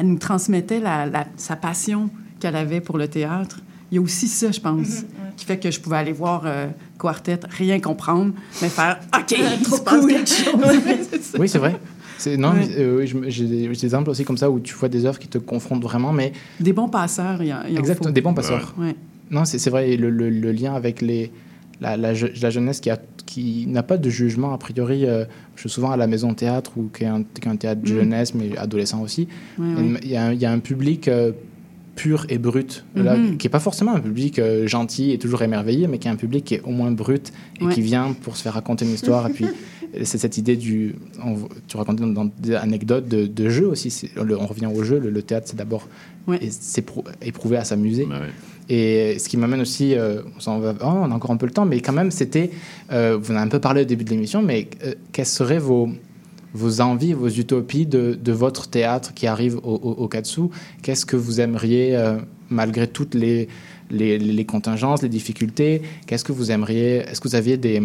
elle nous transmettait la- la- sa passion qu'elle avait pour le théâtre. Il y a aussi ça, je pense, qui fait que je pouvais aller voir euh, Quartet, rien comprendre, mais faire OK, se passe quelque chose.
Oui, c'est vrai. C'est- Non,
Ouais.
euh, j'ai des, exemples aussi comme ça où tu vois des œuvres qui te confrontent vraiment, mais
Des bons passeurs, il y, a- y en
Exactement, des bons passeurs.
Ouais.
Non, c'est c'est vrai, et le, le- le lien avec les, la, la, je- la jeunesse qui, a- qui n'a pas de jugement, a priori, euh, je suis souvent à la maison théâtre, ou qui est un, qui est un théâtre de
Mm.
jeunesse, mais adolescent aussi. Il y a
ouais.
y, y a un public euh, pur et brut, là,
Mhm.
qui n'est pas forcément un public euh, gentil et toujours émerveillé, mais qui est un public qui est au moins brut et
Ouais.
qui vient pour se faire raconter une histoire. et puis, c'est cette idée du. on- tu racontais dans, dans des anecdotes de, de jeu aussi. le- on revient au jeu. Le, le théâtre, c'est d'abord
Ouais.
éprouver à s'amuser. Et ce qui m'amène aussi, euh, on, s'en va- oh, on a encore un peu le temps, mais quand même, c'était, euh, vous en avez un peu parlé au début de l'émission, mais euh, quels seraient vos, vos envies, vos utopies de, de votre théâtre qui arrive au, au, au Katsu. Qu'est-ce que vous aimeriez, euh, malgré toutes les, les, contingences, les difficultés, qu'est-ce que vous aimeriez Est-ce que vous aviez des,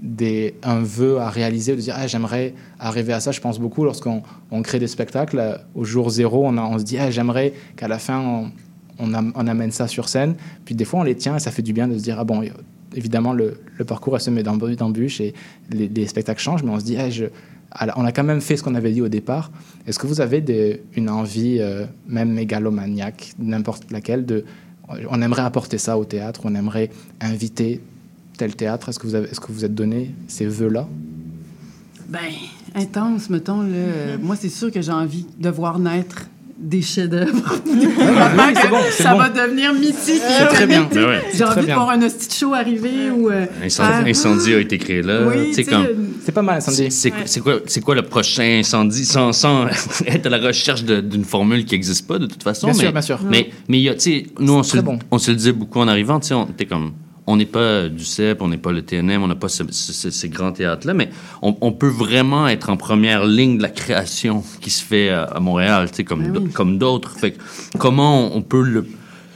des, un vœu à réaliser, de dire ah, j'aimerais arriver à ça? Je pense beaucoup lorsqu'on on crée des spectacles, euh, au jour zéro, on, on se dit ah, j'aimerais qu'à la fin, on, on, am- on amène ça sur scène. Puis des fois, on les tient et ça fait du bien de se dire ah bon, évidemment, le, le parcours, se met d'embûches et les, les spectacles changent, mais on se dit, Ah, on a quand même fait ce qu'on avait dit au départ. Est-ce que vous avez une envie, euh, même mégalomaniaque, n'importe laquelle, de, on aimerait apporter ça au théâtre, on aimerait inviter tel théâtre? Est-ce que vous avez, est-ce que vous êtes donné ces vœux-là?
Ben, intense, mettons. Moi, c'est sûr que j'ai envie de voir naître des chefs-d'œuvre.
oui, bon,
ça
bon.
va devenir mythique.
C'est très bien.
Ben ouais.
J'ai envie de voir un hostie show arriver ou. euh,
Incendie, Incendie a été créé là.
Oui,
comme-
euh,
C'est pas mal, Sandy.
C'est quoi- c'est quoi, c'est quoi le prochain incendie sans, sans être à la recherche de- d'une formule qui n'existe pas de toute façon?
Bien
mais,
sûr, bien sûr.
Mais, mais il y a, tu sais, nous, on se,
bon.
on se le disait beaucoup en arrivant, tu sais, on était comme. On n'est pas du CEP, on n'est pas le TNM, on n'a pas ce- ce- ce- ces grands théâtres-là, mais on, on peut vraiment être en première ligne de la création qui se fait à, à Montréal, comme,
Ben oui.
comme d'autres. Fait que comment on, on peut le,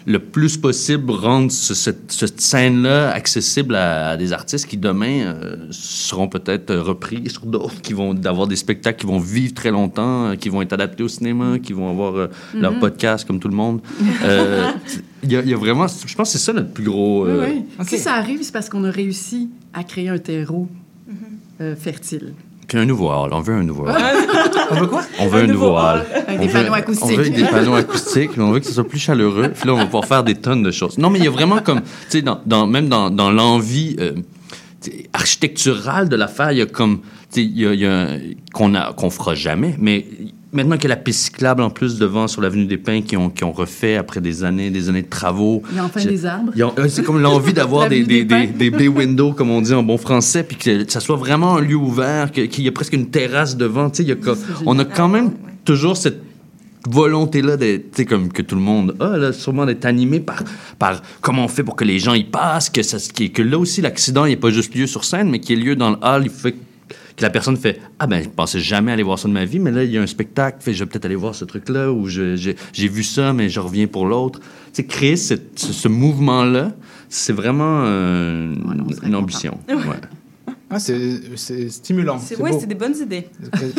le plus possible rendre ce- cette, cette scène-là accessible à, à des artistes qui demain euh, seront peut-être repris sur d'autres, qui vont avoir des spectacles qui vont vivre très longtemps, euh, qui vont être adaptés au cinéma, qui vont avoir euh, leur
Mhm.
podcast comme tout le monde. Euh, Il y, a- il y a vraiment, je pense que c'est ça notre plus gros.
Oui, oui. Si ça arrive, c'est parce qu'on a réussi à créer un terreau euh, fertile.
Puis un nouveau hall, on veut un nouveau hall.
On veut quoi?
On veut un, nouveau hall.
Avec
On
des
veut-
panneaux
On
acoustiques.
veut des panneaux acoustiques, mais on veut que ce soit plus chaleureux. Puis là, on va pouvoir faire des tonnes de choses. Non, mais il y a vraiment comme, tu sais, dans, dans- même dans, dans l'envie euh, architecturale de l'affaire, il y a comme, tu sais, il y a, qu'on a, qu'on fera jamais, mais maintenant qu'il y a la piste cyclable en plus devant sur l'avenue des Pins qui ont, qui ont refait après des années, des années de travaux.
Il y a enfin des arbres.
euh, C'est comme l'envie d'avoir des, des,
des
bay windows, comme on dit en bon français, puis que ça soit vraiment un lieu ouvert, qu'il y ait presque une terrasse devant. Tu sais, a on a quand même toujours cette volonté-là, comme que tout le monde a, là, sûrement d'être animé par, par comment on fait pour que les gens y passent, que, ça, que, que là aussi, l'accident, n'est pas juste lieu sur scène, mais qu'il y ait lieu dans le hall, il fait que la personne fait Ah ben, je pensais jamais aller voir ça de ma vie, mais là, il y a un spectacle, fait, je vais peut-être aller voir ce truc-là, ou j'ai vu ça, mais je reviens pour l'autre. Tu sais, créer cette- ce, ce mouvement-là, c'est vraiment euh, une ambition.
Ouais.
Ah, c'est c'est stimulant.
Oui, c'est des bonnes idées.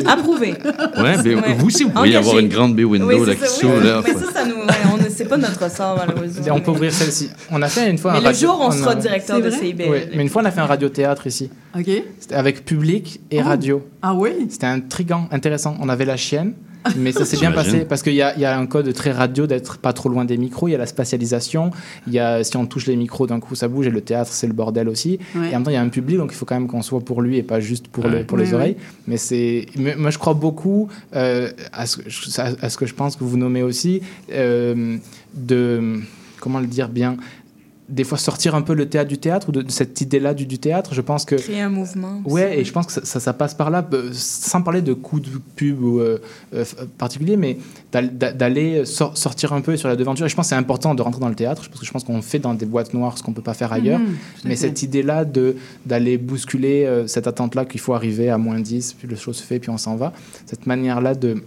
Approuvé.
Ouais, ben,
Ouais.
vous aussi, vous pourriez
Engagé.
avoir une grande bay window
Oui, c'est
là-dessus.
ça, oui.
là.
Mais ça, ça nous, ouais, on ne- c'est pas notre sort, malheureusement.
On peut ouvrir celle-ci. On a fait une fois
Mais
un
le
radio-
jour, on sera directeur de? CIBL.
Oui, mais une fois, on a fait un radiothéâtre ici.
OK.
C'était avec public et
Oh.
radio.
Ah oui?
C'était intriguant, intéressant. On avait la chienne, mais ça s'est bien passé parce qu'il y, a- il y a un code très radio d'être pas trop loin des micros. Il y a la spatialisation. Il y a, si on touche les micros d'un coup, ça bouge. Et le théâtre, c'est le bordel aussi.
Ouais.
Et en même temps, il y a un public, donc il faut quand même qu'on soit pour lui et pas juste pour, le- les
ouais.
oreilles. Mais c'est, moi, je crois beaucoup euh, à, ce, que je- à- à ce que je pense que vous nommez aussi euh, de comment le dire bien. Des fois, sortir un peu le théâtre du théâtre ou de, de cette idée-là du, du théâtre. Je pense que
Créer un mouvement.
Ouais, et je pense que ça, ça, ça passe par là, euh, sans parler de coups de pub ou, euh, euh, particuliers, mais d'al- d'a- d'aller sor- sortir un peu sur la devanture. Et je pense que c'est important de rentrer dans le théâtre, parce que je pense qu'on fait dans des boîtes noires ce qu'on peut pas faire ailleurs.
Mhm,
mais cette idée-là de- d'aller bousculer euh, cette attente-là qu'il faut arriver à moins 10, puis le show se fait, puis on s'en va, cette manière-là de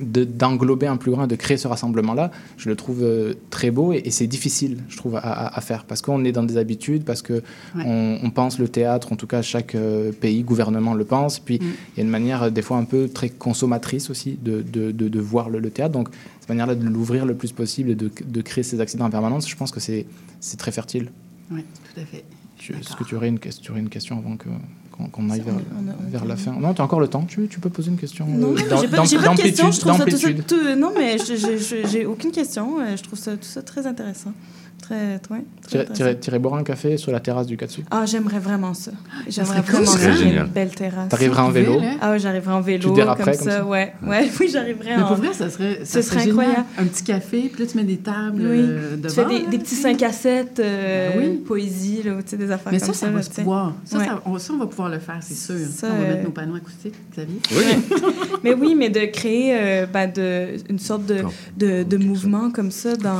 de- d'englober un plus grand, de créer ce rassemblement-là, je le trouve euh, très beau et, et c'est difficile, je trouve, à, à- à faire parce qu'on est dans des habitudes, parce que
Ouais.
on, on pense le théâtre, en tout cas chaque euh, pays, gouvernement le pense, puis il
Mm.
y a une manière euh, des fois un peu très consommatrice aussi de, de, de- de voir le, le théâtre, donc cette manière-là de l'ouvrir le plus possible et de, de créer ces accidents en permanence, je pense que c'est très fertile.
Oui, tout à fait.
Tu- Est-ce que tu aurais une, ques- tu aurais une question avant que qu'on aille vers,
On a- on a
vers la fin Non, tu as encore le temps, tu, tu peux poser une question
Non,
euh,
mais j'ai pas, pas de question. Je trouve ça tout tout- non, mais j'ai aucune question. Euh, Je trouve ça tout ça très intéressant. Très, ouais, très
Tirer, boire un café sur la terrasse du Katsu.
Ah, j'aimerais vraiment ça. J'aimerais
serait cool,
vraiment
ça. génial.
une belle terrasse.
T'arriveras en vélo.
Ah ouais, j'arriverais en vélo.
Tu
comme
comme
ça.
ça.
Ouais, ouais, oui, j'arriverais
Mais
en.
pour vrai, ça serait, ça
Ce
serait
serait
génial.
incroyable.
Un petit café, puis là, tu mets des tables
Oui.
euh,
Tu
devant.
fais des,
là,
des petits
sais.
5 à 7, euh,
Ah oui.
poésie, là, tu sais, des affaires
Mais
comme
ça,
ça.
ça va se pouvoir. Ça,
Ouais.
ça, on, ça, on va pouvoir le faire, c'est sûr.
Ça,
on va
euh,
mettre nos panneaux acoustiques, Xavier.
Oui.
Mais oui, mais de créer euh, ben, de, une sorte de, mouvement comme ça dans.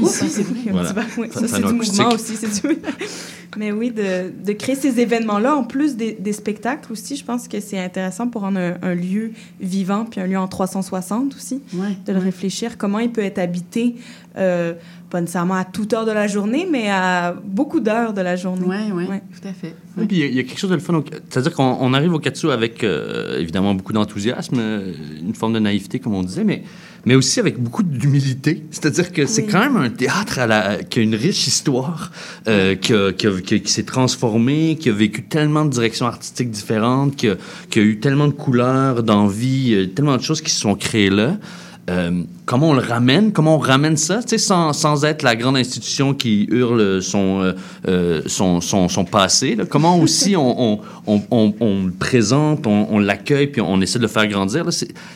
Ouf,
ici, c'est vrai.
Voilà.
Oui, ça, c'est du mouvement aussi. c'est du- Mais oui, de, de créer ces événements-là, en plus des, des spectacles aussi, je pense que c'est intéressant pour rendre un, un lieu vivant, puis un lieu en 360 aussi, de le réfléchir, comment il peut être habité, euh, pas nécessairement à toute heure de la journée, mais à beaucoup d'heures de la journée.
Oui, oui,
Ouais.
tout à fait.
Oui, puis il y a- il y, a quelque chose de le fun. C'est-à-dire qu'on on arrive au Katsu avec euh, évidemment beaucoup d'enthousiasme, euh, une forme de naïveté, comme on disait, mais, mais aussi avec beaucoup d'humilité. C'est-à-dire que c'est quand même un théâtre à la, qui a une riche histoire, euh, qui, a- qui a- qui a- qui s'est transformé, qui a vécu tellement de directions artistiques différentes, qui a, qui a eu tellement de couleurs, d'envie, euh, tellement de choses qui se sont créées là. Euh, comment on le ramène, comment on ramène ça, tu sais, sans, sans être la grande institution qui hurle son, euh, euh, son, son, son passé. là. Comment aussi on, on, on, on- on le présente, on, on l'accueille, puis on essaie de le faire grandir.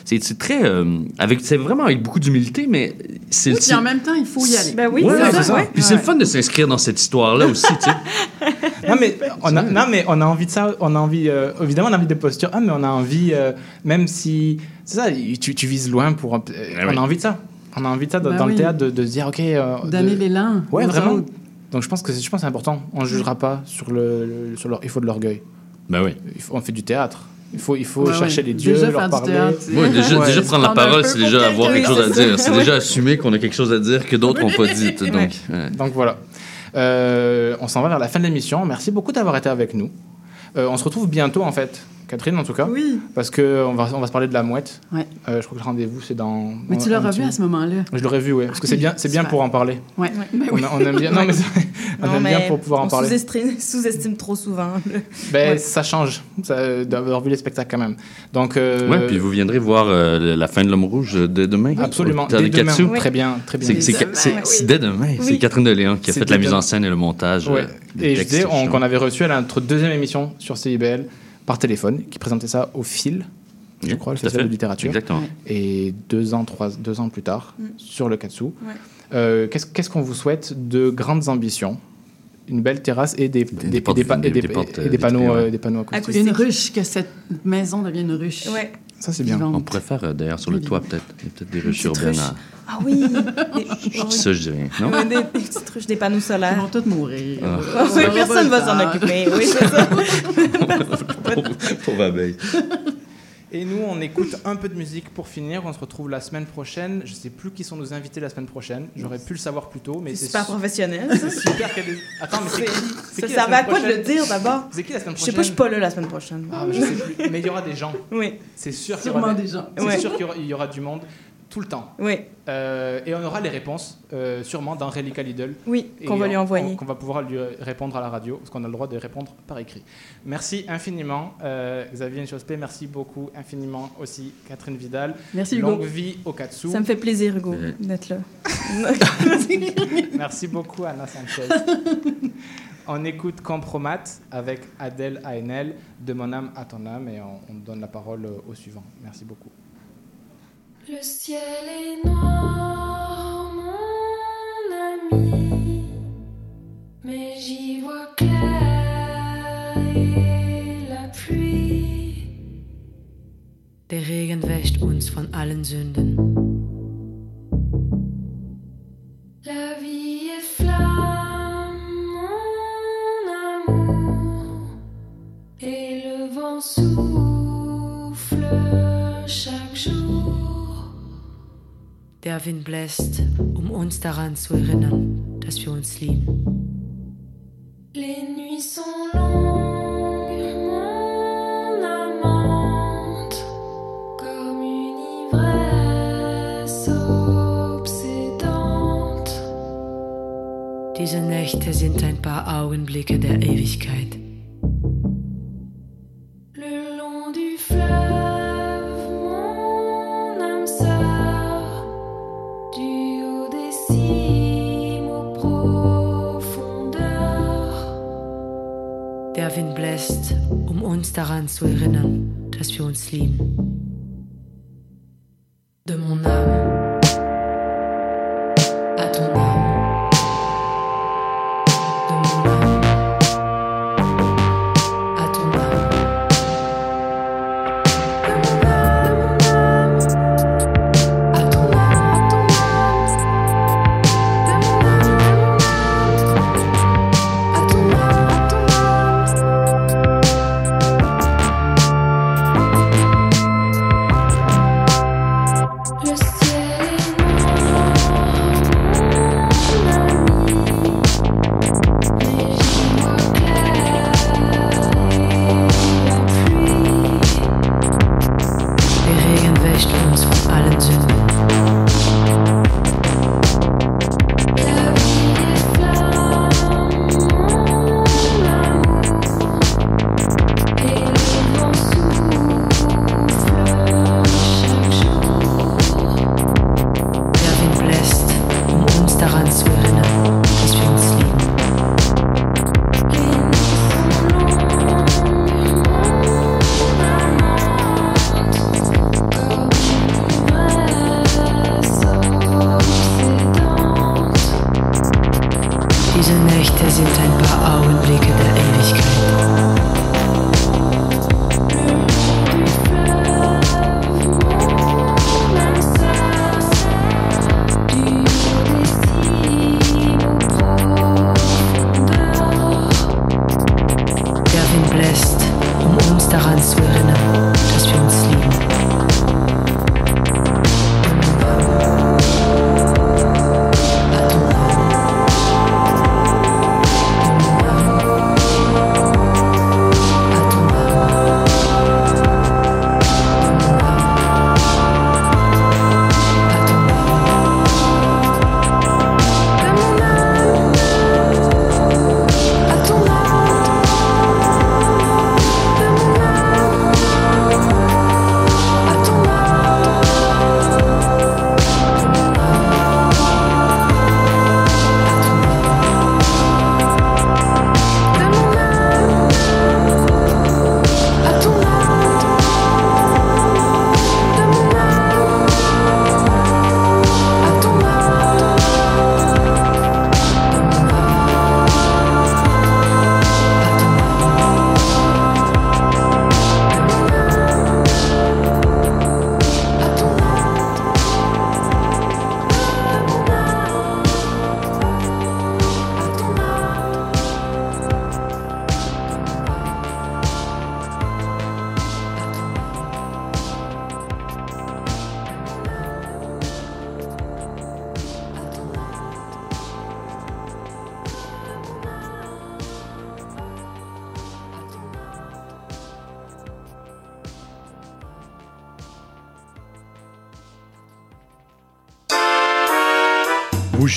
C'est très... euh, avec C'est vraiment avec beaucoup d'humilité, mais c'est...
Oui, puis en même temps, il faut y aller.
Ben oui,
Ouais,
c'est ça.
ça.
ouais.
Puis c'est le fun de s'inscrire dans cette histoire-là aussi, tu sais.
non mais on a, non mais on a envie de ça on a envie euh, évidemment on a envie de posture ah mais on a envie euh, même si c'est ça tu, tu vises loin pour euh, on
oui.
a envie de ça on a envie de ça dans, dans le théâtre de, de se dire ok euh,
Donner
de-
l'élan
ouais
aux
vraiment
autres.
donc je pense que c'est- je pense que c'est important on jugera pas sur le, le- sur leur il faut de l'orgueil
ben oui
il faut, on fait du théâtre il faut il faut
Ouais,
chercher
ouais.
les dieux
Déjà
leur parler
Ouais, déjà,
Ouais.
déjà prendre la parole, c'est déjà avoir quelque chose à dire. C'est déjà assumer qu'on a quelque chose à dire que d'autres n'ont pas dit. Donc,
Ouais.
ouais.
Donc voilà. Euh, on s'en va vers la fin de l'émission. Merci beaucoup d'avoir été avec nous. Euh, on se retrouve bientôt en fait, Catherine en tout cas.
Oui.
Parce que on va, on va se parler de la mouette.
Ouais.
Euh, je crois que le rendez-vous c'est dans.
Mais tu
petit-
revu à ce moment-là.
Je l'aurais vu, oui. Parce que c'est bien, c'est bien pour en parler.
Ouais. Ben
On,
oui.
a- on aime bien. Non mais on
Non,
aime
mais
bien pour pouvoir en
on
parler.
sous-estime, sous-estime trop souvent. le-
Ben,
Ouais.
ça change ça, d'avoir vu les spectacles quand même. Donc. euh,
Ouais, puis vous viendrez voir euh, la fin de l'homme rouge dès demain.
Absolument. Dès
des
demain. Oui. Très bien, très bien.
C'est-
Dès
C'est
demain.
c'est-
Oui.
c'est dès demain. C'est
Oui.
Catherine Deléan qui a fait la mise en scène et le montage.
Ouais.
euh,
Et je
justement.
qu'on avait reçu à notre deuxième émission sur CIBL par téléphone, qui présentait ça au fil, je crois, le festival
fait.
de littérature.
Exactement.
Et deux ans, trois, deux ans plus tard,
Mm.
sur le Katsu.
Ouais.
Euh, Qu'est-ce qu'est-ce qu'on vous souhaite de grandes ambitions? Une belle terrasse et des,
euh,
panneaux,
ouais.
euh, des panneaux acoustiques.
Une ruche, que cette maison devienne une ruche.
Ouais.
Ça, c'est bien.
Vivante.
On pourrait faire euh, d'ailleurs sur le toit, peut-être. Il y a peut-être des ruches urbaines.
ruche.
à-
Ah oui! Des-
Je dis ça, je dis rien. Non?
Ouais, des, des petites ruches, des panneaux
Ils
solaires.
vont tous mourir.
Ah.
Ah oui, personne va s'en occuper. Oui, c'est ça.
Pauvre abeille.
Et nous, on écoute un peu de musique pour finir. On se retrouve la semaine prochaine. Je sais plus qui sont nos invités la semaine prochaine. J'aurais pu le savoir plus tôt, mais
C'est super
su-
professionnel.
C'est super des- Attends, mais c'est qui
Ça
qui la
servait à
semaine
quoi de le
prochaine
dire d'abord?
C'est qui la semaine
Je sais
prochaine
pas, je suis pas là la semaine prochaine.
Ah, je sais plus. Mais il y aura des gens.
Oui.
C'est sûr qu'il y aura
Sûrement des gens.
C'est
Ouais.
sûr qu'il y aura du monde tout le temps.
Oui.
Euh, et on aura les réponses euh, sûrement dans Relica Lidl.
Oui, qu'on va lui
on-
envoyer.
on- Qu'on va pouvoir lui répondre à la radio, parce qu'on a le droit de répondre par écrit. Merci infiniment, euh, Xavier Nchospé. Merci beaucoup infiniment aussi, Catherine Vidal.
Merci, Hugo.
Longue vie au Katsu.
Ça me fait plaisir, Hugo,
Ouais.
d'être là.
Merci beaucoup, Anna Sanchez. on écoute Compromat avec Adèle Haenel, de mon âme à ton âme, et on, on donne la parole au suivant. Merci beaucoup.
Le ciel est noir, mon ami, mais j'y vois clair et la pluie.
Der Regen wäscht uns von allen Sünden.
La vie est flamme, mon amour, et le vent souffle
Der Wind bläst, um uns daran zu erinnern, dass wir uns lieben.
Les nuits sont longues.
Diese Nächte sind ein paar Augenblicke der Ewigkeit. Der Wind bläst, um uns daran zu erinnern, dass wir uns lieben. De mon âme Diese Nächte sind ein paar Augenblicke der Ewigkeit.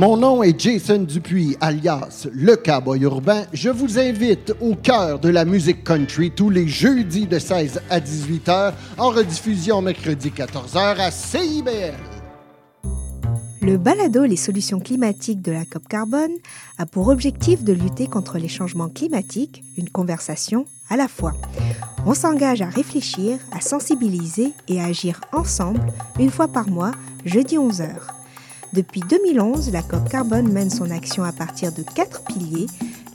Mon nom est Jason Dupuis, alias Le Cowboy Urbain. Je vous invite au cœur de la musique country tous les jeudis de 16 à 18 h, en rediffusion mercredi 14 h à CIBL.
Le balado Les solutions climatiques de la COP Carbone a pour objectif de lutter contre les changements climatiques, une conversation à la fois. On s'engage à réfléchir, à sensibiliser et à agir ensemble une fois par mois, jeudi 11h. Depuis 2011, la COP Carbone mène son action à partir de quatre piliers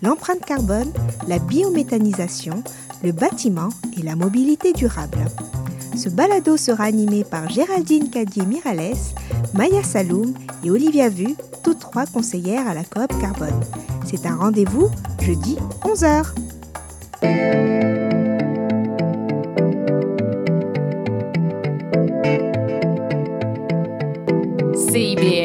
l'empreinte carbone, la biométhanisation, le bâtiment et la mobilité durable. Ce balado sera animé par Géraldine Cadier-Mirales, Maya Saloum et Olivia Vu, toutes trois conseillères à la coop Carbone. C'est un rendez-vous jeudi 11h.
CIBL